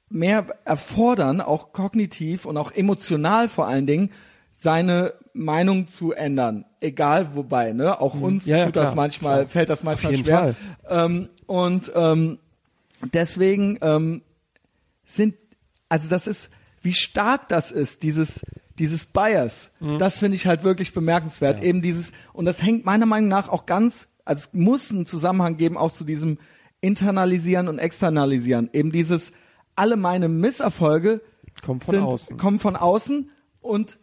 mehr erfordern, auch kognitiv und auch emotional vor allen Dingen, seine Meinung zu ändern. Egal wobei, ne? Auch uns Mhm. Ja, ja, tut das klar. manchmal, Klar. fällt das manchmal schwer. Ähm, und ähm, deswegen ähm, sind, also das ist, wie stark das ist, dieses, dieses Bias, Mhm. das finde ich halt wirklich bemerkenswert. Eben dieses, und das hängt meiner Meinung nach auch ganz, also es muss einen Zusammenhang geben, auch zu diesem Internalisieren und Externalisieren. Eben dieses, alle meine Misserfolge Kommen von sind, außen. kommen von außen und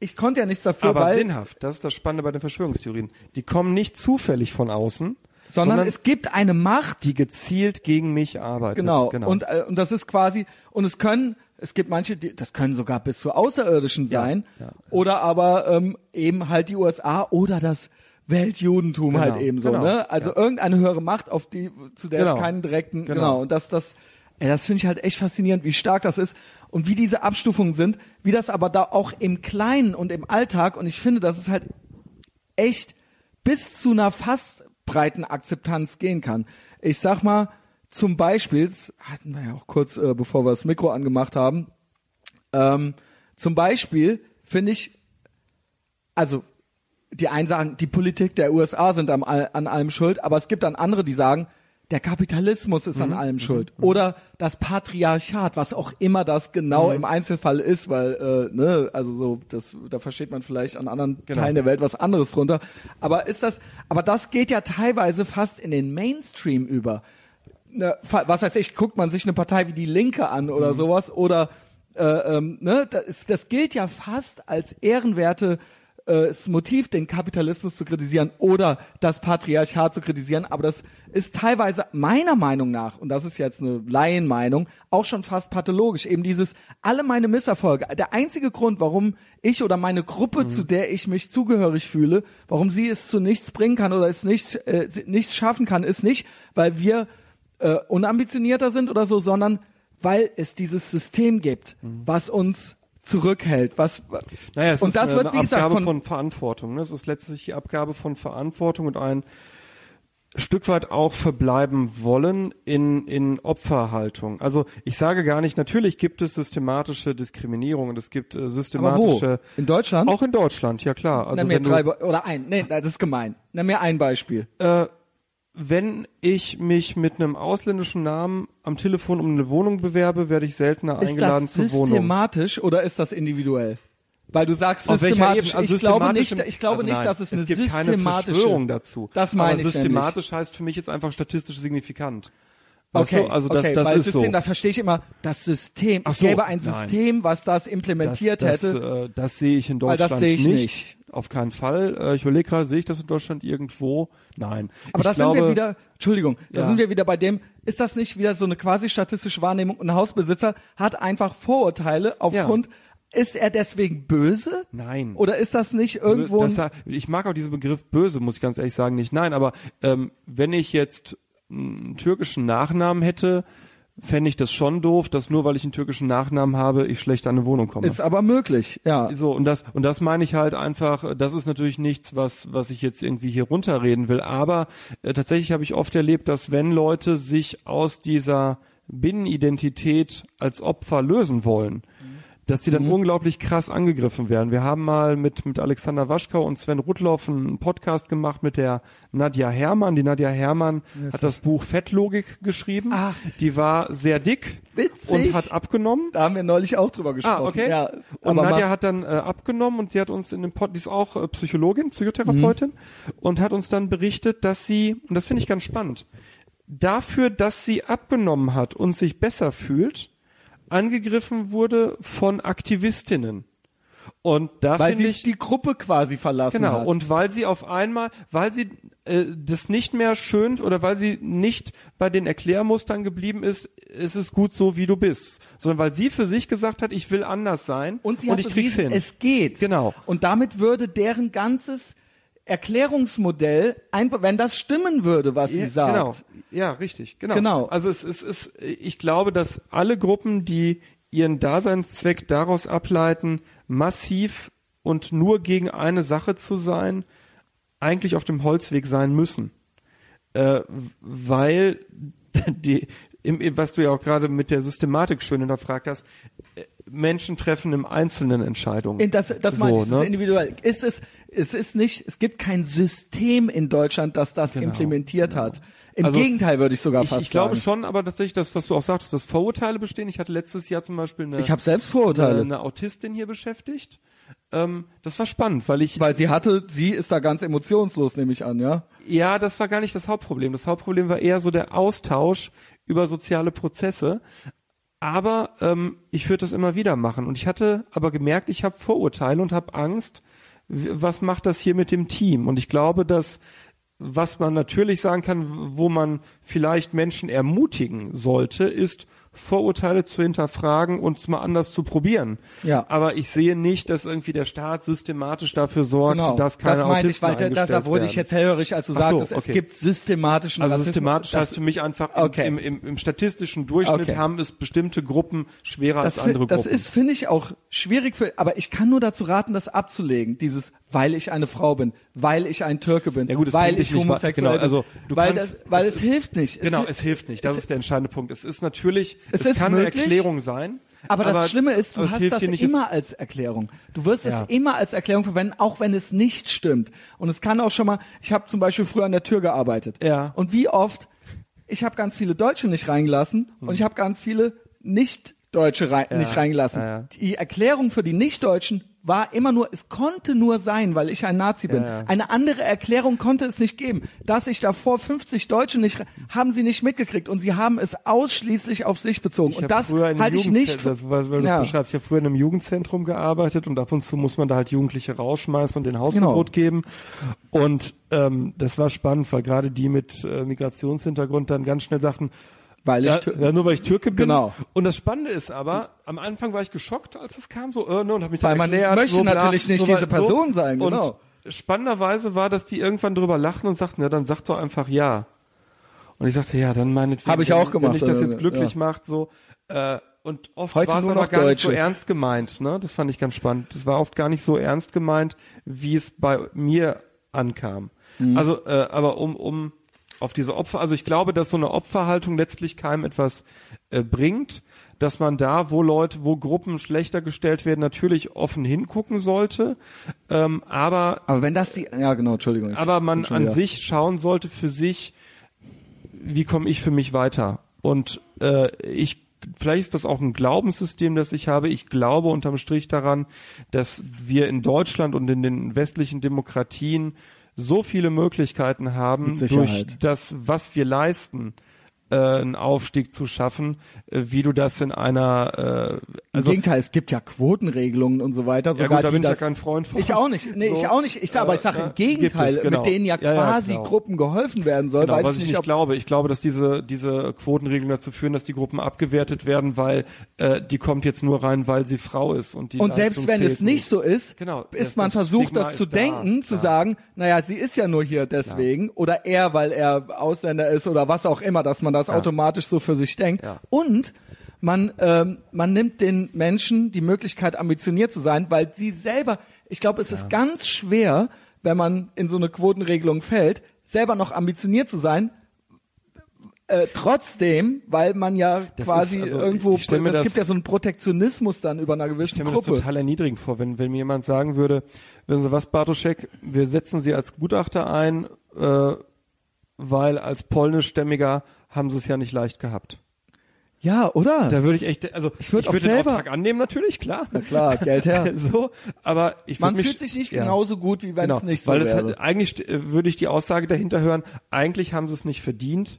ich konnte ja nichts dafür, Aber sinnhaft, das ist das Spannende bei den Verschwörungstheorien. Die kommen nicht zufällig von außen, sondern, es gibt eine Macht, die gezielt gegen mich arbeitet. Genau. Und, äh, und das ist quasi, und es können, es gibt manche, die, das können sogar bis zu Außerirdischen Ja, sein. ja. Oder aber ähm, eben halt die USA oder das Weltjudentum Genau, halt eben so, genau, ne? Also ja. irgendeine höhere Macht, auf die, zu der Genau. es keinen direkten, genau. Genau. Und das, das, ey, das finde ich halt echt faszinierend, wie stark das ist und wie diese Abstufungen sind, wie das aber da auch im Kleinen und im Alltag, und ich finde, das ist halt echt bis zu einer fast breiten Akzeptanz gehen kann. Ich sag mal, zum Beispiel, das hatten wir ja auch kurz, äh, bevor wir das Mikro angemacht haben, ähm, zum Beispiel finde ich, also die einen sagen, die Politik der USA sind am, an allem schuld, aber es gibt dann andere, die sagen, der Kapitalismus ist an allem schuld. Oder das Patriarchat, was auch immer das genau im Einzelfall ist, weil, äh, ne, also so, das, da versteht man vielleicht an anderen Genau. Teilen der Welt was anderes drunter. Aber ist das, aber das geht ja teilweise fast in den Mainstream über. Ne, fa- was weiß ich, guckt man sich eine Partei wie die Linke an oder Mhm. sowas oder äh, ähm, ne, das, das gilt ja fast als ehrenwerte äh, Motiv, den Kapitalismus zu kritisieren oder das Patriarchat zu kritisieren, aber das ist teilweise meiner Meinung nach, und das ist jetzt eine Laienmeinung, auch schon fast pathologisch. Eben dieses, alle meine Misserfolge, der einzige Grund, warum ich oder meine Gruppe, zu der ich mich zugehörig fühle, warum sie es zu nichts bringen kann oder es nicht, äh, nichts schaffen kann, ist nicht, weil wir äh, unambitionierter sind oder so, sondern weil es dieses System gibt, was uns zurückhält, was Naja, es und ist das eine wird wie gesagt Abgabe von, von, Verantwortung. Ne? Es ist letztlich die Abgabe von Verantwortung und ein Stück weit auch verbleiben wollen in, in Opferhaltung. Also ich sage gar nicht, natürlich gibt es systematische Diskriminierung und es gibt äh, aber wo? systematische In Deutschland? auch in Deutschland, ja klar. Also Nenn mir drei du, oder ein, nee, das ist gemein. Nenn mir ein Beispiel. äh, wenn ich mich mit einem ausländischen Namen am Telefon um eine Wohnung bewerbe, werde ich seltener Ist eingeladen das zur Wohnung. systematisch oder ist das individuell? Weil du sagst systematisch. Also ich glaube nicht, ich glaube also nicht, dass es eine gibt keine systematische Verschwörung dazu. Das meine Aber ich systematisch heißt für mich jetzt einfach statistisch signifikant. Weißt Okay, du? also das, okay, das weil ist System, so. da verstehe ich immer das System. Ach es so, gäbe ein nein. System, was das Das, implementiert das, hätte. äh, das sehe ich in das Deutschland sehe ich nicht. nicht. Auf keinen Fall. Äh, ich überlege gerade, sehe ich das in Deutschland irgendwo? Nein. Aber ich da glaube, sind wir wieder, Entschuldigung, da Ja. sind wir wieder bei dem, ist das nicht wieder so eine quasi statistische Wahrnehmung? Ein Hausbesitzer hat einfach Vorurteile aufgrund, ist er deswegen böse? Nein. Oder ist das nicht irgendwo das, ich mag auch diesen Begriff böse, muss ich ganz ehrlich sagen, nicht. Nein, aber ähm, wenn ich jetzt einen türkischen Nachnamen hätte, fände ich das schon doof, dass nur weil ich einen türkischen Nachnamen habe, ich schlecht an eine Wohnung komme. ist aber möglich, ja. So, und das, und das meine ich halt einfach, das ist natürlich nichts, was, was ich jetzt irgendwie hier runterreden will, aber äh, tatsächlich habe ich oft erlebt, dass wenn Leute sich aus dieser Binnenidentität als Opfer lösen wollen, dass die dann unglaublich krass angegriffen werden. Wir haben mal mit, mit Alexander Waschkau und Sven Rudloff einen Podcast gemacht mit der Nadja Hermann. Die Nadja Hermann hat das Buch Fettlogik geschrieben. Ach. Die war sehr dick Witzig. und hat abgenommen. Da haben wir neulich auch drüber gesprochen. Ah, okay. Ja, und aber Nadja hat dann äh, abgenommen und sie hat uns in dem Pod, die ist auch äh, Psychologin, Psychotherapeutin und hat uns dann berichtet, dass sie, und das finde ich ganz spannend, dafür, dass sie abgenommen hat und sich besser fühlt, angegriffen wurde von Aktivistinnen. Und da weil sie ich die Gruppe quasi verlassen Genau, hat. und weil sie auf einmal, weil sie äh, das nicht mehr schön oder weil sie nicht bei den Erklärmustern geblieben ist, ist es gut so, wie du bist, sondern weil sie für sich gesagt hat, ich will anders sein Und sie hat ich krieg's hin. es geht. Genau. Und damit würde deren ganzes Erklärungsmodell, wenn das stimmen würde, was Ja, sie sagt. Genau. Ja, richtig, genau. Genau. Also es ist, es ist, ich glaube, dass alle Gruppen, die ihren Daseinszweck daraus ableiten, massiv und nur gegen eine Sache zu sein, eigentlich auf dem Holzweg sein müssen. Äh, weil die, im, was du ja auch gerade mit der Systematik schön hinterfragt hast, äh, Menschen treffen im Einzelnen Entscheidungen. In das das So, meine ich, ne? ist individuell. Ist es, es ist nicht, es gibt kein System in Deutschland, das das Genau, implementiert hat. Im Also, Gegenteil würde ich sogar Ich, fast ich glaube sagen. schon, aber tatsächlich das, was du auch sagtest, dass Vorurteile bestehen. Ich hatte letztes Jahr zum Beispiel eine, Ich habe selbst eine, Vorurteile, eine Autistin hier beschäftigt. Ähm, das war spannend, weil ich weil sie hatte, sie ist da ganz emotionslos, nehme ich an, ja. Ja, das war gar nicht das Hauptproblem. Das Hauptproblem war eher so der Austausch über soziale Prozesse. Aber ähm, ich würde das immer wieder machen. Und ich hatte aber gemerkt, ich habe Vorurteile und habe Angst, was macht das hier mit dem Team? Und ich glaube, dass was man natürlich sagen kann, wo man vielleicht Menschen ermutigen sollte, ist Vorurteile zu hinterfragen und es mal anders zu probieren. Ja. Aber ich sehe nicht, dass irgendwie der Staat systematisch dafür sorgt, Genau, dass keine das meinte ich, Autisten weil da, da wurde ich werden. jetzt hellhörig, als du so, sagtest, es okay. gibt systematischen Also Rassismus. systematisch Das- heißt für mich einfach, im, Okay. im, im, im statistischen Durchschnitt Okay. haben es bestimmte Gruppen schwerer das, als andere fi- das Gruppen. ist, finde ich, auch schwierig für, aber ich kann nur dazu raten, das abzulegen. Dieses, weil ich eine Frau bin, weil ich ein Türke bin, Ja gut, es weil ich homosexuell genau, also bin. du weil, kannst- das, weil es es, hilft nicht. genau, es, es hilft nicht. Das ist der entscheidende Punkt. Es ist natürlich, Es es, ist kann eine möglich, Erklärung sein. aber, das Schlimme ist, du aber hast das nicht, immer als Erklärung. Du wirst Ja. es immer als Erklärung verwenden, auch wenn es nicht stimmt. Und es kann auch schon mal, ich habe zum Beispiel früher an der Tür gearbeitet. Ja. Und wie oft, ich habe ganz viele Deutsche nicht reingelassen und ich habe ganz viele Nicht-Deutsche rein, nicht reingelassen. Hm. Ja, ja. Die Erklärung für die Nicht-Deutschen war immer nur, es konnte nur sein, weil ich ein Nazi bin. Ja, ja. Eine andere Erklärung konnte es nicht geben. Dass ich davor 50 Deutsche nicht, haben sie nicht mitgekriegt und sie haben es ausschließlich auf sich bezogen. ich und das halte ich nicht das, weil, weil du Ja. beschreibst. Ich habe früher in einem Jugendzentrum gearbeitet und ab und zu muss man da halt Jugendliche rausschmeißen und den Hausverbot geben. Und ähm, das war spannend, weil gerade die mit äh, Migrationshintergrund dann ganz schnell sagten, weil ich, Ja, ja, nur weil ich Türke bin. Genau. Und das Spannende ist aber, am Anfang war ich geschockt, als es kam, so, äh, ne, und hab mich Weil dann man erklärt, möchte so, natürlich nicht so, diese so. Person sein, genau. Und spannenderweise war, dass die irgendwann drüber lachten und sagten, ja, dann sag doch einfach ja. Und ich sagte, ja, dann meinetwegen. Hab ich auch wenn- gemacht, Wenn dich das jetzt glücklich ja. macht, so, äh, und oft war es aber gar nicht so Deutsche. ernst gemeint, ne? Das fand ich ganz spannend. Das war oft gar nicht so ernst gemeint, wie es bei mir ankam. Mhm. Also, äh, aber um, um auf diese Opfer, also ich glaube, dass so eine Opferhaltung letztlich keinem etwas äh, bringt, dass man da, wo Leute, wo Gruppen schlechter gestellt werden, natürlich offen hingucken sollte, ähm, aber aber wenn das die, ja genau, Entschuldigung. aber man an sich schauen sollte für sich, wie komme ich für mich weiter? Und äh, ich vielleicht ist das auch ein Glaubenssystem, das ich habe. Ich glaube unterm Strich daran, dass wir in Deutschland und in den westlichen Demokratien so viele Möglichkeiten haben, durch das, was wir leisten, äh, einen Aufstieg zu schaffen, äh, wie du das in einer äh, Im also Gegenteil, es gibt ja Quotenregelungen und so weiter. ja Sogar gut, da bin ich ja das, kein Freund von. Ich auch nicht. Nee, So, ich auch nicht. Ich sag, aber ich sage äh, im gibt Gegenteil, es, genau. mit denen ja Ja, ja, quasi genau. Gruppen geholfen werden soll. Genau, weiß was ich nicht glaube. Ich glaube, dass diese, diese Quotenregelungen dazu führen, dass die Gruppen abgewertet werden, weil äh, die kommt jetzt nur rein, weil sie Frau ist. Und, die Und selbst Leistung wenn zählt es nicht so ist, Genau, ist das- man das versucht, Stigma das zu ist da, denken, zu ja. sagen, naja, sie ist ja nur hier deswegen oder er, weil er Ausländer ist oder was auch immer, dass man das automatisch so für sich denkt. Ja. Und man, ähm, man nimmt den Menschen die Möglichkeit, ambitioniert zu sein, weil sie selber, ich glaube, es ist ganz schwer, wenn man in so eine Quotenregelung fällt, selber noch ambitioniert zu sein, äh, trotzdem, weil man ja Das quasi also, irgendwo, ich es das- gibt ja so einen Protektionismus dann über einer Ich gewissen stelle mir das Gruppe. total erniedrigend vor, wenn, wenn mir jemand sagen würde, wissen Sie was, Bartoschek, wir setzen Sie als Gutachter ein, äh, weil als polnischstämmiger haben Sie es ja nicht leicht gehabt. Ja, oder? Da würde ich echt, also ich würd würde auch den selber- Auftrag annehmen natürlich, klar. Na klar, Geld her. so, aber ich Man würd mich, fühlt sich nicht ja. genauso gut, wie wenn genau, es nicht so weil es wäre. halt, eigentlich äh, würde ich die Aussage dahinter hören, eigentlich haben sie es nicht verdient,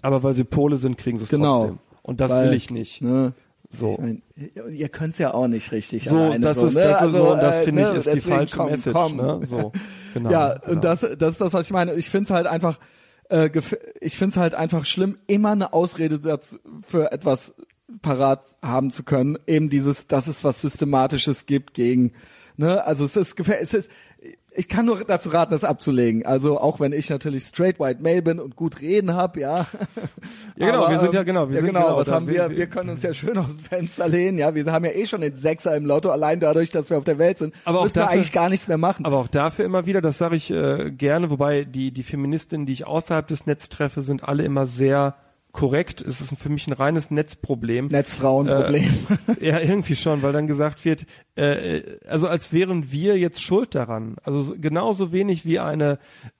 aber weil sie Pole sind, kriegen sie es Genau. trotzdem. Und das Weil, will ich nicht. Ne? So. Ich mein, ihr könnt es ja auch nicht richtig So, das so, ist, ne? das ist also, so, und das äh, finde ich ne? ist die falsche komm, Message, komm. ne? So, genau. ja, genau. und das, das ist das, was ich meine. Ich finde es halt einfach, äh, ich finde es halt einfach schlimm, immer eine Ausrede dazu, für etwas parat haben zu können. Eben dieses, dass es was Systematisches gibt gegen Ne? Also es ist es ist ich kann nur dazu raten, das abzulegen. Also auch wenn ich natürlich straight white male bin und gut reden hab, ja. Ja, genau, Aber, wir sind ja ähm, genau, wir ja, sind genau, genau was haben wir? Wir- Wir können uns ja schön aus dem Fenster lehnen, ja. Wir haben ja eh schon den Sechser im Lotto, allein dadurch, dass wir auf der Welt sind. Aber auch müssen wir dafür- eigentlich gar nichts mehr machen. Aber auch dafür immer wieder, das sage ich äh, gerne, wobei die, die Feministinnen, die ich außerhalb des Netzes treffe, sind alle immer sehr korrekt. Es ist für mich ein reines Netzproblem. Netzfrauenproblem. Äh, ja, irgendwie schon, weil dann gesagt wird, äh, also als wären wir jetzt schuld daran. Also so- genauso wenig wie eine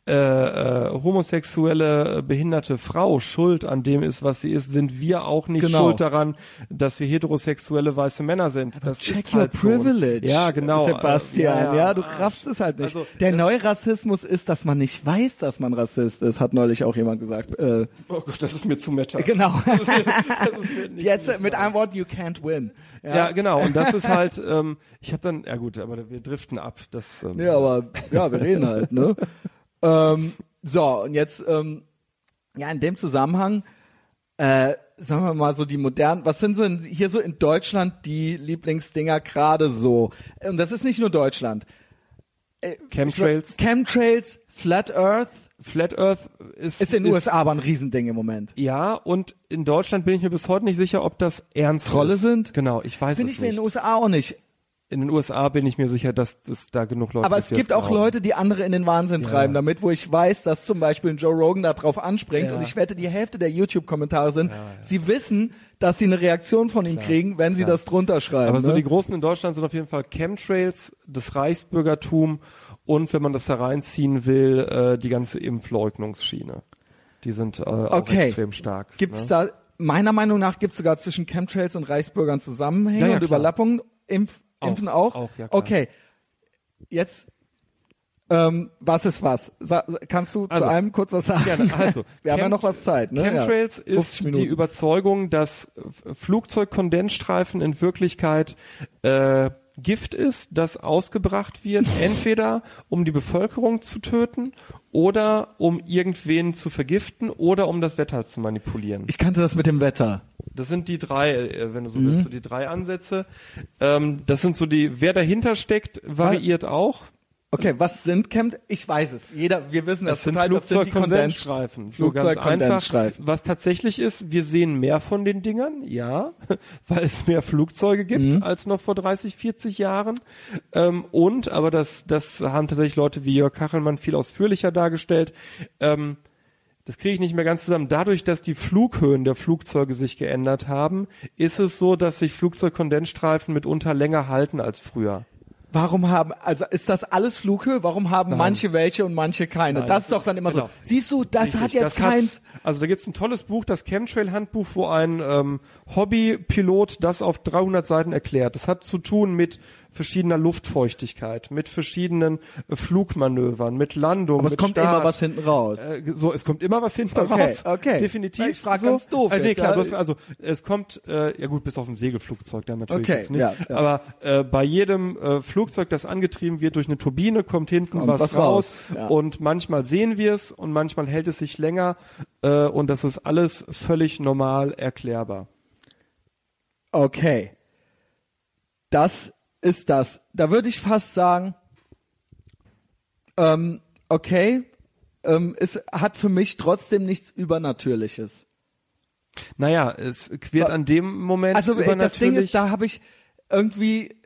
äh, äh, homosexuelle äh, behinderte Frau schuld an dem ist, was sie ist, sind wir auch nicht Genau. schuld daran, dass wir heterosexuelle weiße Männer sind. das Check your halt privilege. So. Ja, genau. Sebastian, Äh, ja, du raffst es halt nicht. Also, der das- neue Rassismus ist, dass man nicht weiß, dass man Rassist ist, hat neulich auch jemand gesagt. Äh, Oh Gott, das ist mir zu meta. genau. Das ist, das ist mir nicht Jetzt äh, mit einem Wort, you can't win. Ja, genau. Und das ist halt, ähm, ich habe dann, ja gut, aber wir driften ab. Das, ähm, Ja, aber ja, wir reden halt, ne? ähm, so, und jetzt, ähm, ja, in dem Zusammenhang, äh, sagen wir mal so die modernen, was sind denn hier so in Deutschland die Lieblingsdinger gerade so? Und das ist nicht nur Deutschland. Chemtrails. Chemtrails, Flat Earth, Flat Earth ist, ist in den USA aber ein Riesending im Moment. Ja, und in Deutschland bin ich mir bis heute nicht sicher, ob das ernst Trolle ist. sind? Genau, ich weiß Finde es ich mir in nicht. den USA auch nicht. In den USA bin ich mir sicher, dass es da genug Leute Aber gibt, es die gibt auch glauben. Leute, die andere in den Wahnsinn treiben damit, wo ich weiß, dass zum Beispiel Joe Rogan da drauf anspringt Ja. und ich wette, die Hälfte der YouTube-Kommentare sind, sie wissen, dass sie eine Reaktion von ihm kriegen, wenn sie das drunter schreiben. Aber so ne? die großen in Deutschland sind auf jeden Fall Chemtrails, das Reichsbürgertum und wenn man das hereinziehen will, äh, die ganze Impfleugnungsschiene. Die sind äh, auch Okay. extrem stark. Gibt's ne? da, meiner Meinung nach gibt's sogar zwischen Chemtrails und Reichsbürgern Zusammenhänge Ja, ja, und klar. Überlappungen. Impf, Auch, Impfen auch? auch, ja, klar. okay. Jetzt, ähm, was ist was? Sa kannst du Also, zu einem kurz was sagen? Gerne. Also, Wir haben ja Chem- noch was Zeit, ne? Chemtrails ja. 50 ist Minuten. die Überzeugung, dass Flugzeugkondensstreifen in Wirklichkeit äh, Gift ist, das ausgebracht wird, entweder um die Bevölkerung zu töten oder um irgendwen zu vergiften oder um das Wetter zu manipulieren. Ich kannte das mit dem Wetter. Das sind die drei, äh, wenn du so Mhm. willst, so die drei Ansätze. Ähm, das sind so die, wer dahinter steckt, variiert auch. Okay, was sind Chem? Ich weiß es. Jeder, wir wissen das Das sind total. Flugzeugkondensstreifen. Flugzeugkondensstreifen. Was tatsächlich ist, wir sehen mehr von den Dingern, ja, weil es mehr Flugzeuge gibt Mhm. als noch vor 30, 40 Jahren. Ähm, und, aber das, das haben tatsächlich Leute wie Jörg Kachelmann viel ausführlicher dargestellt. Ähm, das kriege ich nicht mehr ganz zusammen. Dadurch, dass die Flughöhen der Flugzeuge sich geändert haben, ist es so, dass sich Flugzeugkondensstreifen mitunter länger halten als früher. Warum haben, also ist das alles Flughöhe? Warum haben manche welche und manche keine? Nein, das das ist doch dann immer genau. so. Siehst du, das Richtig, hat jetzt das kein. Hat, also da gibt's ein tolles Buch, das Chemtrail-Handbuch, wo ein ähm, Hobbypilot das auf 300 Seiten erklärt. Das hat zu tun mit verschiedener Luftfeuchtigkeit, mit verschiedenen äh, Flugmanövern, mit Landung, aber es kommt Start. immer was hinten raus. Äh, so, es kommt immer was hinten Okay, raus. okay. Definitiv. Ich frag so. ganz doof Äh, nee, jetzt, klar, ja. hast, also es kommt, äh, ja gut, bis auf ein Segelflugzeug dann natürlich Okay, jetzt nicht. ja, ja. Aber äh, bei jedem äh, Flugzeug, das angetrieben wird durch eine Turbine, kommt hinten Kommt was, was raus. raus, ja. Und manchmal sehen wir es und manchmal hält es sich länger. Äh, und das ist alles völlig normal erklärbar. Okay. Das ist das. Da würde ich fast sagen, ähm, okay, ähm, es hat für mich trotzdem nichts Übernatürliches. Naja, es wird an dem Moment Also das Ding ist, da habe ich irgendwie,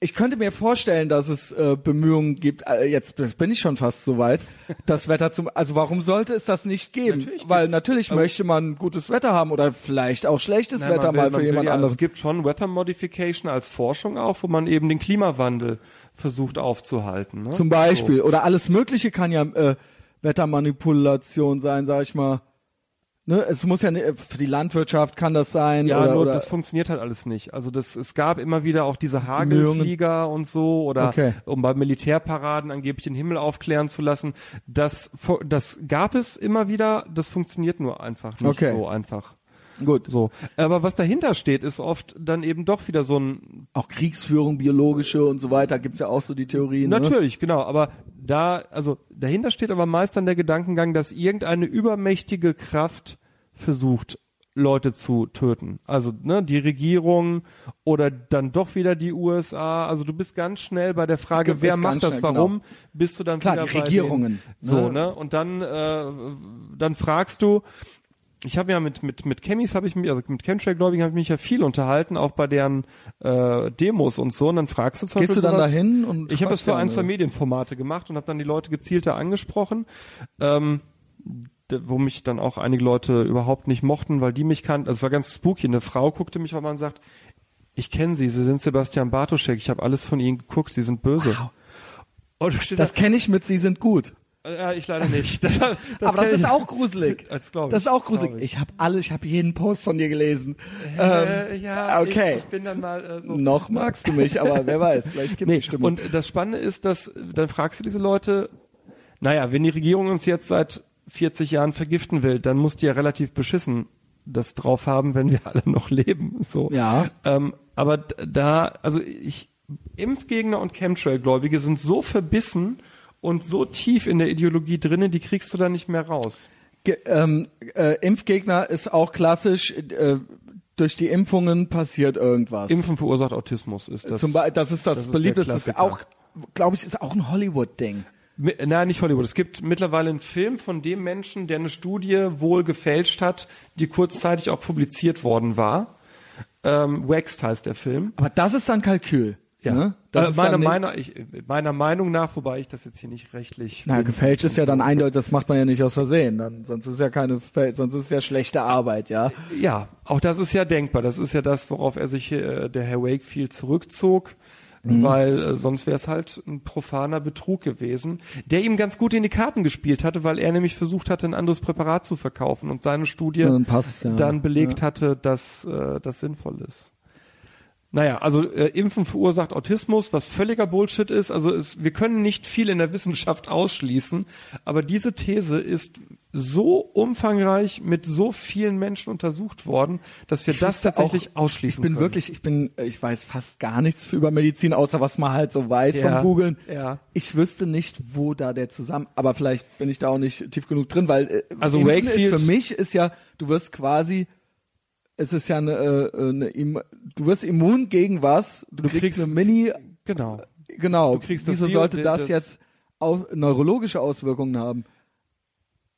ich könnte mir vorstellen, dass es äh, Bemühungen gibt. Äh, jetzt das bin ich schon fast so weit, das Wetter zum. Also warum sollte es das nicht geben? Natürlich Weil natürlich Aber- möchte man gutes Wetter haben oder vielleicht auch schlechtes Nein, Wetter will- mal für jemand ja, anderes. Es gibt schon Weather Modification als Forschung auch, wo man eben den Klimawandel versucht aufzuhalten. Ne? Zum Beispiel. Oder alles Mögliche kann ja äh, Wettermanipulation sein, sag ich mal. Ne, es muss ja ne- für die Landwirtschaft kann das sein. Ja, oder, nur oder, das funktioniert halt alles nicht. Also das, es gab immer wieder auch diese. Hagelflieger und so oder Okay. um bei Militärparaden angeblich den Himmel aufklären zu lassen. Das, das gab es immer wieder. Das funktioniert nur einfach nicht Okay. so einfach. Gut. So. Aber was dahinter steht, ist oft dann eben doch wieder so ein Auch Kriegsführung, biologische und so weiter, gibt's ja auch so die Theorien. Ne? Natürlich, genau. Aber da, also dahinter steht aber meist dann der Gedankengang, dass irgendeine übermächtige Kraft versucht, Leute zu töten. Also ne, die Regierung oder dann doch wieder die USA. Also du bist ganz schnell bei der Frage, wer macht das, schnell, warum, genau. bist du dann Klar, wieder die bei Regierungen, Den, so, ne? ne? Und dann, äh, dann fragst du, ich habe ja mit mit mit Chemis habe ich mich also mit Chemtrail-Gläubigen habe ich mich ja viel unterhalten, auch bei deren äh, Demos und so. Und dann fragst du zum Gehst Beispiel du dann sowas- dahin und Ich habe das für ein, zwei äh, Medienformate gemacht und habe dann die Leute gezielter angesprochen. Ähm, wo mich dann auch einige Leute überhaupt nicht mochten, weil die mich kannten. Also es war ganz spooky. Eine Frau guckte mich, weil man sagt, ich kenne Sie, Sie sind Sebastian Bartoschek, ich habe alles von Ihnen geguckt, Sie sind böse. Wow. Das kenne ich mit Sie sind gut. Ja, ich leider nicht. Das, das aber das ist auch gruselig. Das ich, Das ist auch gruselig. ich. Ich habe alle, ich habe jeden Post von dir gelesen. Äh, Ähm, ja, okay. ich, ich bin dann mal äh, so. Noch magst du mich, aber wer weiß, vielleicht gibt Nee, es Stimmung. und das Spannende ist, dass dann fragst du diese Leute, naja, wenn die Regierung uns jetzt seit 40 Jahren vergiften will, dann muss die ja relativ beschissen das drauf haben, wenn wir alle noch leben. So. Ja. Ähm, aber da, also ich, Impfgegner und Chemtrail-Gläubige sind so verbissen und so tief in der Ideologie drinnen, die kriegst du da nicht mehr raus. Ge ähm, äh, Impfgegner ist auch klassisch. Äh, durch die Impfungen passiert irgendwas. Impfen verursacht Autismus ist das. Zum Beispiel, das ist das, das ist beliebteste. Klassiker. auch, glaube ich, ist auch ein Hollywood-Ding. Nein, nicht Hollywood. Es gibt mittlerweile einen Film von dem Menschen, der eine Studie wohl gefälscht hat, die kurzzeitig auch publiziert worden war. Ähm, Waxed heißt der Film. Aber das ist dann Kalkül. Ne? Das äh, ist meiner, meiner, ich, meiner Meinung nach, wobei ich das jetzt hier nicht rechtlich. Na, gefälscht ist ja dann eindeutig, das macht man ja nicht aus Versehen. Dann, sonst ist ja keine, sonst ist ja schlechte Arbeit, ja. Ja, auch das ist ja denkbar. Das ist ja das, worauf er sich, äh, der Herr Wakefield zurückzog. Mhm. Weil äh, sonst wäre es halt ein profaner Betrug gewesen, der ihm ganz gut in die Karten gespielt hatte, weil er nämlich versucht hatte, ein anderes Präparat zu verkaufen und seine Studie Ja, dann passt's, ja. dann belegt hatte, dass äh, das sinnvoll ist. Naja, also äh, Impfen verursacht Autismus, was völliger Bullshit ist. Also es, wir können nicht viel in der Wissenschaft ausschließen, aber diese These ist so umfangreich mit so vielen Menschen untersucht worden, dass wir das wusste tatsächlich auch, ausschließen Ich bin können. wirklich, ich bin, ich weiß fast gar nichts über Medizin, außer was man halt so weiß Ja, vom Googlen. ja. Ich wüsste nicht, wo da der zusammen, aber vielleicht bin ich da auch nicht tief genug drin, weil äh, Also Wakefield- ist für mich ist ja, du wirst quasi, es ist ja eine, äh, eine Im- du wirst immun gegen was, du, kriegst, kriegst- eine Mini, Genau. genau. Du kriegst Wieso sollte das, das- jetzt auch neurologische Auswirkungen haben?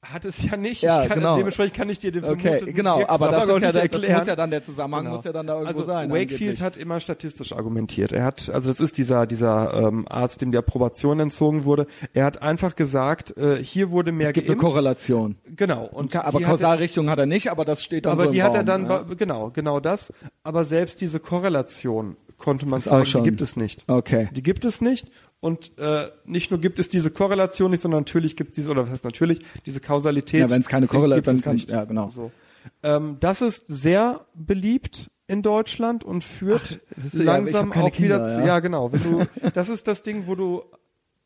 Hat es ja nicht. Ja, ich kann, genau. Dementsprechend kann ich dir den Okay, genau, aber das, ist ja der, das muss ja dann der Zusammenhang Genau. muss ja dann da irgendwo also sein. Wakefield hat immer statistisch argumentiert. Er hat, also das ist dieser dieser ähm, Arzt, dem die Approbation entzogen wurde. Er hat einfach gesagt, äh, hier wurde mehr es gibt eine geimpft. Korrelation. Genau. Und Ka- aber hat er- Kausalrichtung hat er nicht, aber das steht dann aber so die hat er dann, ja. genau, genau das. Aber selbst diese Korrelation konnte man sagen, die gibt es nicht. Okay. Die gibt es nicht. Und äh, nicht nur gibt es diese Korrelation nicht, sondern natürlich gibt es diese, oder was heißt natürlich, diese Kausalität. Ja, wenn es keine Korrelation gibt dann kann- nicht. ja, genau. So. Ähm, das ist sehr beliebt in Deutschland und führt ja- ich langsam keine auch wieder Kinder, zu. ja. Ja, genau. Wenn du, das ist das Ding, wo du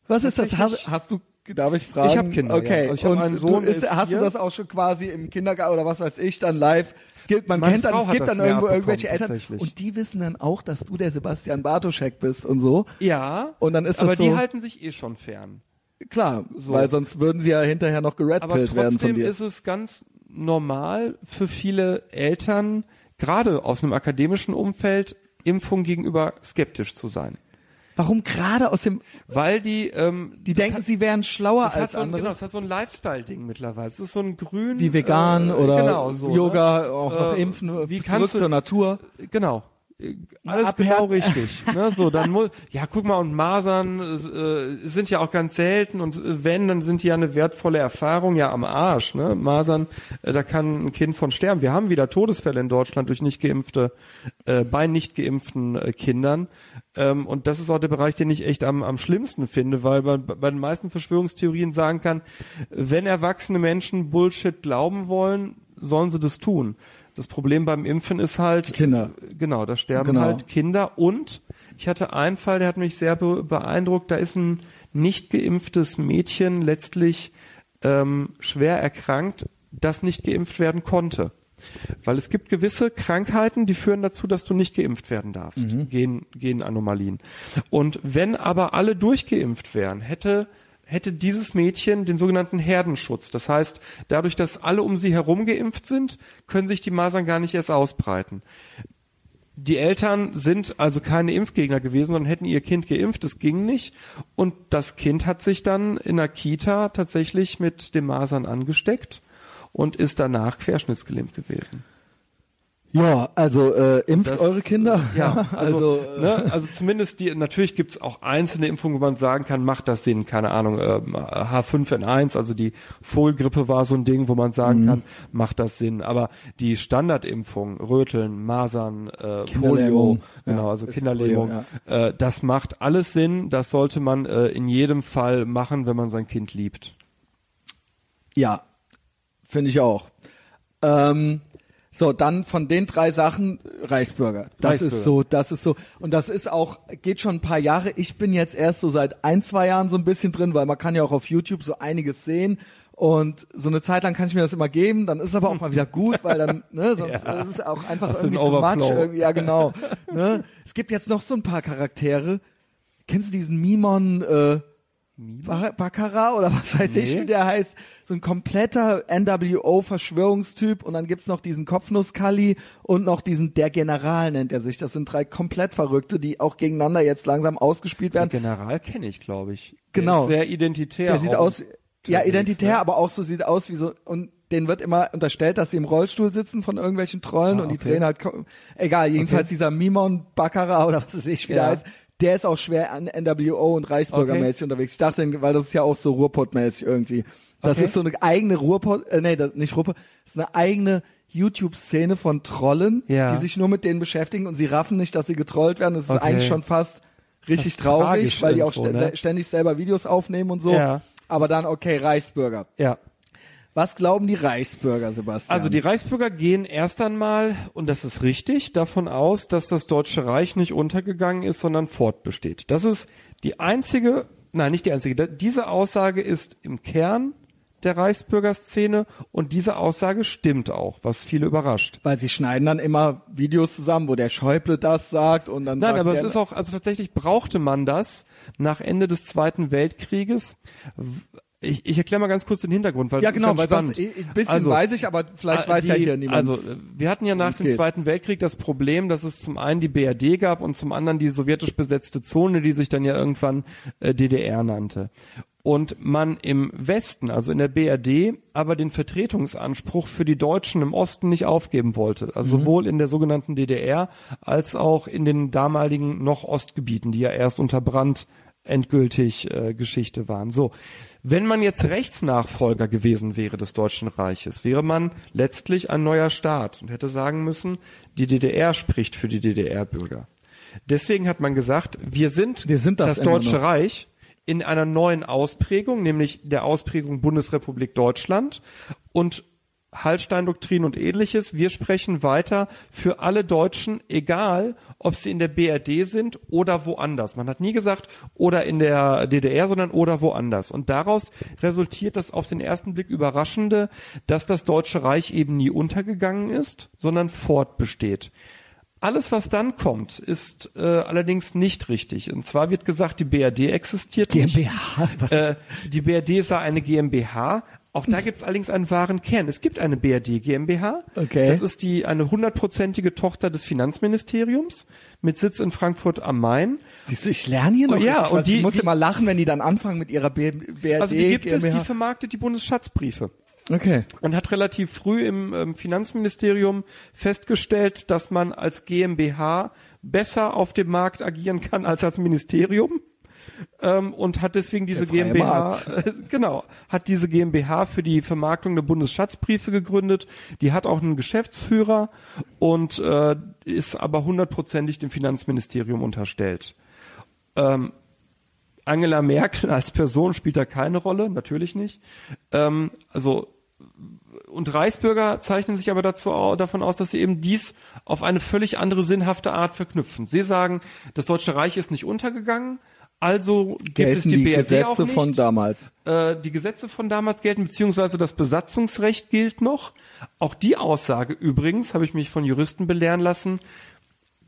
Was ist das? Hast, hast du, darf ich fragen? Ich hab Kinder, Okay. ja. Also ich hab Und einen Sohn, ist, hast du das auch schon quasi im Kindergarten oder was weiß ich dann live? Es gibt, man Meine kennt dann, Frau es hat gibt dann irgendwo irgendwelche Eltern und die wissen dann auch, dass du der Sebastian Bartoschek bist und so. ja, Und dann ist das aber die so- halten sich eh schon fern. Klar, weil sonst würden sie ja hinterher noch Aber geredpillt werden von trotzdem dir. ist es ganz normal für viele Eltern, gerade aus einem akademischen Umfeld, Impfung gegenüber skeptisch zu sein. Warum gerade aus dem, Weil die, ähm, die denken, hat, sie wären schlauer als so ein, andere? genau, das hat so ein Lifestyle-Ding mittlerweile. Es ist so ein grün. wie vegan äh, oder genau, so, Yoga, ne? auch Äh, impfen, wie zurück du, zur Natur. Genau. Äh, Alles Abhärten. genau richtig. Ne, so, dann muss, ja, guck mal, und Masern äh, sind ja auch ganz selten und äh, wenn, dann sind die ja eine wertvolle Erfahrung, ja, am Arsch. Ne? Masern, äh, da kann ein Kind von sterben. Wir haben wieder Todesfälle in Deutschland durch nicht geimpfte, äh, bei nicht geimpften äh, Kindern. Ähm, und das ist auch der Bereich, den ich echt am, am schlimmsten finde, weil man bei den meisten Verschwörungstheorien sagen kann, wenn erwachsene Menschen Bullshit glauben wollen, sollen sie das tun. Das Problem beim Impfen ist halt, Kinder. Genau, da sterben Genau. halt Kinder und ich hatte einen Fall, der hat mich sehr be beeindruckt. Da ist ein nicht geimpftes Mädchen letztlich ähm, schwer erkrankt, das nicht geimpft werden konnte. Weil es gibt gewisse Krankheiten, die führen dazu, dass du nicht geimpft werden darfst. Mhm. Gen, Genanomalien. Und wenn aber alle durchgeimpft wären, hätte hätte dieses Mädchen den sogenannten Herdenschutz. Das heißt, dadurch, dass alle um sie herum geimpft sind, können sich die Masern gar nicht erst ausbreiten. Die Eltern sind also keine Impfgegner gewesen, sondern hätten ihr Kind geimpft, das ging nicht. Und das Kind hat sich dann in der Kita tatsächlich mit dem Masern angesteckt und ist danach querschnittsgelähmt gewesen. Ja, also äh, impft Das- eure Kinder. Ja, also, also äh, ne, also zumindest die, natürlich gibt's auch einzelne Impfungen, wo man sagen kann, macht das Sinn, keine Ahnung, ähm, H5N1, also die Vollgrippe war so ein Ding, wo man sagen Mhm. kann, macht das Sinn. Aber die Standardimpfung, Röteln, Masern, äh, Polio, genau, Ja, also Kinderlähmung, Polio, äh, das macht alles Sinn, das sollte man äh, in jedem Fall machen, wenn man sein Kind liebt. Ja, finde ich auch. Ähm, so, dann von den drei Sachen Reichsbürger. Das Reichsbürger. ist so, das ist so. Und das ist auch, geht schon ein paar Jahre. Ich bin jetzt erst so seit ein, zwei Jahren so ein bisschen drin, weil man kann ja auch auf YouTube so einiges sehen. Und so eine Zeit lang kann ich mir das immer geben, dann ist es aber auch mal wieder gut, weil dann, ne, sonst Ja. ist es auch einfach Hast irgendwie zu much. Irgendwie, ja, genau. ne? Es gibt jetzt noch so ein paar Charaktere. Kennst du diesen Mimon, äh, Baccarat oder was weiß ich, Nee. wie der heißt. So ein kompletter NWO-Verschwörungstyp und dann gibt's noch diesen Kopfnusskalli und noch diesen Der General nennt er sich. Das sind drei komplett Verrückte, die auch gegeneinander jetzt langsam ausgespielt Der werden. General kenne ich, glaube ich. Genau. Der ist sehr identitär. Der sieht aus, ja, identitär, ne? aber auch so sieht aus wie so, und denen wird immer unterstellt, dass sie im Rollstuhl sitzen von irgendwelchen Trollen Ah, und die okay. drehen halt, egal, jedenfalls Okay. dieser Mimon Baccarat oder was weiß ich, wie der Ja. heißt, der ist auch schwer an NWO und Reichsbürgermäßig unterwegs. Ich dachte, weil das ist ja auch so Ruhrpott-mäßig irgendwie. Das Okay. ist so eine eigene Ruhrpott, äh, nee, das, nicht Ruhrpott, das ist eine eigene YouTube-Szene von Trollen, Ja. die sich nur mit denen beschäftigen und sie raffen nicht, dass sie getrollt werden. Das ist Okay. eigentlich schon fast richtig traurig, weil die auch stä- ne? ständig selber Videos aufnehmen und so. Ja. Aber dann, okay, Reichsbürger. Ja. Was glauben die Reichsbürger, Sebastian? Also die Reichsbürger gehen erst einmal, und das ist richtig, davon aus, dass das Deutsche Reich nicht untergegangen ist, sondern fortbesteht. Das ist die einzige, nein, nicht die einzige, diese Aussage ist im Kern der Reichsbürgerszene und diese Aussage stimmt auch, was viele überrascht. Weil sie schneiden dann immer Videos zusammen, wo der Schäuble das sagt und dann Nein, aber es ist auch, also tatsächlich brauchte man das nach Ende des Zweiten Weltkrieges. Ich, ich erkläre mal ganz kurz den Hintergrund, weil ja das genau, ist weil ganz sonst spannend. ein bisschen Also, weiß ich, aber vielleicht Ah, weiß die, ja hier niemand. Also äh, wir hatten ja nach dem geht. Zweiten Weltkrieg das Problem, dass es zum einen die BRD gab und zum anderen die sowjetisch besetzte Zone, die sich dann ja irgendwann äh, DDR nannte. Und man im Westen, also in der BRD, aber den Vertretungsanspruch für die Deutschen im Osten nicht aufgeben wollte. Also sowohl in der sogenannten DDR als auch in den damaligen noch Ostgebieten, die ja erst unter Brand endgültig äh, Geschichte waren. So, wenn man jetzt Rechtsnachfolger gewesen wäre des Deutschen Reiches, wäre man letztlich ein neuer Staat und hätte sagen müssen, die DDR spricht für die DDR-Bürger. Deswegen hat man gesagt, wir sind, Wir sind das immer Deutsche. Reich in einer neuen Ausprägung, nämlich der Ausprägung Bundesrepublik Deutschland und Hallstein-Doktrin und ähnliches. Wir sprechen weiter für alle Deutschen, egal ob sie in der BRD sind oder woanders. Man hat nie gesagt, oder in der DDR, sondern oder woanders. Und daraus resultiert das auf den ersten Blick Überraschende, dass das Deutsche Reich eben nie untergegangen ist, sondern fortbesteht. Alles, was dann kommt, ist äh, allerdings nicht richtig. Und zwar wird gesagt, die BRD existiert nicht. GmbH, was Äh, die BRD sei eine GmbH. Auch da gibt es allerdings einen wahren Kern. Es gibt eine BRD GmbH. Okay. Das ist die eine hundertprozentige Tochter des Finanzministeriums mit Sitz in Frankfurt am Main. Siehst du, ich lerne hier noch. Oh, ja, und die- ich muss die- immer lachen, wenn die dann anfangen mit ihrer B BRD Also die gibt es, GmbH. die vermarktet die Bundesschatzbriefe. Okay. und hat relativ früh im ähm, Finanzministerium festgestellt, dass man als GmbH besser auf dem Markt agieren kann als als Ministerium. Ähm, und hat deswegen diese GmbH, äh, genau, hat diese GmbH für die Vermarktung der Bundesschatzbriefe gegründet. Die hat auch einen Geschäftsführer und äh, ist aber hundertprozentig dem Finanzministerium unterstellt. Ähm, Angela Merkel als Person spielt da keine Rolle, natürlich nicht. Ähm, also und Reichsbürger zeichnen sich aber dazu au- davon aus, dass sie eben dies auf eine völlig andere sinnhafte Art verknüpfen. Sie sagen, das Deutsche Reich ist nicht untergegangen, also gibt es Gelten die, die, BRD auch Gesetze nicht. von damals. Äh, die Gesetze von damals gelten, beziehungsweise das Besatzungsrecht gilt noch. Auch die Aussage übrigens, habe ich mich von Juristen belehren lassen,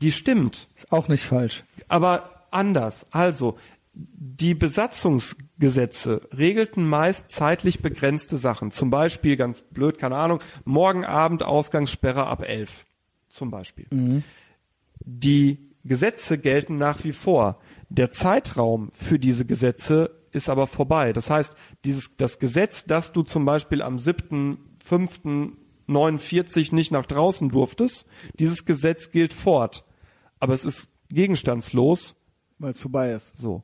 die stimmt Ist auch nicht falsch. aber anders. Also die Gesetze regelten meist zeitlich begrenzte Sachen. Zum Beispiel, ganz blöd, keine Ahnung, morgen Abend Ausgangssperre ab elf. Zum Beispiel. Die Gesetze gelten nach wie vor. Der Zeitraum für diese Gesetze ist aber vorbei. Das heißt, dieses, das Gesetz, dass du zum Beispiel am 7.5.49 nicht nach draußen durftest, dieses Gesetz gilt fort. Aber es ist gegenstandslos. Weil es vorbei ist. So.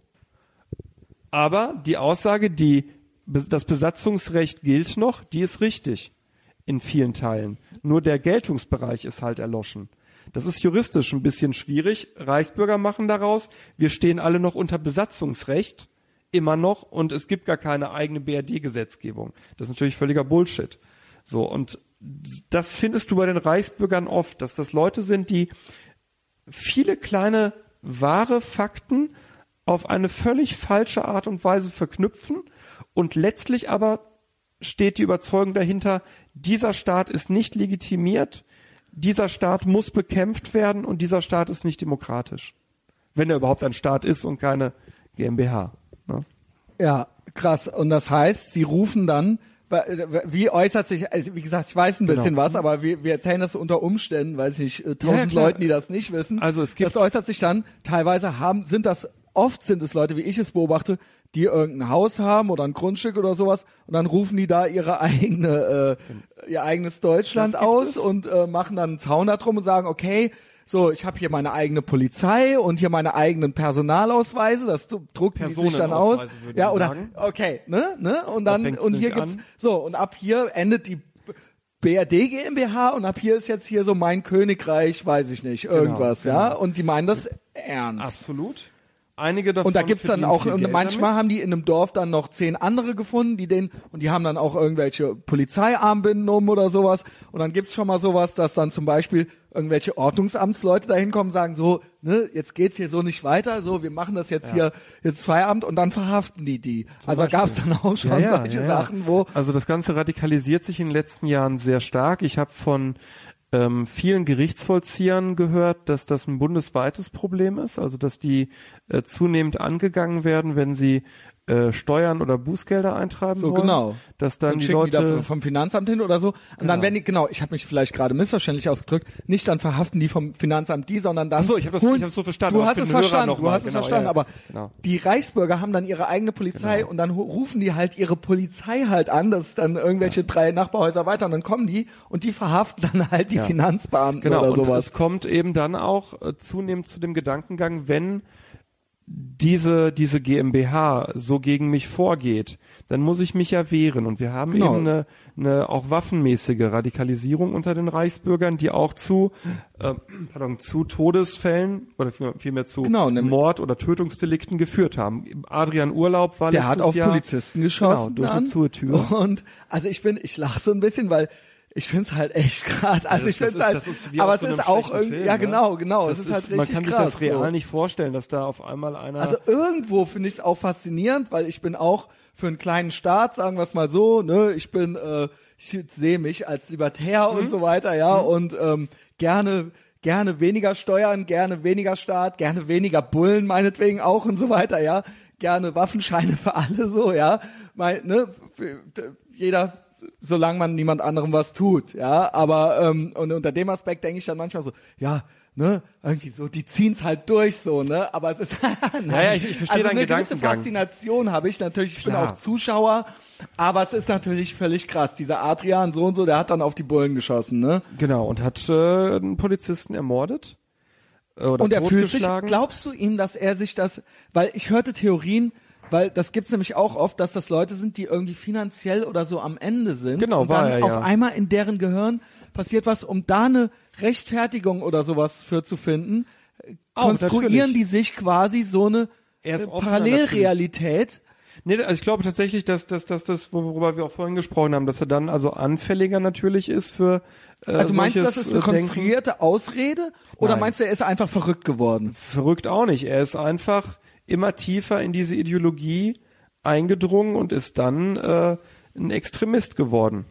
Aber die Aussage, die das Besatzungsrecht gilt noch, die ist richtig in vielen Teilen. Nur der Geltungsbereich ist halt erloschen. Das ist juristisch ein bisschen schwierig. Reichsbürger machen daraus, wir stehen alle noch unter Besatzungsrecht, immer noch, und es gibt gar keine eigene BRD-Gesetzgebung. Das ist natürlich völliger Bullshit. So, und das findest du bei den Reichsbürgern oft, dass das Leute sind, die viele kleine wahre Fakten auf eine völlig falsche Art und Weise verknüpfen und letztlich aber steht die Überzeugung dahinter, dieser Staat ist nicht legitimiert, dieser Staat muss bekämpft werden und dieser Staat ist nicht demokratisch. Wenn er überhaupt ein Staat ist und keine GmbH. Ne? Ja, krass. Und das heißt, sie rufen dann, wie äußert sich, also wie gesagt, ich weiß ein bisschen Genau. was, aber wir, wir erzählen das unter Umständen, weiß ich nicht, äh, Ja, tausend klar. Leuten, die das nicht wissen. Also es gibt- Das äußert sich dann, teilweise haben, sind das, oft sind es Leute, wie ich es beobachte, die irgendein Haus haben oder ein Grundstück oder sowas und dann rufen die da ihre eigene, äh, ihr eigenes Deutschland aus es. und äh, machen dann einen Zaun da drum und sagen, okay, so, ich habe hier meine eigene Polizei und hier meine eigenen Personalausweise, das drucken die sich dann aus. Ja, oder sagen. okay, ne, ne? Und Da dann und hier gibt's an. so und ab hier endet die BRD GmbH und ab hier ist jetzt hier so mein Königreich, weiß ich nicht, irgendwas, genau. ja? Und die meinen das ernst. Absolut. Einige davon Und da gibt's dann auch, und Geld manchmal damit. haben die in einem Dorf dann noch zehn andere gefunden, die den, und die haben dann auch irgendwelche Polizeiarmbinden um oder sowas. Und dann gibt's schon mal sowas, dass dann zum Beispiel irgendwelche Ordnungsamtsleute da hinkommen und sagen, so, ne, jetzt geht's hier so nicht weiter, so, wir machen das jetzt hier, jetzt Feierabend und dann verhaften die die. also da gab's dann auch schon solche Sachen, wo, Also das Ganze radikalisiert sich in den letzten Jahren sehr stark. Ich habe von ähm, vielen Gerichtsvollziehern gehört, dass das ein bundesweites Problem ist, also dass die äh, zunehmend angegangen werden, wenn sie äh, Steuern oder Bußgelder eintreiben So, wollen. genau. Dass dann, dann die Leute die vom Finanzamt hin oder so. Und dann Genau. werden die, genau, ich habe mich vielleicht gerade missverständlich ausgedrückt, nicht dann verhaften die vom Finanzamt die, sondern dann. Ach so, ich hab das- holen- ich hab's so verstanden, Du hast es verstanden, du mal. hast es Genau, verstanden, ja, ja. aber Genau. die Reichsbürger haben dann ihre eigene Polizei und dann rufen die halt ihre Polizei halt an, das ist dann irgendwelche drei Nachbarhäuser weiter und dann kommen die und die verhaften dann halt die Ja. Finanzbeamten Genau, oder und sowas. es kommt eben dann auch äh, zunehmend zu dem Gedankengang, wenn diese, diese GmbH so gegen mich vorgeht, dann muss ich mich ja wehren. Und wir haben Genau. eben eine, eine auch waffenmäßige Radikalisierung unter den Reichsbürgern, die auch zu, äh, pardon, zu Todesfällen oder vielmehr, zu Genau, Mord- oder Tötungsdelikten geführt haben. Adrian Urlaub war Der letztes hat auf Jahr, Polizisten geschossen. Genau, durch eine zu Tür. Und also ich bin, ich lache so ein bisschen, weil ich find's halt echt krass. Also das- ich ist- halt, ist aber es so ist auch irgendwie, Film, ja ne? genau, genau, Das es ist, halt richtig man kann sich krass. das real so. nicht vorstellen, dass da auf einmal einer Also irgendwo finde ich es auch faszinierend, weil ich bin auch für einen kleinen Staat, sagen wir es mal so, ne, ich bin, äh, ich sehe mich als Libertär Mhm. und so weiter, ja, und ähm, gerne gerne weniger Steuern, gerne weniger Staat, gerne weniger Bullen meinetwegen auch und so weiter, ja, gerne Waffenscheine für alle so, ja, mein, ne, jeder solange man niemand anderem was tut, ja, aber ähm, und unter dem Aspekt denke ich dann manchmal so, ja, ne, irgendwie so, die ziehen's halt durch so, ne, aber es ist Nein. Ja, ja, ich- ich verstehe also deinen eine gewisse. Faszination habe ich natürlich, ich bin Klar. auch Zuschauer, aber es ist natürlich völlig krass, dieser Adrian so und so, der hat dann auf die Bullen geschossen, ne? Genau, und hat äh, einen Polizisten ermordet. Äh, oder und er fühlt sich, glaubst du ihm, dass er sich das, weil ich hörte Theorien, weil das gibt's nämlich auch oft, dass das Leute sind, die irgendwie finanziell oder so am Ende sind. Genau, und war dann er, auf ja. einmal in deren Gehirn passiert was, um da eine Rechtfertigung oder sowas für zu finden, Auch, konstruieren natürlich. die sich quasi so eine äh, Parallelrealität. Nee, also ich glaube tatsächlich, dass, dass, dass das, worüber wir auch vorhin gesprochen haben, dass er dann also anfälliger natürlich ist für äh, Also meinst du, das ist eine äh, konstruierte Ausrede oder Nein. meinst du, er ist einfach verrückt geworden? Verrückt auch nicht. Er ist einfach immer tiefer in diese Ideologie eingedrungen und ist dann äh, ein Extremist geworden.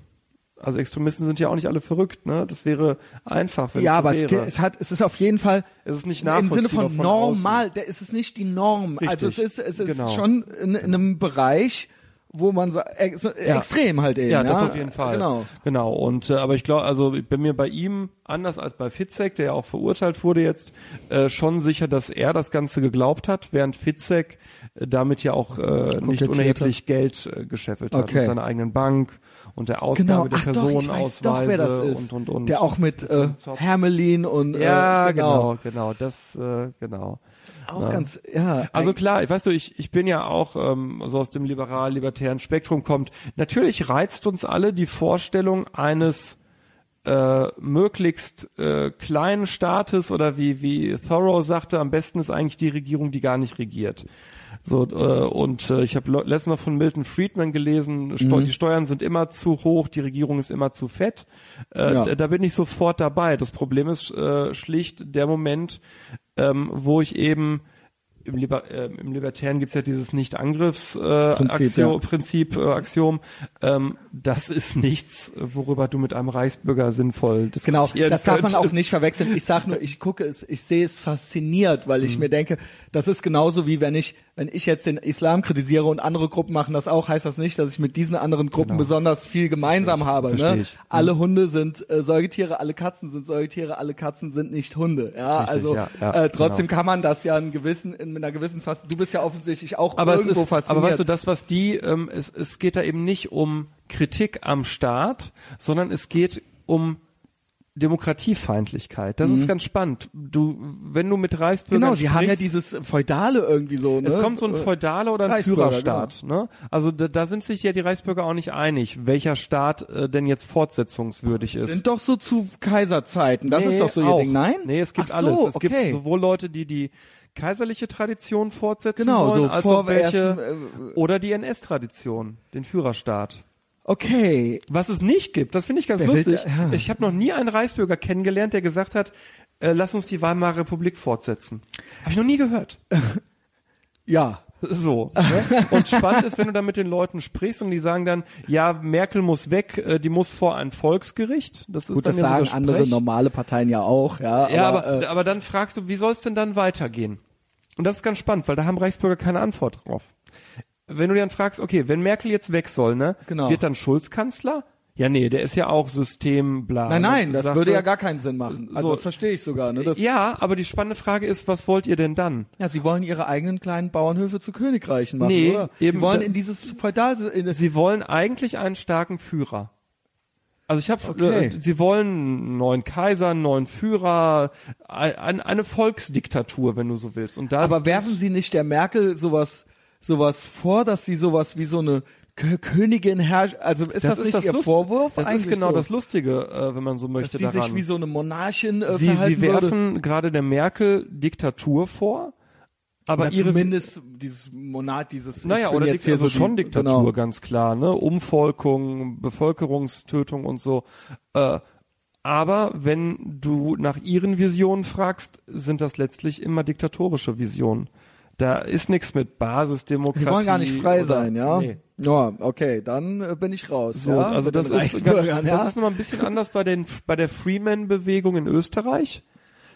Also Extremisten sind ja auch nicht alle verrückt, ne? Das wäre einfach, wenn ja, es aber es, wäre. ge- es hat, es ist auf jeden Fall Es ist nicht im Sinne nachvollziehbar von normal. Es ist nicht die Norm. Also es Richtig, ist, es ist genau. schon in, in einem Bereich, wo man so, ex, extrem halt eben. Ja, Ja, das auf jeden Fall. Genau. Genau. Und äh, aber ich glaube, also ich bin mir bei ihm anders als bei Fitzek, der ja auch verurteilt wurde jetzt, äh, schon sicher, dass er das Ganze geglaubt hat, während Fitzek äh, damit ja auch äh, nicht unerheblich Geld äh, gescheffelt hat Okay. mit seiner eigenen Bank und der Ausgabe Genau, der Personenausweise und und und. Der auch mit äh. Hermelin und ja, äh, genau, genau, das äh, genau. Auch Ja. ganz, ja. Also klar, weißt du, ich, ich bin ja auch ähm, so aus dem liberal-libertären Spektrum kommt. Natürlich reizt uns alle die Vorstellung eines äh, möglichst äh, kleinen Staates oder wie wie Thoreau sagte, am besten ist eigentlich die Regierung, die gar nicht regiert. So äh, und äh, ich habe letztens noch von Milton Friedman gelesen, Steu Mhm. die Steuern sind immer zu hoch, die Regierung ist immer zu fett. Äh, Ja. da, da bin ich sofort dabei. Das Problem ist äh, schlicht der Moment, ähm, wo ich eben im, Liber äh, im Libertären gibt's ja dieses Nicht-Angriffs-Prinzip, äh, ja. Äh, Axiom. Ähm, das ist nichts, worüber du mit einem Reichsbürger sinnvoll Genau, diskutieren das darf man auch nicht verwechseln. Ich sag nur, ich gucke es, ich sehe es fasziniert, weil Mhm. ich mir denke, das ist genauso wie wenn ich, wenn ich jetzt den Islam kritisiere und andere Gruppen machen das auch, heißt das nicht, dass ich mit diesen anderen Gruppen besonders viel gemeinsam habe. Genau. Versteh Ne? ich. Mhm. Alle Hunde sind äh, Säugetiere, alle Katzen sind Säugetiere, alle Katzen sind nicht Hunde. Ja, Richtig, also ja, ja, äh, trotzdem genau. kann man das ja in gewissen, in einer gewissen Fas Du bist ja offensichtlich auch aber irgendwo ist, fasziniert. aber weißt du, das, was die, ähm, es, es geht da eben nicht um Kritik am Staat, sondern es geht um Demokratiefeindlichkeit. Das ist ganz spannend. Du, wenn du mit Reichsbürgern Mhm. genau, sie haben ja sprichst, dieses Feudale irgendwie so. Ne? Es kommt so ein Äh, feudaler oder ein Reichsbürger, Führerstaat. Ne? Also da, da sind sich ja die Reichsbürger auch nicht einig, welcher Staat äh, denn jetzt fortsetzungswürdig ist. Sind doch so zu Kaiserzeiten. Das Nee, ist doch so ihr auch. Ding. Nein? Nee, es gibt so, alles. Es okay. gibt sowohl Leute, die die kaiserliche Tradition fortsetzen Genau, wollen, so als vor auch welche ersten, äh, oder die NS-Tradition, den Führerstaat. Okay. Was es nicht gibt, das finde ich ganz Wer will lustig. da- ja. Ich habe noch nie einen Reichsbürger kennengelernt, der gesagt hat, äh, lass uns die Weimarer Republik fortsetzen. Habe ich noch nie gehört. Ja. So. Ne? Und spannend ist, wenn du dann mit den Leuten sprichst und die sagen dann, ja, Merkel muss weg, äh, die muss vor ein Volksgericht. Das ist Gut, dann das ja so sagen der andere normale Parteien ja auch, ja. Ja, aber, äh, aber dann fragst du, wie soll es denn dann weitergehen? Und das ist ganz spannend, weil da haben Reichsbürger keine Antwort drauf. Wenn du dann fragst, okay, wenn Merkel jetzt weg soll, ne, Genau. wird dann Schulz Kanzler? Ja, nee, der ist ja auch System, bla. nein, nein, Dann das würde ja gar keinen Sinn machen. Also so- das verstehe ich sogar. Ne? Das, Ja, aber die spannende Frage ist, was wollt ihr denn dann? ja, sie wollen ihre eigenen kleinen Bauernhöfe zu Königreichen machen, Nee, oder? eben sie wollen in dieses Feudal... In das, Sie wollen eigentlich einen starken Führer. Also ich habe, Okay. äh, sie wollen einen neuen Kaiser, einen neuen Führer, ein, eine Volksdiktatur, wenn du so willst. Und da aber werfen sie nicht der Merkel sowas sowas vor, dass sie sowas wie so eine Kö Königin herrscht? Also ist das, nicht ihr Lust- Vorwurf? Das ist genau so? das Lustige, äh, wenn man so dass möchte sie sich daran. wie so eine Monarchin äh, sie, verhalten sie werfen gerade der Merkel Diktatur vor, aber ihre zumindest dieses Monat, dieses naja, oder jetzt hier also so schon die, Diktatur, genau. ganz klar, ne? Umvolkung, Bevölkerungstötung und so. Äh, aber wenn du nach ihren Visionen fragst, sind das letztlich immer diktatorische Visionen. Da ist nichts mit Basisdemokratie. Die wollen gar nicht frei oder- sein, ja? Nee. Ja, okay, dann äh, bin ich raus. So, ja, also das ist, ganz, ja? das ist nochmal ein bisschen anders bei den bei der Freeman-Bewegung in Österreich.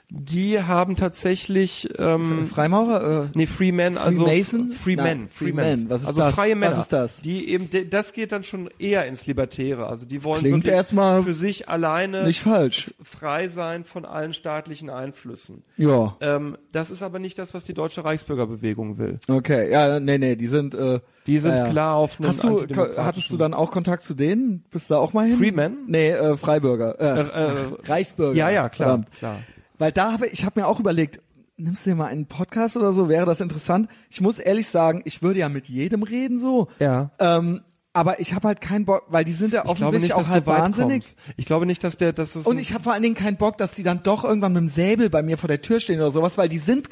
Die haben tatsächlich ähm, Freimaurer? Äh, Nee, Freeman, also Freemason? Freeman, Freeman. Freeman. Was ist also das? freie Was Männer. ist das? Die eben, das geht dann schon eher ins Libertäre. Also die wollen Klingt erstmal für sich alleine nicht falsch. frei sein von allen staatlichen Einflüssen. Ja. Ähm, das ist aber nicht das, was die deutsche Reichsbürgerbewegung will. Okay, ja, nee, nee, die sind äh, Die sind ja, klar auf einen Hast du hattest du dann auch Kontakt zu denen? Bist du da auch mal hin? Freeman? Nee, äh, Freibürger. Äh, Äh, äh, Reichsbürger. ja, ja, klar, Verdammt. klar. Weil da habe ich habe mir auch überlegt, nimmst du dir mal einen Podcast oder so, wäre das interessant? Ich muss ehrlich sagen, ich würde ja mit jedem reden so. Ja. Ähm, aber ich habe halt keinen Bock, weil die sind ja offensichtlich nicht, auch halt wahnsinnig. kommst. Ich glaube nicht, dass der, dass es Und ich habe vor allen Dingen keinen Bock, dass die dann doch irgendwann mit dem Säbel bei mir vor der Tür stehen oder sowas, weil die sind,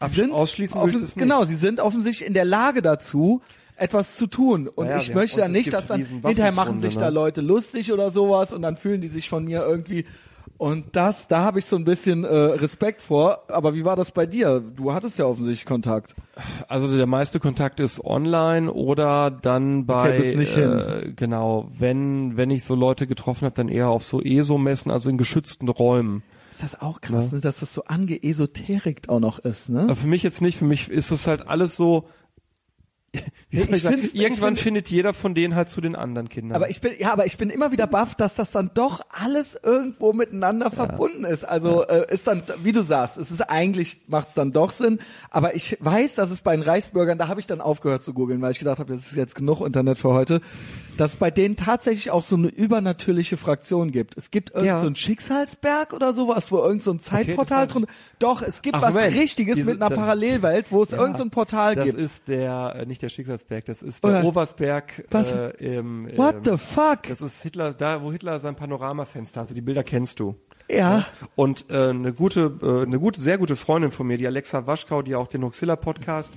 Absch- sind ausschließen offen- nicht. genau, sie sind offensichtlich in der Lage dazu, etwas zu tun. Und Naja, ich möchte und dann es nicht, dass dann hinterher machen sich ne? da Leute lustig oder sowas und dann fühlen die sich von mir irgendwie Und das, da habe ich so ein bisschen äh, Respekt vor. Aber wie war das bei dir? Du hattest ja offensichtlich Kontakt. Also der meiste Kontakt ist online oder dann bei bis nicht äh, genau, wenn wenn ich so Leute getroffen habe, dann eher auf so ESO-Messen, also in geschützten Räumen. Ist das auch krass, ne? dass das so angeesoterikt auch noch ist, ne? Aber für mich jetzt nicht, für mich ist das halt alles so Ich ich sagen, ich irgendwann find- findet jeder von denen halt zu den anderen Kindern. Aber ich bin, ja, aber ich bin immer wieder baff, dass das dann doch alles irgendwo miteinander verbunden ist. Also äh, ist dann, wie du sagst, es ist eigentlich macht es dann doch Sinn. Aber ich weiß, dass es bei den Reichsbürgern, da habe ich dann aufgehört zu googeln, weil ich gedacht habe, das ist jetzt genug Internet für heute, dass bei denen tatsächlich auch so eine übernatürliche Fraktion gibt. Es gibt irgend Ja. so einen Schicksalsberg oder sowas, wo irgend so ein Zeitportal das drin. Doch, es gibt Ach, was Moment. Richtiges Diese- mit einer das- Parallelwelt, wo es Ja, irgend so ein Portal das gibt. ist der, äh, nicht der Schicksalsberg, das ist der Oder- Oberstberg Was? äh, im, What ähm, the fuck? Das ist Hitler, da wo Hitler sein Panoramafenster hatte, die Bilder kennst du. Ja. Und äh, eine gute, äh, eine gute, sehr gute Freundin von mir, die Alexa Waschkau, die auch den Huxilla Podcast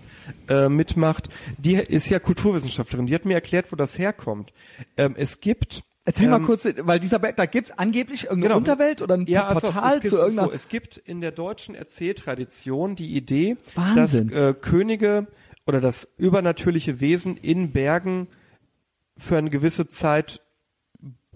äh, mitmacht, die ist ja Kulturwissenschaftlerin. Die hat mir erklärt, wo das herkommt. Ähm, es gibt Erzähl mal ähm, kurz, weil dieser Berg, da gibt's angeblich irgendeine Genau. Unterwelt oder ein ja, also, Portal gibt- zu irgendeiner. so, es gibt in der deutschen Erzähltradition die Idee, Wahnsinn. dass äh, Könige oder das übernatürliche Wesen in Bergen für eine gewisse Zeit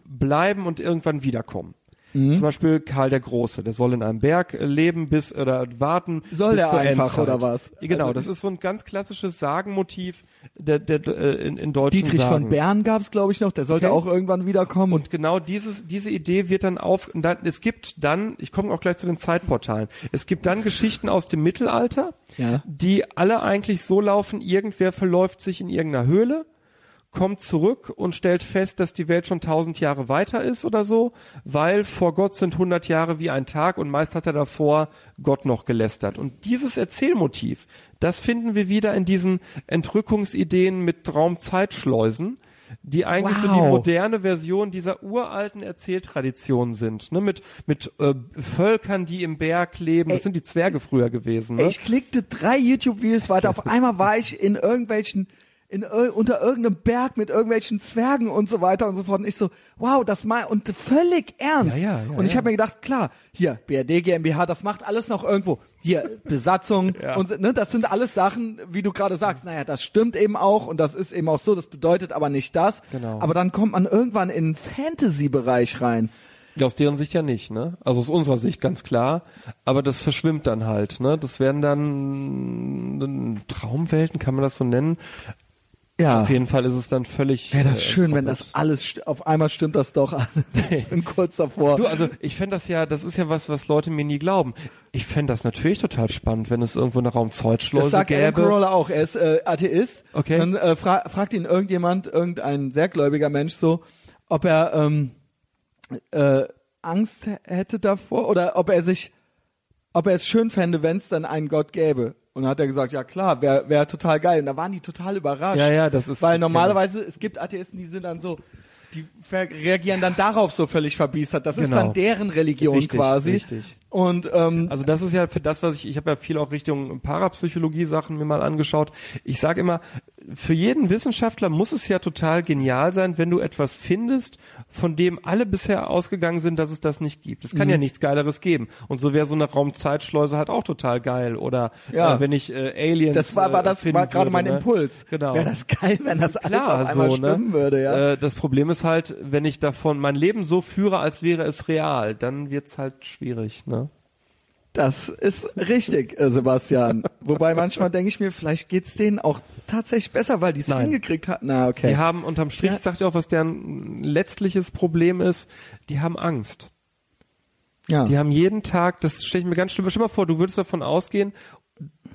bleiben und irgendwann wiederkommen. Mhm. Zum Beispiel Karl der Große, der soll in einem Berg äh, leben bis oder warten. Soll bis der zur einfach, Endzeit. oder was? Genau, Also- das ist so ein ganz klassisches Sagenmotiv der, der, äh, in, in deutschen Dietrich Sagen. von Bern gab's, glaube ich, noch. Der sollte Okay. auch irgendwann wiederkommen. Und genau dieses, diese Idee wird dann auf, und dann, es gibt dann, ich komme auch gleich zu den Zeitportalen, es gibt dann Geschichten aus dem Mittelalter, Ja. die alle eigentlich so laufen, irgendwer verläuft sich in irgendeiner Höhle, kommt zurück und stellt fest, dass die Welt schon tausend Jahre weiter ist oder so, weil vor Gott sind hundert Jahre wie ein Tag und meist hat er davor Gott noch gelästert. Und dieses Erzählmotiv, das finden wir wieder in diesen Entrückungsideen mit Raumzeitschleusen, die eigentlich so die Wow. moderne Version dieser uralten Erzähltradition sind, ne, mit mit äh, Völkern, die im Berg leben. Das Ey. sind die Zwerge früher gewesen. Ne? Ich klickte drei YouTube-Videos weiter. Auf einmal war ich in irgendwelchen, in, unter irgendeinem Berg mit irgendwelchen Zwergen und so weiter und so fort. Und ich so, wow, das mal, und völlig ernst. Ja, ja, ja, und ich ja. habe mir gedacht, klar, hier, BRD GmbH, das macht alles noch irgendwo. Hier, Besatzung Ja. und ne, das sind alles Sachen, wie du gerade sagst, naja, das stimmt eben auch und das ist eben auch so, das bedeutet aber nicht das. Genau. Aber dann kommt man irgendwann in den Fantasy-Bereich rein. Ja, aus deren Sicht ja nicht, ne? Also aus unserer Sicht ganz klar. Aber das verschwimmt dann halt, ne? Das werden dann Traumwelten, kann man das so nennen? Ja. Auf jeden Fall ist es dann völlig. Wäre das äh, schön, wenn das alles, auf einmal stimmt das doch alles. Ich bin kurz davor. Du, also ich fände das ja, das ist ja was, was Leute mir nie glauben. Ich fände das natürlich total spannend, wenn es irgendwo eine Das Raumzeitschleuse sagt Adam gäbe. Carolla auch. Er ist äh, Atheist. Okay. Dann äh, fra fragt ihn irgendjemand, irgendein sehr gläubiger Mensch so, ob er ähm, äh, Angst hätte davor oder ob er sich, ob er es schön fände, wenn es dann einen Gott gäbe. Und dann hat er gesagt, ja klar, wäre wär total geil. Und da waren die total überrascht. Ja, ja, das ist- Weil das normalerweise, es gibt Atheisten, die sind dann so, die reagieren dann darauf so völlig verbiestert. Das ist Genau. dann deren Religion Richtig, quasi. richtig. Und ähm, Also das ist ja für das, was ich, ich habe ja viel auch Richtung Parapsychologie-Sachen mir mal angeschaut. Ich sage immer, für jeden Wissenschaftler muss es ja total genial sein, wenn du etwas findest, von dem alle bisher ausgegangen sind, dass es das nicht gibt. Es kann Mhm. ja nichts Geileres geben. Und so wäre so eine Raumzeitschleuse halt auch total geil. Oder Ja. äh, wenn ich äh, Aliens das war, war äh, das finden war gerade mein ne? Impuls. Genau. Wäre das geil, wenn das alles Klar, auf einmal so, stimmen ne? würde, ja. Äh, das Problem ist halt, wenn ich davon mein Leben so führe, als wäre es real, dann wird's halt schwierig, ne? Das ist richtig, äh, Sebastian. Wobei manchmal denke ich mir, vielleicht geht's denen auch tatsächlich besser, weil die es hingekriegt hatten. Na, okay. Die haben unterm Strich, Ja. sagt ja auch, was deren letztliches Problem ist, die haben Angst. ja. Die haben jeden Tag, das stelle ich mir ganz schlimm, stell mal vor, du würdest davon ausgehen,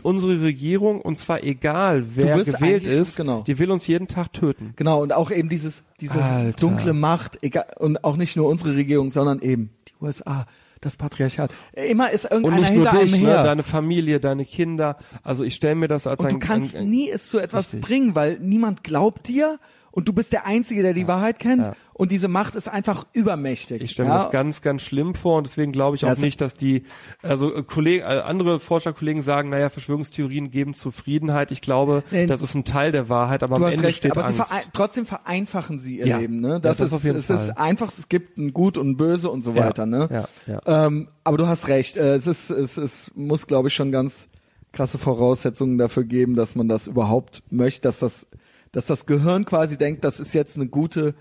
unsere Regierung, und zwar egal, wer gewählt ist, genau. die will uns jeden Tag töten. Genau, und auch eben dieses, diese Alter. dunkle Macht, egal, und auch nicht nur unsere Regierung, sondern eben die USA, das Patriarchat. Immer ist Und irgendeiner nicht nur hinter dich, einem ne, her. deine Familie, deine Kinder. Also ich stelle mir das als und ein, du kannst ein, ein nie es zu etwas Richtig. bringen, weil niemand glaubt dir und du bist der Einzige, der die Wahrheit kennt Ja. und diese Macht ist einfach übermächtig. Ich stelle mir ja? das ganz, ganz schlimm vor und deswegen glaube ich auch Ja, nicht, dass die, also äh, Kollegen, äh, andere Forscherkollegen sagen, naja, Verschwörungstheorien geben Zufriedenheit. Ich glaube, Nee, das ist ein Teil der Wahrheit, aber am Ende recht, steht aber sie Angst. verein trotzdem vereinfachen sie ihr Ja. Leben. Ne? Ja, Das, das ist, auf jeden es Fall. ist einfach, es gibt ein Gut und ein Böse und so Ja, weiter. Ne? ja, ja. Ähm, aber du hast recht. Äh, es ist, es, es muss, glaube ich, schon ganz krasse Voraussetzungen dafür geben, dass man das überhaupt möchte, dass das, dass das Gehirn quasi denkt, das ist jetzt eine gute,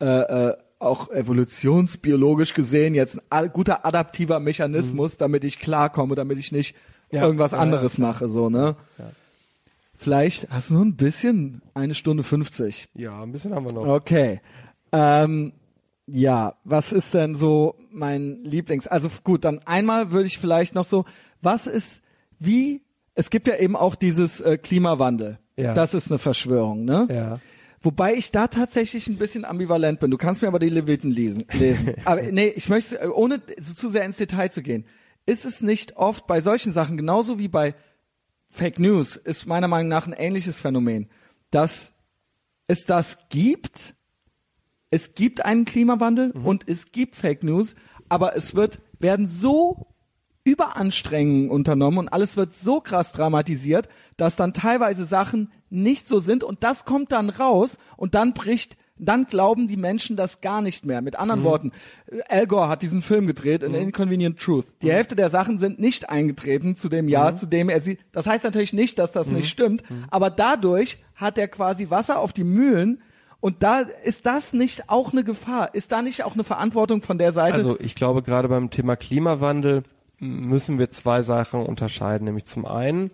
äh, äh, auch evolutionsbiologisch gesehen jetzt ein guter adaptiver Mechanismus, damit ich klarkomme, damit ich nicht Ja, irgendwas ja, anderes mache, so ne. Vielleicht hast du nur ein bisschen, eine Stunde 50. Ja, ein bisschen haben wir noch. Okay. Ähm, ja, was ist denn so mein Lieblings? Also gut, dann einmal würde ich vielleicht noch so, was ist, wie, es gibt ja eben auch dieses äh, Klimawandel. Ja. Das ist eine Verschwörung, ne? Ja. Wobei ich da tatsächlich ein bisschen ambivalent bin. Du kannst mir aber die Leviten lesen. lesen. aber nee, ich möchte, ohne zu sehr ins Detail zu gehen, ist es nicht oft bei solchen Sachen, genauso wie bei Fake News, ist meiner Meinung nach ein ähnliches Phänomen, dass es das gibt, es gibt einen Klimawandel und es gibt Fake News, aber es wird, werden so Überanstrengungen unternommen und alles wird so krass dramatisiert, dass dann teilweise Sachen nicht so sind und das kommt dann raus und dann bricht, dann glauben die Menschen das gar nicht mehr. Mit anderen Worten, Al Gore hat diesen Film gedreht, in Inconvenient Truth. Die Hälfte der Sachen sind nicht eingetreten zu dem Jahr, zu dem er sie, das heißt natürlich nicht, dass das nicht stimmt, aber dadurch hat er quasi Wasser auf die Mühlen und da ist das nicht auch eine Gefahr? Ist da nicht auch eine Verantwortung von der Seite? Also ich glaube, gerade beim Thema Klimawandel müssen wir zwei Sachen unterscheiden, nämlich zum einen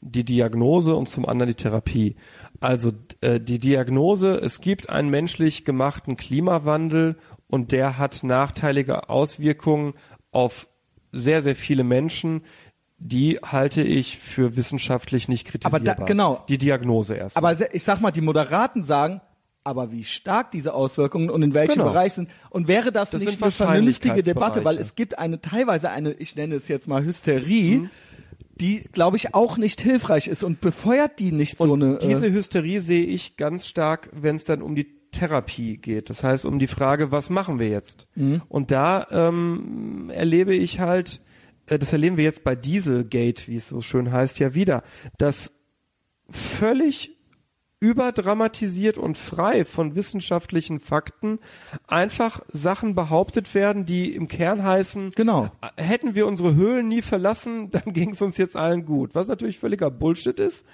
die Diagnose und zum anderen die Therapie. Also äh, die Diagnose, es gibt einen menschlich gemachten Klimawandel und der hat nachteilige Auswirkungen auf sehr, sehr viele Menschen. Die halte ich für wissenschaftlich nicht Aber da- kritisierbar. genau. Die Diagnose erst. Aber ich sag mal, die Moderaten sagen, aber wie stark diese Auswirkungen und in welchem Genau. Bereich sind. Und wäre das, Das nicht eine vernünftige Debatte, weil es gibt eine teilweise eine, ich nenne es jetzt mal Hysterie, Mhm. die, glaube ich, auch nicht hilfreich ist und befeuert die nicht so eine. Diese äh, Hysterie sehe ich ganz stark, wenn es dann um die Therapie geht. Das heißt, um die Frage, was machen wir jetzt? Mhm. Und da ähm, erlebe ich halt, äh, das erleben wir jetzt bei Dieselgate, wie es so schön heißt, ja wieder, dass völlig überdramatisiert und frei von wissenschaftlichen Fakten einfach Sachen behauptet werden, die im Kern heißen, Genau. hätten wir unsere Höhlen nie verlassen, dann ging es uns jetzt allen gut. Was natürlich völliger Bullshit ist.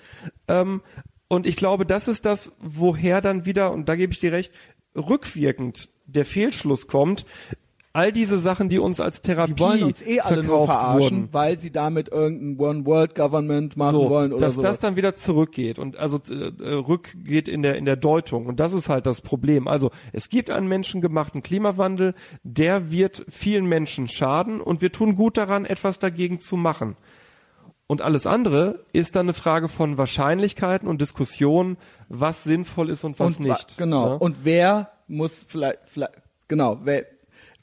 Ähm, und ich glaube, das ist das, woher dann wieder, und da gebe ich dir recht, rückwirkend der Fehlschluss kommt. All diese Sachen, die uns als Therapie die wollen uns eh alle verkauft verarschen, wurden, weil sie damit irgendein One World Government machen so, wollen oder dass so. das dann wieder zurückgeht und also äh, rückgeht in der in der Deutung und das ist halt das Problem. Also es gibt einen menschengemachten Klimawandel, der wird vielen Menschen schaden und wir tun gut daran, etwas dagegen zu machen. Und alles andere ist dann eine Frage von Wahrscheinlichkeiten und Diskussionen, was sinnvoll ist und was und, nicht. Genau. ne? Und wer muss vielleicht, vielleicht genau, wer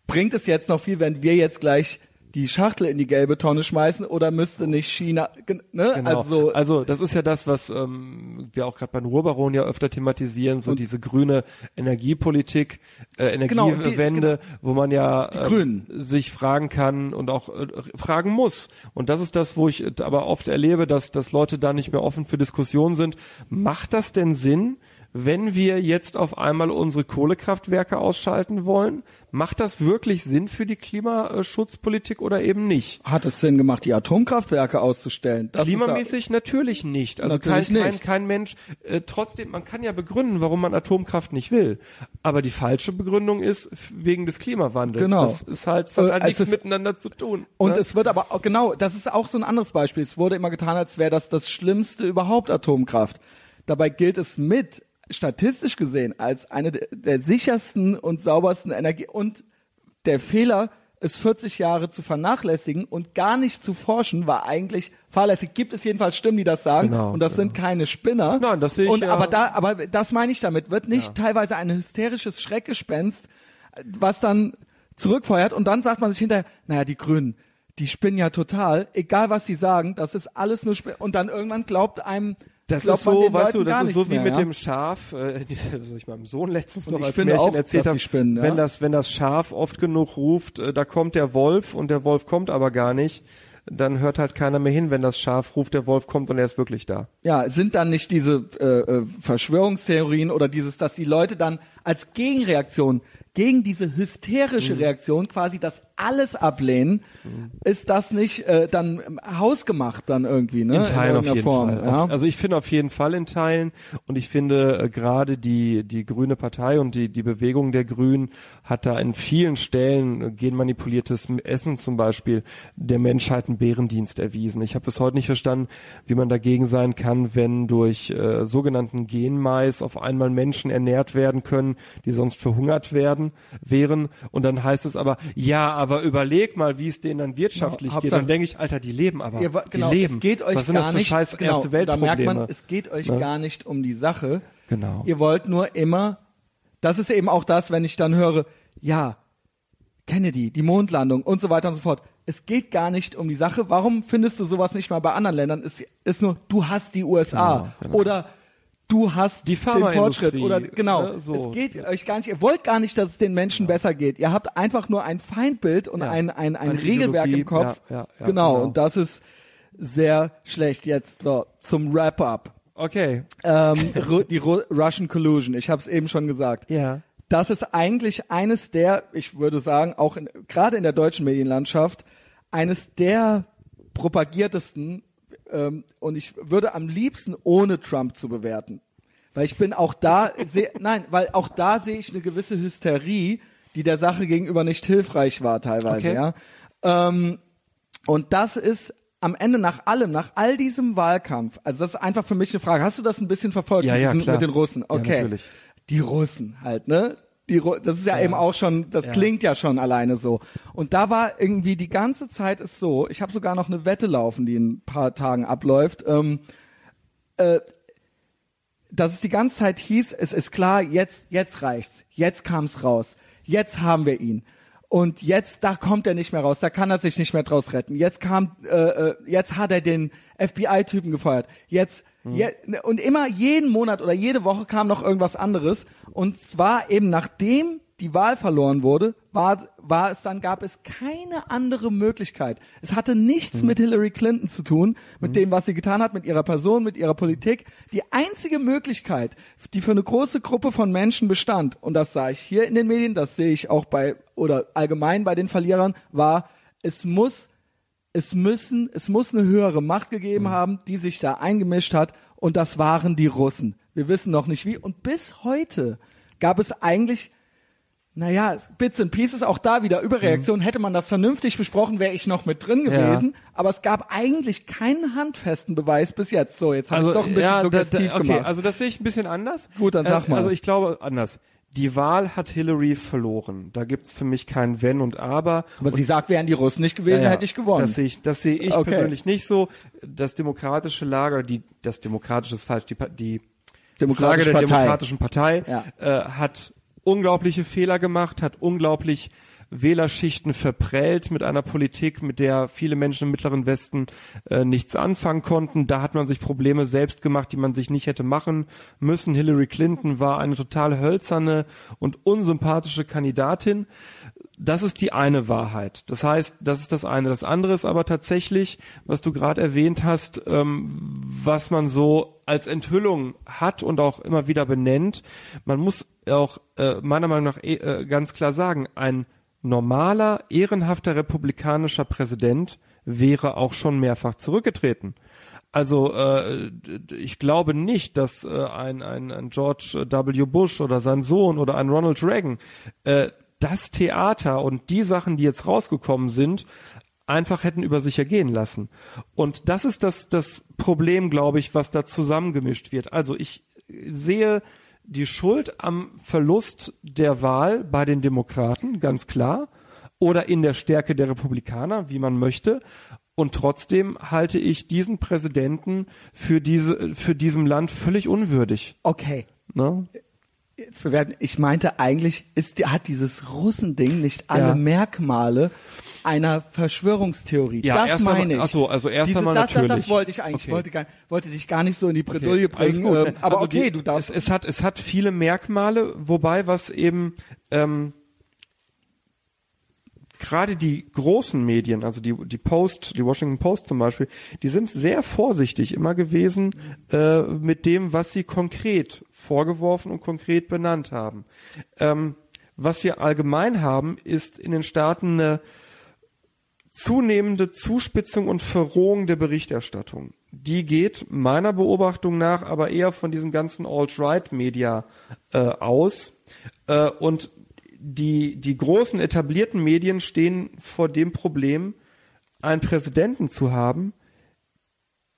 bringt es jetzt noch viel, wenn wir jetzt gleich die Schachtel in die gelbe Tonne schmeißen oder müsste nicht China, ne? Genau. Also so, also das ist ja das, was ähm, wir auch gerade beim Ruhrbaron ja öfter thematisieren, so diese grüne Energiepolitik, äh, Genau, Energiewende, wo man ja Grünen. sich fragen kann und auch äh, fragen muss. Und das ist das, wo ich äh, aber oft erlebe, dass, dass Leute da nicht mehr offen für Diskussionen sind. Macht das denn Sinn? Wenn wir jetzt auf einmal unsere Kohlekraftwerke ausschalten wollen, macht das wirklich Sinn für die Klimaschutzpolitik oder eben nicht? hat es Sinn gemacht, die Atomkraftwerke auszustellen. Das ist ja- Klimamäßig natürlich nicht. Also Natürlich kein, kein, nicht. kein Mensch. Äh, trotzdem, man kann ja begründen, warum man Atomkraft nicht will. Aber die falsche Begründung ist wegen des Klimawandels. Genau. Das ist halt, das hat Äh, halt es nichts miteinander zu tun. Und ne? es wird aber genau, das ist auch so ein anderes Beispiel. Es wurde immer getan, als wäre das das Schlimmste überhaupt Atomkraft. Dabei gilt es mit, statistisch gesehen, als eine der, der sichersten und saubersten Energie. Und der Fehler, es 40 Jahre zu vernachlässigen und gar nicht zu forschen, war eigentlich fahrlässig. Gibt es jedenfalls Stimmen, die das sagen. Genau, und das sind keine Spinner. Nein, das sehe ich Und ja- aber da, aber das meine ich damit. Wird nicht teilweise ein hysterisches Schreckgespenst, was dann zurückfeuert und dann sagt man sich hinterher, naja, die Grünen, die spinnen ja total, egal was sie sagen, das ist alles nur Spin und dann irgendwann glaubt einem Das ist so, weißt du, das ist so wie mehr, mit ja? dem Schaf, äh, das ich meinem Sohn letztens Und noch als Märchen auch, erzählt habe. spinnen, ja. Wenn das, wenn das Schaf oft genug ruft, äh, da kommt der Wolf und der Wolf kommt aber gar nicht, dann hört halt keiner mehr hin, wenn das Schaf ruft, der Wolf kommt und er ist wirklich da. Ja, sind dann nicht diese äh, äh, Verschwörungstheorien oder dieses, dass die Leute dann als Gegenreaktion gegen diese hysterische Mhm. Reaktion quasi das alles ablehnen, ist das nicht äh, dann hausgemacht dann irgendwie, ne? In Teilen auf irgendeiner jeden Form, Fall. Ja? Auf, also ich finde auf jeden Fall in Teilen und ich finde äh, gerade die die Grüne Partei und die die Bewegung der Grünen hat da in vielen Stellen äh, genmanipuliertes Essen zum Beispiel der Menschheit einen Bärendienst erwiesen. Ich habe bis heute nicht verstanden, wie man dagegen sein kann, wenn durch äh, sogenannten Genmais auf einmal Menschen ernährt werden können, die sonst verhungert werden wären und dann heißt es aber ja, aber überleg mal, wie es denen dann wirtschaftlich Genau, geht. Dann denke ich, Alter, die leben aber. Ihr, genau, die leben. es geht euch Was sind gar das für nicht, scheiß genau, erste da Weltprobleme? merkt man, es geht euch Ne? gar nicht um die Sache. Genau. Ihr wollt nur immer, das ist eben auch das, wenn ich dann höre, ja, Kennedy, die Mondlandung und so weiter und so fort. Es geht gar nicht um die Sache. Warum findest du sowas nicht mal bei anderen Ländern? Es ist nur, du hast die USA Genau, genau. oder du hast Die den Fortschritt oder genau. ne, so. Es geht euch gar nicht. Ihr wollt gar nicht, dass es den Menschen besser geht. Ihr habt einfach nur ein Feindbild und Ja. ein ein, ein Eine Regelwerk Ideologie, im Kopf. ja, ja, ja, genau. genau. Und das ist sehr schlecht. Jetzt so zum Wrap up. Okay. Ähm, die Ru Russian Collusion. Ich habe es eben schon gesagt. Ja. Das ist eigentlich eines der, ich würde sagen, auch in, gerade in der deutschen Medienlandschaft, eines der propagiertesten ähm, und ich würde am liebsten ohne Trump zu bewerten. Weil ich bin auch da, seh, nein, weil auch da sehe ich eine gewisse Hysterie, die der Sache gegenüber nicht hilfreich war teilweise, Okay. ja. Ähm, und das ist am Ende nach allem, nach all diesem Wahlkampf, also das ist einfach für mich eine Frage. Hast du das ein bisschen verfolgt Ja, mit, ja, diesen, mit den Russen? Ja, Okay. natürlich. Die Russen halt, ne? Die, das ist ja, eben auch schon, das klingt ja schon alleine so. Und da war irgendwie die ganze Zeit ist so, ich habe sogar noch eine Wette laufen, die in ein paar Tagen abläuft, ähm, äh, dass es die ganze Zeit hieß, es ist klar, jetzt, jetzt reicht's, jetzt kam's raus, jetzt haben wir ihn. Und jetzt, da kommt er nicht mehr raus, da kann er sich nicht mehr draus retten. Jetzt kam, äh, äh, jetzt hat er den FBI-Typen gefeuert. Jetzt, je, und immer jeden Monat oder jede Woche kam noch irgendwas anderes. Und zwar eben nachdem die Wahl verloren wurde, war, war es dann, gab es keine andere Möglichkeit. Es hatte nichts mit Hillary Clinton zu tun, mit dem, was sie getan hat, mit ihrer Person, mit ihrer Politik. Die einzige Möglichkeit, die für eine große Gruppe von Menschen bestand, und das sah ich hier in den Medien, das sehe ich auch bei, oder allgemein bei den Verlierern, war, es muss es müssen, es muss eine höhere Macht gegeben haben, die sich da eingemischt hat und das waren die Russen. Wir wissen noch nicht wie und bis heute gab es eigentlich naja, Bits and Pieces, auch da wieder Überreaktion. Hätte man das vernünftig besprochen, wäre ich noch mit drin Ja. gewesen. Aber es gab eigentlich keinen handfesten Beweis bis jetzt. So, jetzt habe ich doch ein bisschen ja, da, suggestiv da, okay, gemacht. also das sehe ich ein bisschen anders. Gut, dann sag äh, mal. Also ich glaube anders. Die Wahl hat Hillary verloren. Da gibt's für mich kein Wenn und Aber. aber sie sagt, wären die Russen nicht gewesen, Ja, ja. hätte ich gewonnen. Das sehe ich, das sehe ich Okay. persönlich nicht so. Das demokratische Lager, die, das demokratische ist falsch, die, die Demokratische Frage der Partei. demokratischen Partei Ja. äh, hat unglaubliche Fehler gemacht, hat unglaublich Wählerschichten verprellt mit einer Politik, mit der viele Menschen im Mittleren Westen äh, nichts anfangen konnten. Da hat man sich Probleme selbst gemacht, die man sich nicht hätte machen müssen. Hillary Clinton war eine total hölzerne und unsympathische Kandidatin. Das ist die eine Wahrheit. Das heißt, das ist das eine. Das andere ist aber tatsächlich, was du gerade erwähnt hast, ähm, was man so als Enthüllung hat und auch immer wieder benennt. Man muss auch äh, meiner Meinung nach eh, äh, ganz klar sagen, ein normaler, ehrenhafter republikanischer Präsident wäre auch schon mehrfach zurückgetreten. Also äh, ich glaube nicht, dass äh, ein, ein, ein George W. Bush oder sein Sohn oder ein Ronald Reagan äh, das Theater und die Sachen, die jetzt rausgekommen sind, einfach hätten über sich ergehen lassen. Und das ist das, das Problem, glaube ich, was da zusammengemischt wird. Also ich sehe die Schuld am Verlust der Wahl bei den Demokraten, ganz klar, oder in der Stärke der Republikaner, wie man möchte. Und trotzdem halte ich diesen Präsidenten für diese, für diesem Land völlig unwürdig. okay. Ne? Jetzt bewerten. Ich meinte eigentlich, ist, hat dieses Russending nicht alle Ja. Merkmale einer Verschwörungstheorie. Ja, das meine ich. ach so, also erst Diese, einmal das, Das, das natürlich. wollte ich eigentlich. Ich Okay. wollte, gar, wollte dich gar nicht so in die Bredouille Okay, bringen. Ähm, aber Also okay, die, du darfst. Es, es hat es hat viele Merkmale, wobei was eben ähm, gerade die großen Medien, also die die Post, die Washington Post zum Beispiel, die sind sehr vorsichtig immer gewesen äh, mit dem, was sie konkret vorgeworfen und konkret benannt haben. Ähm, was wir allgemein haben, ist in den Staaten eine zunehmende Zuspitzung und Verrohung der Berichterstattung. Die geht meiner Beobachtung nach aber eher von diesen ganzen Alt-Right-Media äh, aus. Äh, und die, die großen etablierten Medien stehen vor dem Problem, einen Präsidenten zu haben,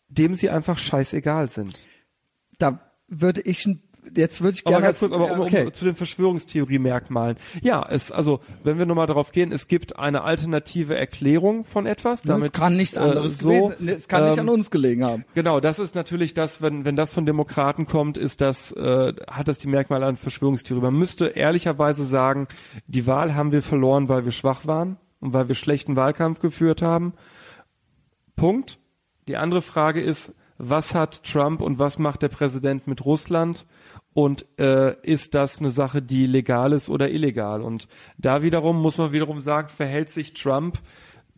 dem sie einfach scheißegal sind. da würde ich ein- jetzt würde ich Aber gerne ganz kurz, aber um, okay. um zu den Verschwörungstheorie-Merkmalen. Ja, es, also, wenn wir nochmal darauf gehen, es gibt eine alternative Erklärung von etwas. Damit, kann nichts äh, anderes so, gewesen. Es kann nicht ähm, an uns gelegen haben. Genau, das ist natürlich das, wenn, wenn das von Demokraten kommt, ist das, äh, hat das die Merkmale an Verschwörungstheorie. Man müsste ehrlicherweise sagen, die Wahl haben wir verloren, weil wir schwach waren und weil wir schlechten Wahlkampf geführt haben. Punkt. Die andere Frage ist, was hat Trump und was macht der Präsident mit Russland? Und äh, ist das eine Sache, die legal ist oder illegal? Und da wiederum muss man wiederum sagen, verhält sich Trump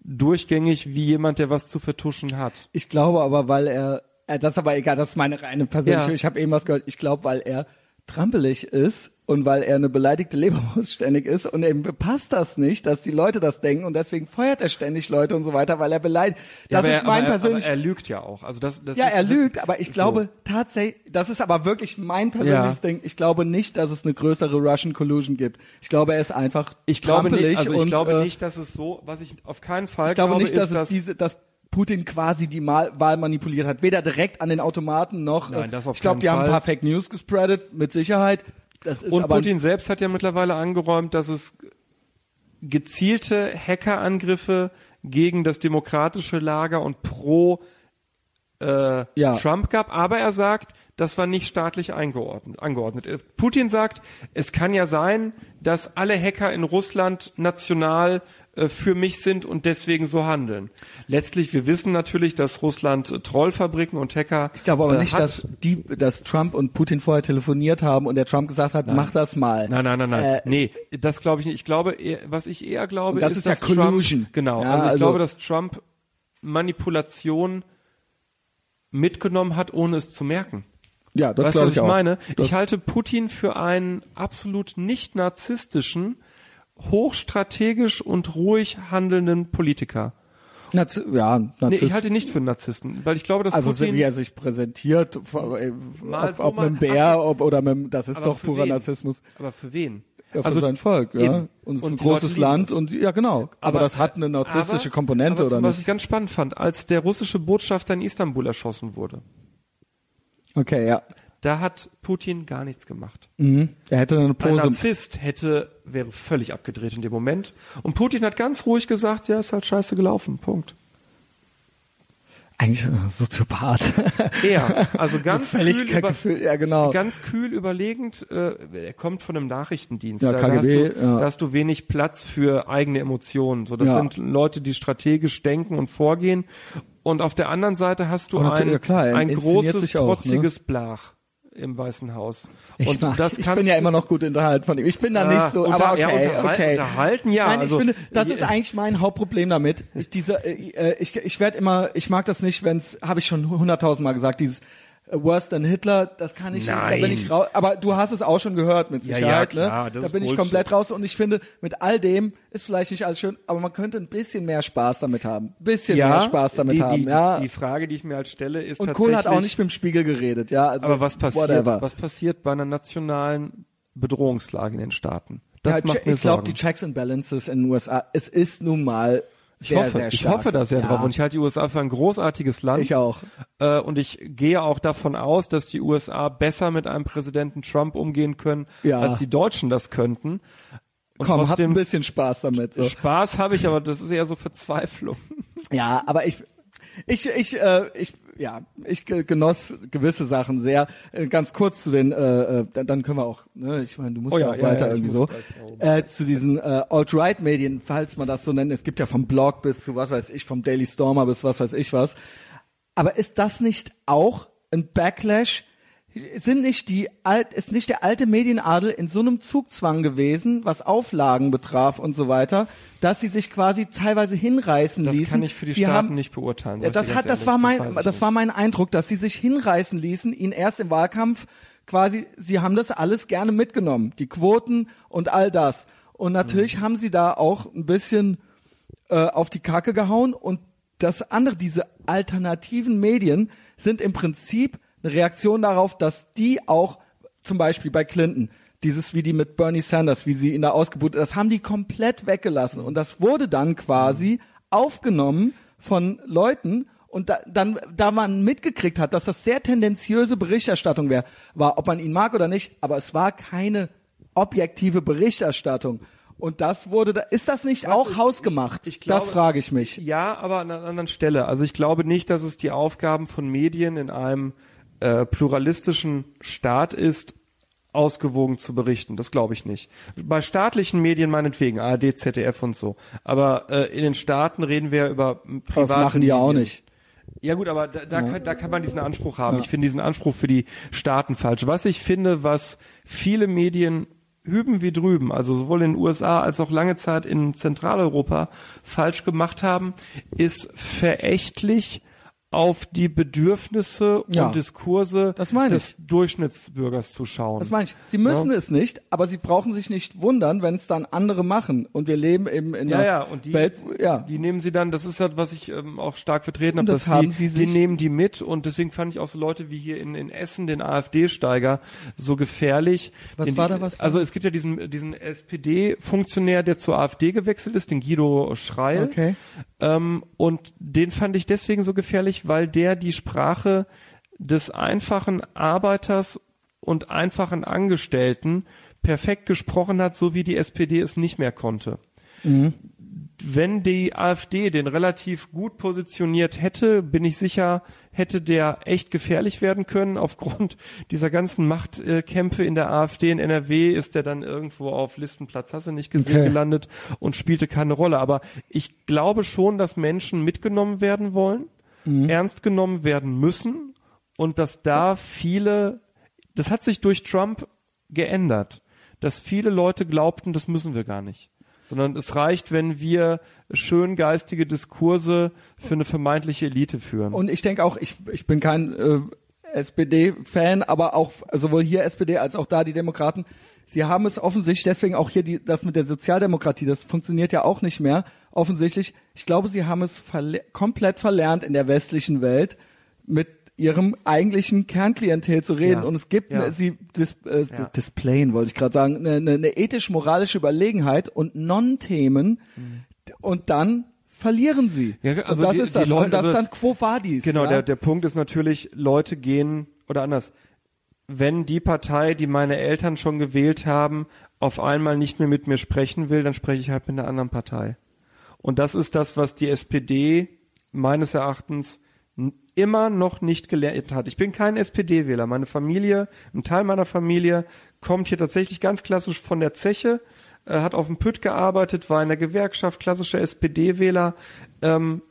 durchgängig wie jemand, der was zu vertuschen hat. Ich glaube aber, weil er, äh, das ist aber egal, das ist meine reine persönliche, Ja. ich habe eben was gehört, ich glaube, weil er trampelig ist und weil er eine beleidigte Leberwurst ständig ist und ihm passt das nicht, dass die Leute das denken und deswegen feuert er ständig Leute und so weiter, weil er beleidigt. Das aber ist er, mein aber er, lügt ja auch. Also das, das ja, ist, er lügt, aber ich so. glaube tatsächlich, das ist aber wirklich mein persönliches Ja. Ding. Ich glaube nicht, dass es eine größere Russian Collusion gibt. Ich glaube, er ist einfach Ich glaube nicht, also ich und, glaube äh, nicht, dass es so, was ich auf keinen Fall Ich glaube nicht, dass ist, es diese, dass Putin quasi die Wahl manipuliert hat. Weder direkt an den Automaten noch. Nein, äh, das auf ich glaube, die haben ein Fall. paar Fake News gespreadet, mit Sicherheit. Das ist und aber Putin selbst hat ja mittlerweile angeräumt, dass es gezielte Hackerangriffe gegen das demokratische Lager und pro äh, Ja. Trump gab, aber er sagt, das war nicht staatlich eingeordnet, angeordnet. Äh, Putin sagt, es kann ja sein, dass alle Hacker in Russland national für mich sind und deswegen so handeln. Letztlich, wir wissen natürlich, dass Russland äh, Trollfabriken und Hacker ich glaube aber äh, nicht, hat. dass die, dass Trump und Putin vorher telefoniert haben und der Trump gesagt hat, mach das mal. Nein, nein, nein, nein. Äh, nee, das glaube ich nicht. Ich glaube, was ich eher glaube, das ist, ist ja dass Trump, Collusion. genau, Ja, also ich also- glaube, dass Trump Manipulation mitgenommen hat, ohne es zu merken. Ja, das glaube was ich ich auch. meine? Das, Ich halte Putin für einen absolut nicht narzisstischen, hochstrategisch und ruhig handelnden Politiker. Nazi ja, Nee, Narzisst. ich halte ihn nicht für einen Narzissten, weil ich glaube, dass also so Putin wie er sich präsentiert, ob, so, ob mit dem Bär ob, oder mit dem, das ist Aber doch purer wen? Narzissmus. aber für wen? Ja, für Also sein Volk, ja. eben. Und es ist Und ein großes Land und ja genau. Aber, das hat eine narzisstische aber, Komponente aber oder Was nicht? ich ganz spannend fand, als der russische Botschafter in Istanbul erschossen wurde, Okay, ja. Da hat Putin gar nichts gemacht. Mhm. Er hätte eine Ein Pose. Narzisst hätte, wäre völlig abgedreht in dem Moment. Und Putin hat ganz ruhig gesagt, ja, ist halt scheiße gelaufen. Punkt. Eigentlich ein Soziopath. Er, also ganz Völlig kühl, über, Gefühl, ja genau. ganz kühl überlegend, äh, er kommt von einem Nachrichtendienst. Ja, da, KGB, da, hast du, ja. da hast du wenig Platz für eigene Emotionen. So, das Ja. sind Leute, die strategisch denken und vorgehen. Und auf der anderen Seite hast du Und ein, ja, klar, ein großes, auch, ne? trotziges Blach im Weißen Haus. Ich, und mag, das ich bin ja immer noch gut unterhalten von ihm. Ich bin da Ah, nicht so, unter- aber okay, ja, unterhalten- okay. unterhalten, ja, Nein, also- ich finde, das Ja. ist eigentlich mein Hauptproblem damit. Ich, diese, äh, äh, ich, ich werde immer, ich mag das nicht, wenn's, habe ich schon hunderttausendmal gesagt, dieses Worse than Hitler, das kann ich, da bin Nein. ich raus. Aber du hast es auch schon gehört mit Ja, Sicherheit, ja, klar, ne? das Da ist bin ich komplett raus und ich finde, mit all dem ist vielleicht nicht alles schön, aber man könnte ein bisschen mehr Spaß damit haben. Ein bisschen mehr Spaß damit die, haben, die, ja. Die Frage, die ich mir halt stelle, ist und tatsächlich. Kohl hat auch nicht mit dem Spiegel geredet, ja. Also aber was passiert, Whatever. was passiert bei einer nationalen Bedrohungslage in den Staaten? Das ja, macht mir ich glaube, die Checks and Balances in den USA, es ist nun mal sehr, hoffe, sehr ich stark. hoffe da sehr ja. drauf und ich halte die USA für ein großartiges Land. Ich auch. Äh, und ich gehe auch davon aus, dass die USA besser mit einem Präsidenten Trump umgehen können, Ja. als die Deutschen das könnten. Und Komm, hab ein bisschen Spaß damit. So. Spaß habe ich, aber das ist eher so Verzweiflung. Ja, aber ich, ich, ich, äh, ich, ja, ich ge- genoss gewisse Sachen sehr. Äh, ganz kurz zu den, äh, äh, dann, können wir auch, ne, ich meine, du musst Oh ja, auch ja, weiter ja, irgendwie so. gleich Äh, zu diesen äh, Alt-Right-Medien, falls man das so nennt. Es gibt ja vom Blog bis zu was weiß ich, vom Daily Stormer bis was weiß ich was. Aber ist das nicht auch ein Backlash? Sind nicht die alt, ist nicht der alte Medienadel in so einem Zugzwang gewesen, was Auflagen betraf und so weiter, dass sie sich quasi teilweise hinreißen Das ließen? kann ich für die sie Staaten haben, nicht beurteilen. das hat, das war mein, das nicht. war mein Eindruck, dass sie sich hinreißen ließen, ihn erst im Wahlkampf quasi, sie haben das alles gerne mitgenommen, die Quoten und all das. Und natürlich Mhm. haben sie da auch ein bisschen äh, auf die Kacke gehauen und das andere, diese alternativen Medien sind im Prinzip eine Reaktion darauf, dass die auch zum Beispiel bei Clinton dieses wie die mit Bernie Sanders, wie sie ihn da ausgebucht, das haben die komplett weggelassen und das wurde dann quasi aufgenommen von Leuten und da, dann, da man mitgekriegt hat, dass das sehr tendenziöse Berichterstattung wär, war, ob man ihn mag oder nicht, aber es war keine objektive Berichterstattung. Und das wurde da, ist das nicht Weißt auch ich- hausgemacht? ich- ich glaube- das frage ich mich. Ja, aber an einer anderen Stelle. Also ich glaube nicht, dass es die Aufgaben von Medien in einem äh, pluralistischen Staat ist, ausgewogen zu berichten. Das glaube ich nicht. Bei staatlichen Medien meinetwegen, ARD, ZDF und so. Aber äh, in den Staaten reden wir über private Das machen die ja auch Medien. nicht. Ja gut, aber da, da, kann, da kann man diesen Anspruch haben. Ich finde diesen Anspruch für die Staaten falsch. Was ich finde, was viele Medien hüben wie drüben, also sowohl in den USA als auch lange Zeit in Zentraleuropa falsch gemacht haben, ist verächtlich auf die Bedürfnisse Ja. und Diskurse des Durchschnittsbürgers zu schauen. Das meine ich. Sie müssen Ja. es nicht, aber sie brauchen sich nicht wundern, wenn es dann andere machen. Und wir leben eben in Ja, einer ja, und die, Welt, ja. die nehmen sie dann, das ist halt, was ich ähm, auch stark vertreten habe, das dass haben die, sie die sich- nehmen die mit und deswegen fand ich auch so Leute wie hier in, in Essen, den AfD-Steiger, so gefährlich. Was Den war die, da was? Also es gibt ja diesen, diesen SPD-Funktionär, der zur AfD gewechselt ist, den Guido Schreil. Okay. Ähm, und den fand ich deswegen so gefährlich, weil der die Sprache des einfachen Arbeiters und einfachen Angestellten perfekt gesprochen hat, so wie die SPD es nicht mehr konnte. Wenn die AfD den relativ gut positioniert hätte, bin ich sicher, hätte der echt gefährlich werden können. Aufgrund dieser ganzen Machtkämpfe in der AfD in NRW ist der dann irgendwo auf Listenplatz, hast du nicht gesehen, Okay. gelandet und spielte keine Rolle. Aber ich glaube schon, dass Menschen mitgenommen werden wollen, ernst genommen werden müssen und dass da viele, das hat sich durch Trump geändert, dass viele Leute glaubten, das müssen wir gar nicht. Sondern es reicht, wenn wir schön geistige Diskurse für eine vermeintliche Elite führen. Und ich denke auch, ich, ich bin kein äh, SPD-Fan, aber auch sowohl hier SPD als auch da die Demokraten, sie haben es offensichtlich, deswegen auch hier die, das mit der Sozialdemokratie, das funktioniert ja auch nicht mehr, offensichtlich. Ich glaube, sie haben es verle komplett verlernt in der westlichen Welt, mit ihrem eigentlichen Kernklientel zu reden. Ja. Und es gibt, Ja. sie dis, äh, Ja. displayen, wollte ich gerade sagen, eine, eine, eine ethisch-moralische Überlegenheit und Non-Themen und dann verlieren sie. Ja, also und das die- ist die das. Leute- und das also ist dann Quo Vadis. Genau, der, der Punkt ist natürlich, Leute gehen, oder anders, wenn die Partei, die meine Eltern schon gewählt haben, auf einmal nicht mehr mit mir sprechen will, dann spreche ich halt mit einer anderen Partei. Und das ist das, was die SPD meines Erachtens immer noch nicht gelernt hat. Ich bin kein SPD-Wähler. Meine Familie, ein Teil meiner Familie kommt hier tatsächlich ganz klassisch von der Zeche, äh, hat auf dem Pütt gearbeitet, war in der Gewerkschaft, klassischer SPD-Wähler. Ähm,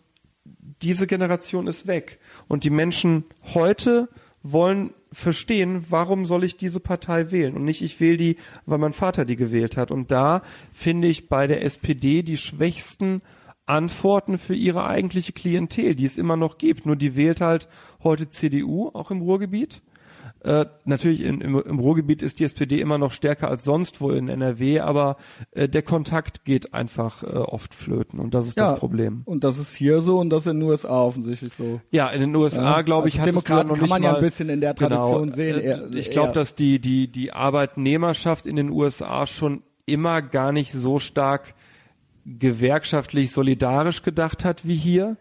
diese Generation ist weg. Und die Menschen heute wollen verstehen, warum soll ich diese Partei wählen und nicht ich wähle die, weil mein Vater die gewählt hat. Und da finde ich bei der SPD die schwächsten Antworten für ihre eigentliche Klientel, die es immer noch gibt. Nur die wählt halt heute CDU, auch im Ruhrgebiet. Äh, natürlich in, im, im Ruhrgebiet ist die SPD immer noch stärker als sonst wo in NRW, aber äh, der Kontakt geht einfach äh, oft flöten und das ist ja, das Problem. Und das ist hier so und das in den USA offensichtlich so. Ja, in den USA, Ja, glaube ich, also hat es Demokraten noch kann nicht man ja mal, ein bisschen in der Tradition genau, sehen, äh, eher- ich glaube, dass die die die Arbeitnehmerschaft in den USA schon immer gar nicht so stark gewerkschaftlich solidarisch gedacht hat wie hier.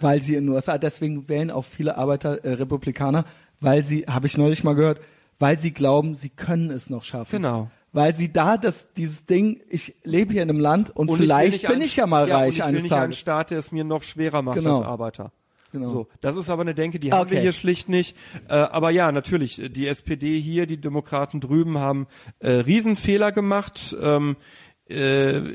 Weil sie in den USA, deswegen wählen auch viele Arbeiter äh, Republikaner, weil sie, habe ich neulich mal gehört, weil sie glauben, sie können es noch schaffen. Genau. Weil sie da das, dieses Ding, ich lebe hier in einem Land und, Und ich will vielleicht nicht bin einen- ich ja mal ja, reich und ich will eines nicht einen Tages. Staat, der es mir noch schwerer macht Genau. als Arbeiter. genau. So, das ist aber eine Denke, die haben wir Okay. hier schlicht nicht. Äh, aber ja, natürlich, die SPD hier, die Demokraten drüben haben äh, Riesenfehler gemacht. Ähm, äh,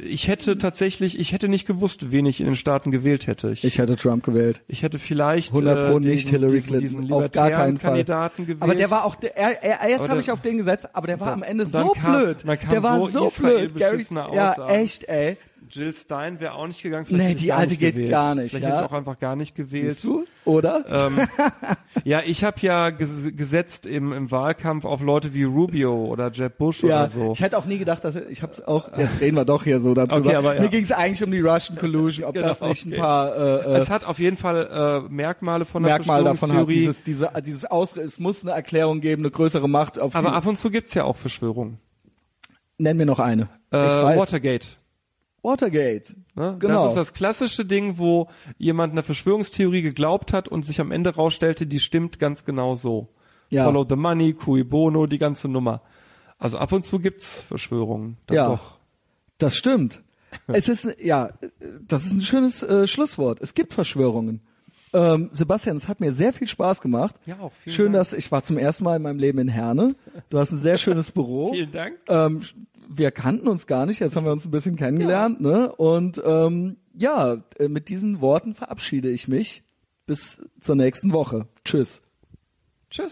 ich hätte tatsächlich, ich hätte nicht gewusst, wen ich in den Staaten gewählt hätte. Ich, Ich hätte Trump gewählt. ich hätte vielleicht 100 Pro äh, nicht diesen, Hillary diesen, Clinton. diesen auf gar keinen Fall. Kandidaten gewählt. Aber der war auch, der, er, er, erst habe ich auf den gesetzt, aber der war dann- am Ende so kam- blöd. Der war so Israel blöd. Gary, ja, echt, ey. Jill Stein wäre auch nicht gegangen. Nee, hätte ich die alte geht gewählt. gar nicht, Vielleicht ja. hätte ich auch einfach gar nicht gewählt. Siehst du? Oder? Ähm, ja, ich habe ja ges- gesetzt im, im Wahlkampf auf Leute wie Rubio oder Jeb Bush ja, oder so. ich hätte auch nie gedacht, dass ich hab's auch, jetzt reden wir doch hier so darüber. Okay, aber ja. Mir ging es eigentlich um die Russian Collusion, ob Genau, das nicht ein okay. paar äh, äh, es hat auf jeden Fall äh, Merkmale von der Merkmal davon hat, dieses, diese, dieses Ausre es muss eine Erklärung geben, eine größere Macht auf aber ab und zu gibt's ja auch Verschwörungen. nenn mir noch eine. Äh. Watergate. Watergate. Ne? Genau. Das ist das klassische Ding, wo jemand einer Verschwörungstheorie geglaubt hat und sich am Ende rausstellte, die stimmt ganz genau so. Ja. Follow the money, cui bono, die ganze Nummer. Also ab und zu gibt's Verschwörungen. Dann Ja. Doch. Das stimmt. es ist, ja, das ist ein schönes äh, Schlusswort. Es gibt Verschwörungen. Ähm, Sebastian, es hat mir sehr viel Spaß gemacht. Ja, auch vielen Schön, Dank. dass ich war zum ersten Mal in meinem Leben in Herne. Du hast ein sehr schönes Büro. Vielen Dank. Ähm, wir kannten uns gar nicht, jetzt haben wir uns ein bisschen kennengelernt, ne? Und ähm, ja, äh, mit diesen Worten verabschiede ich mich. Bis zur nächsten Woche. Tschüss. Tschüss.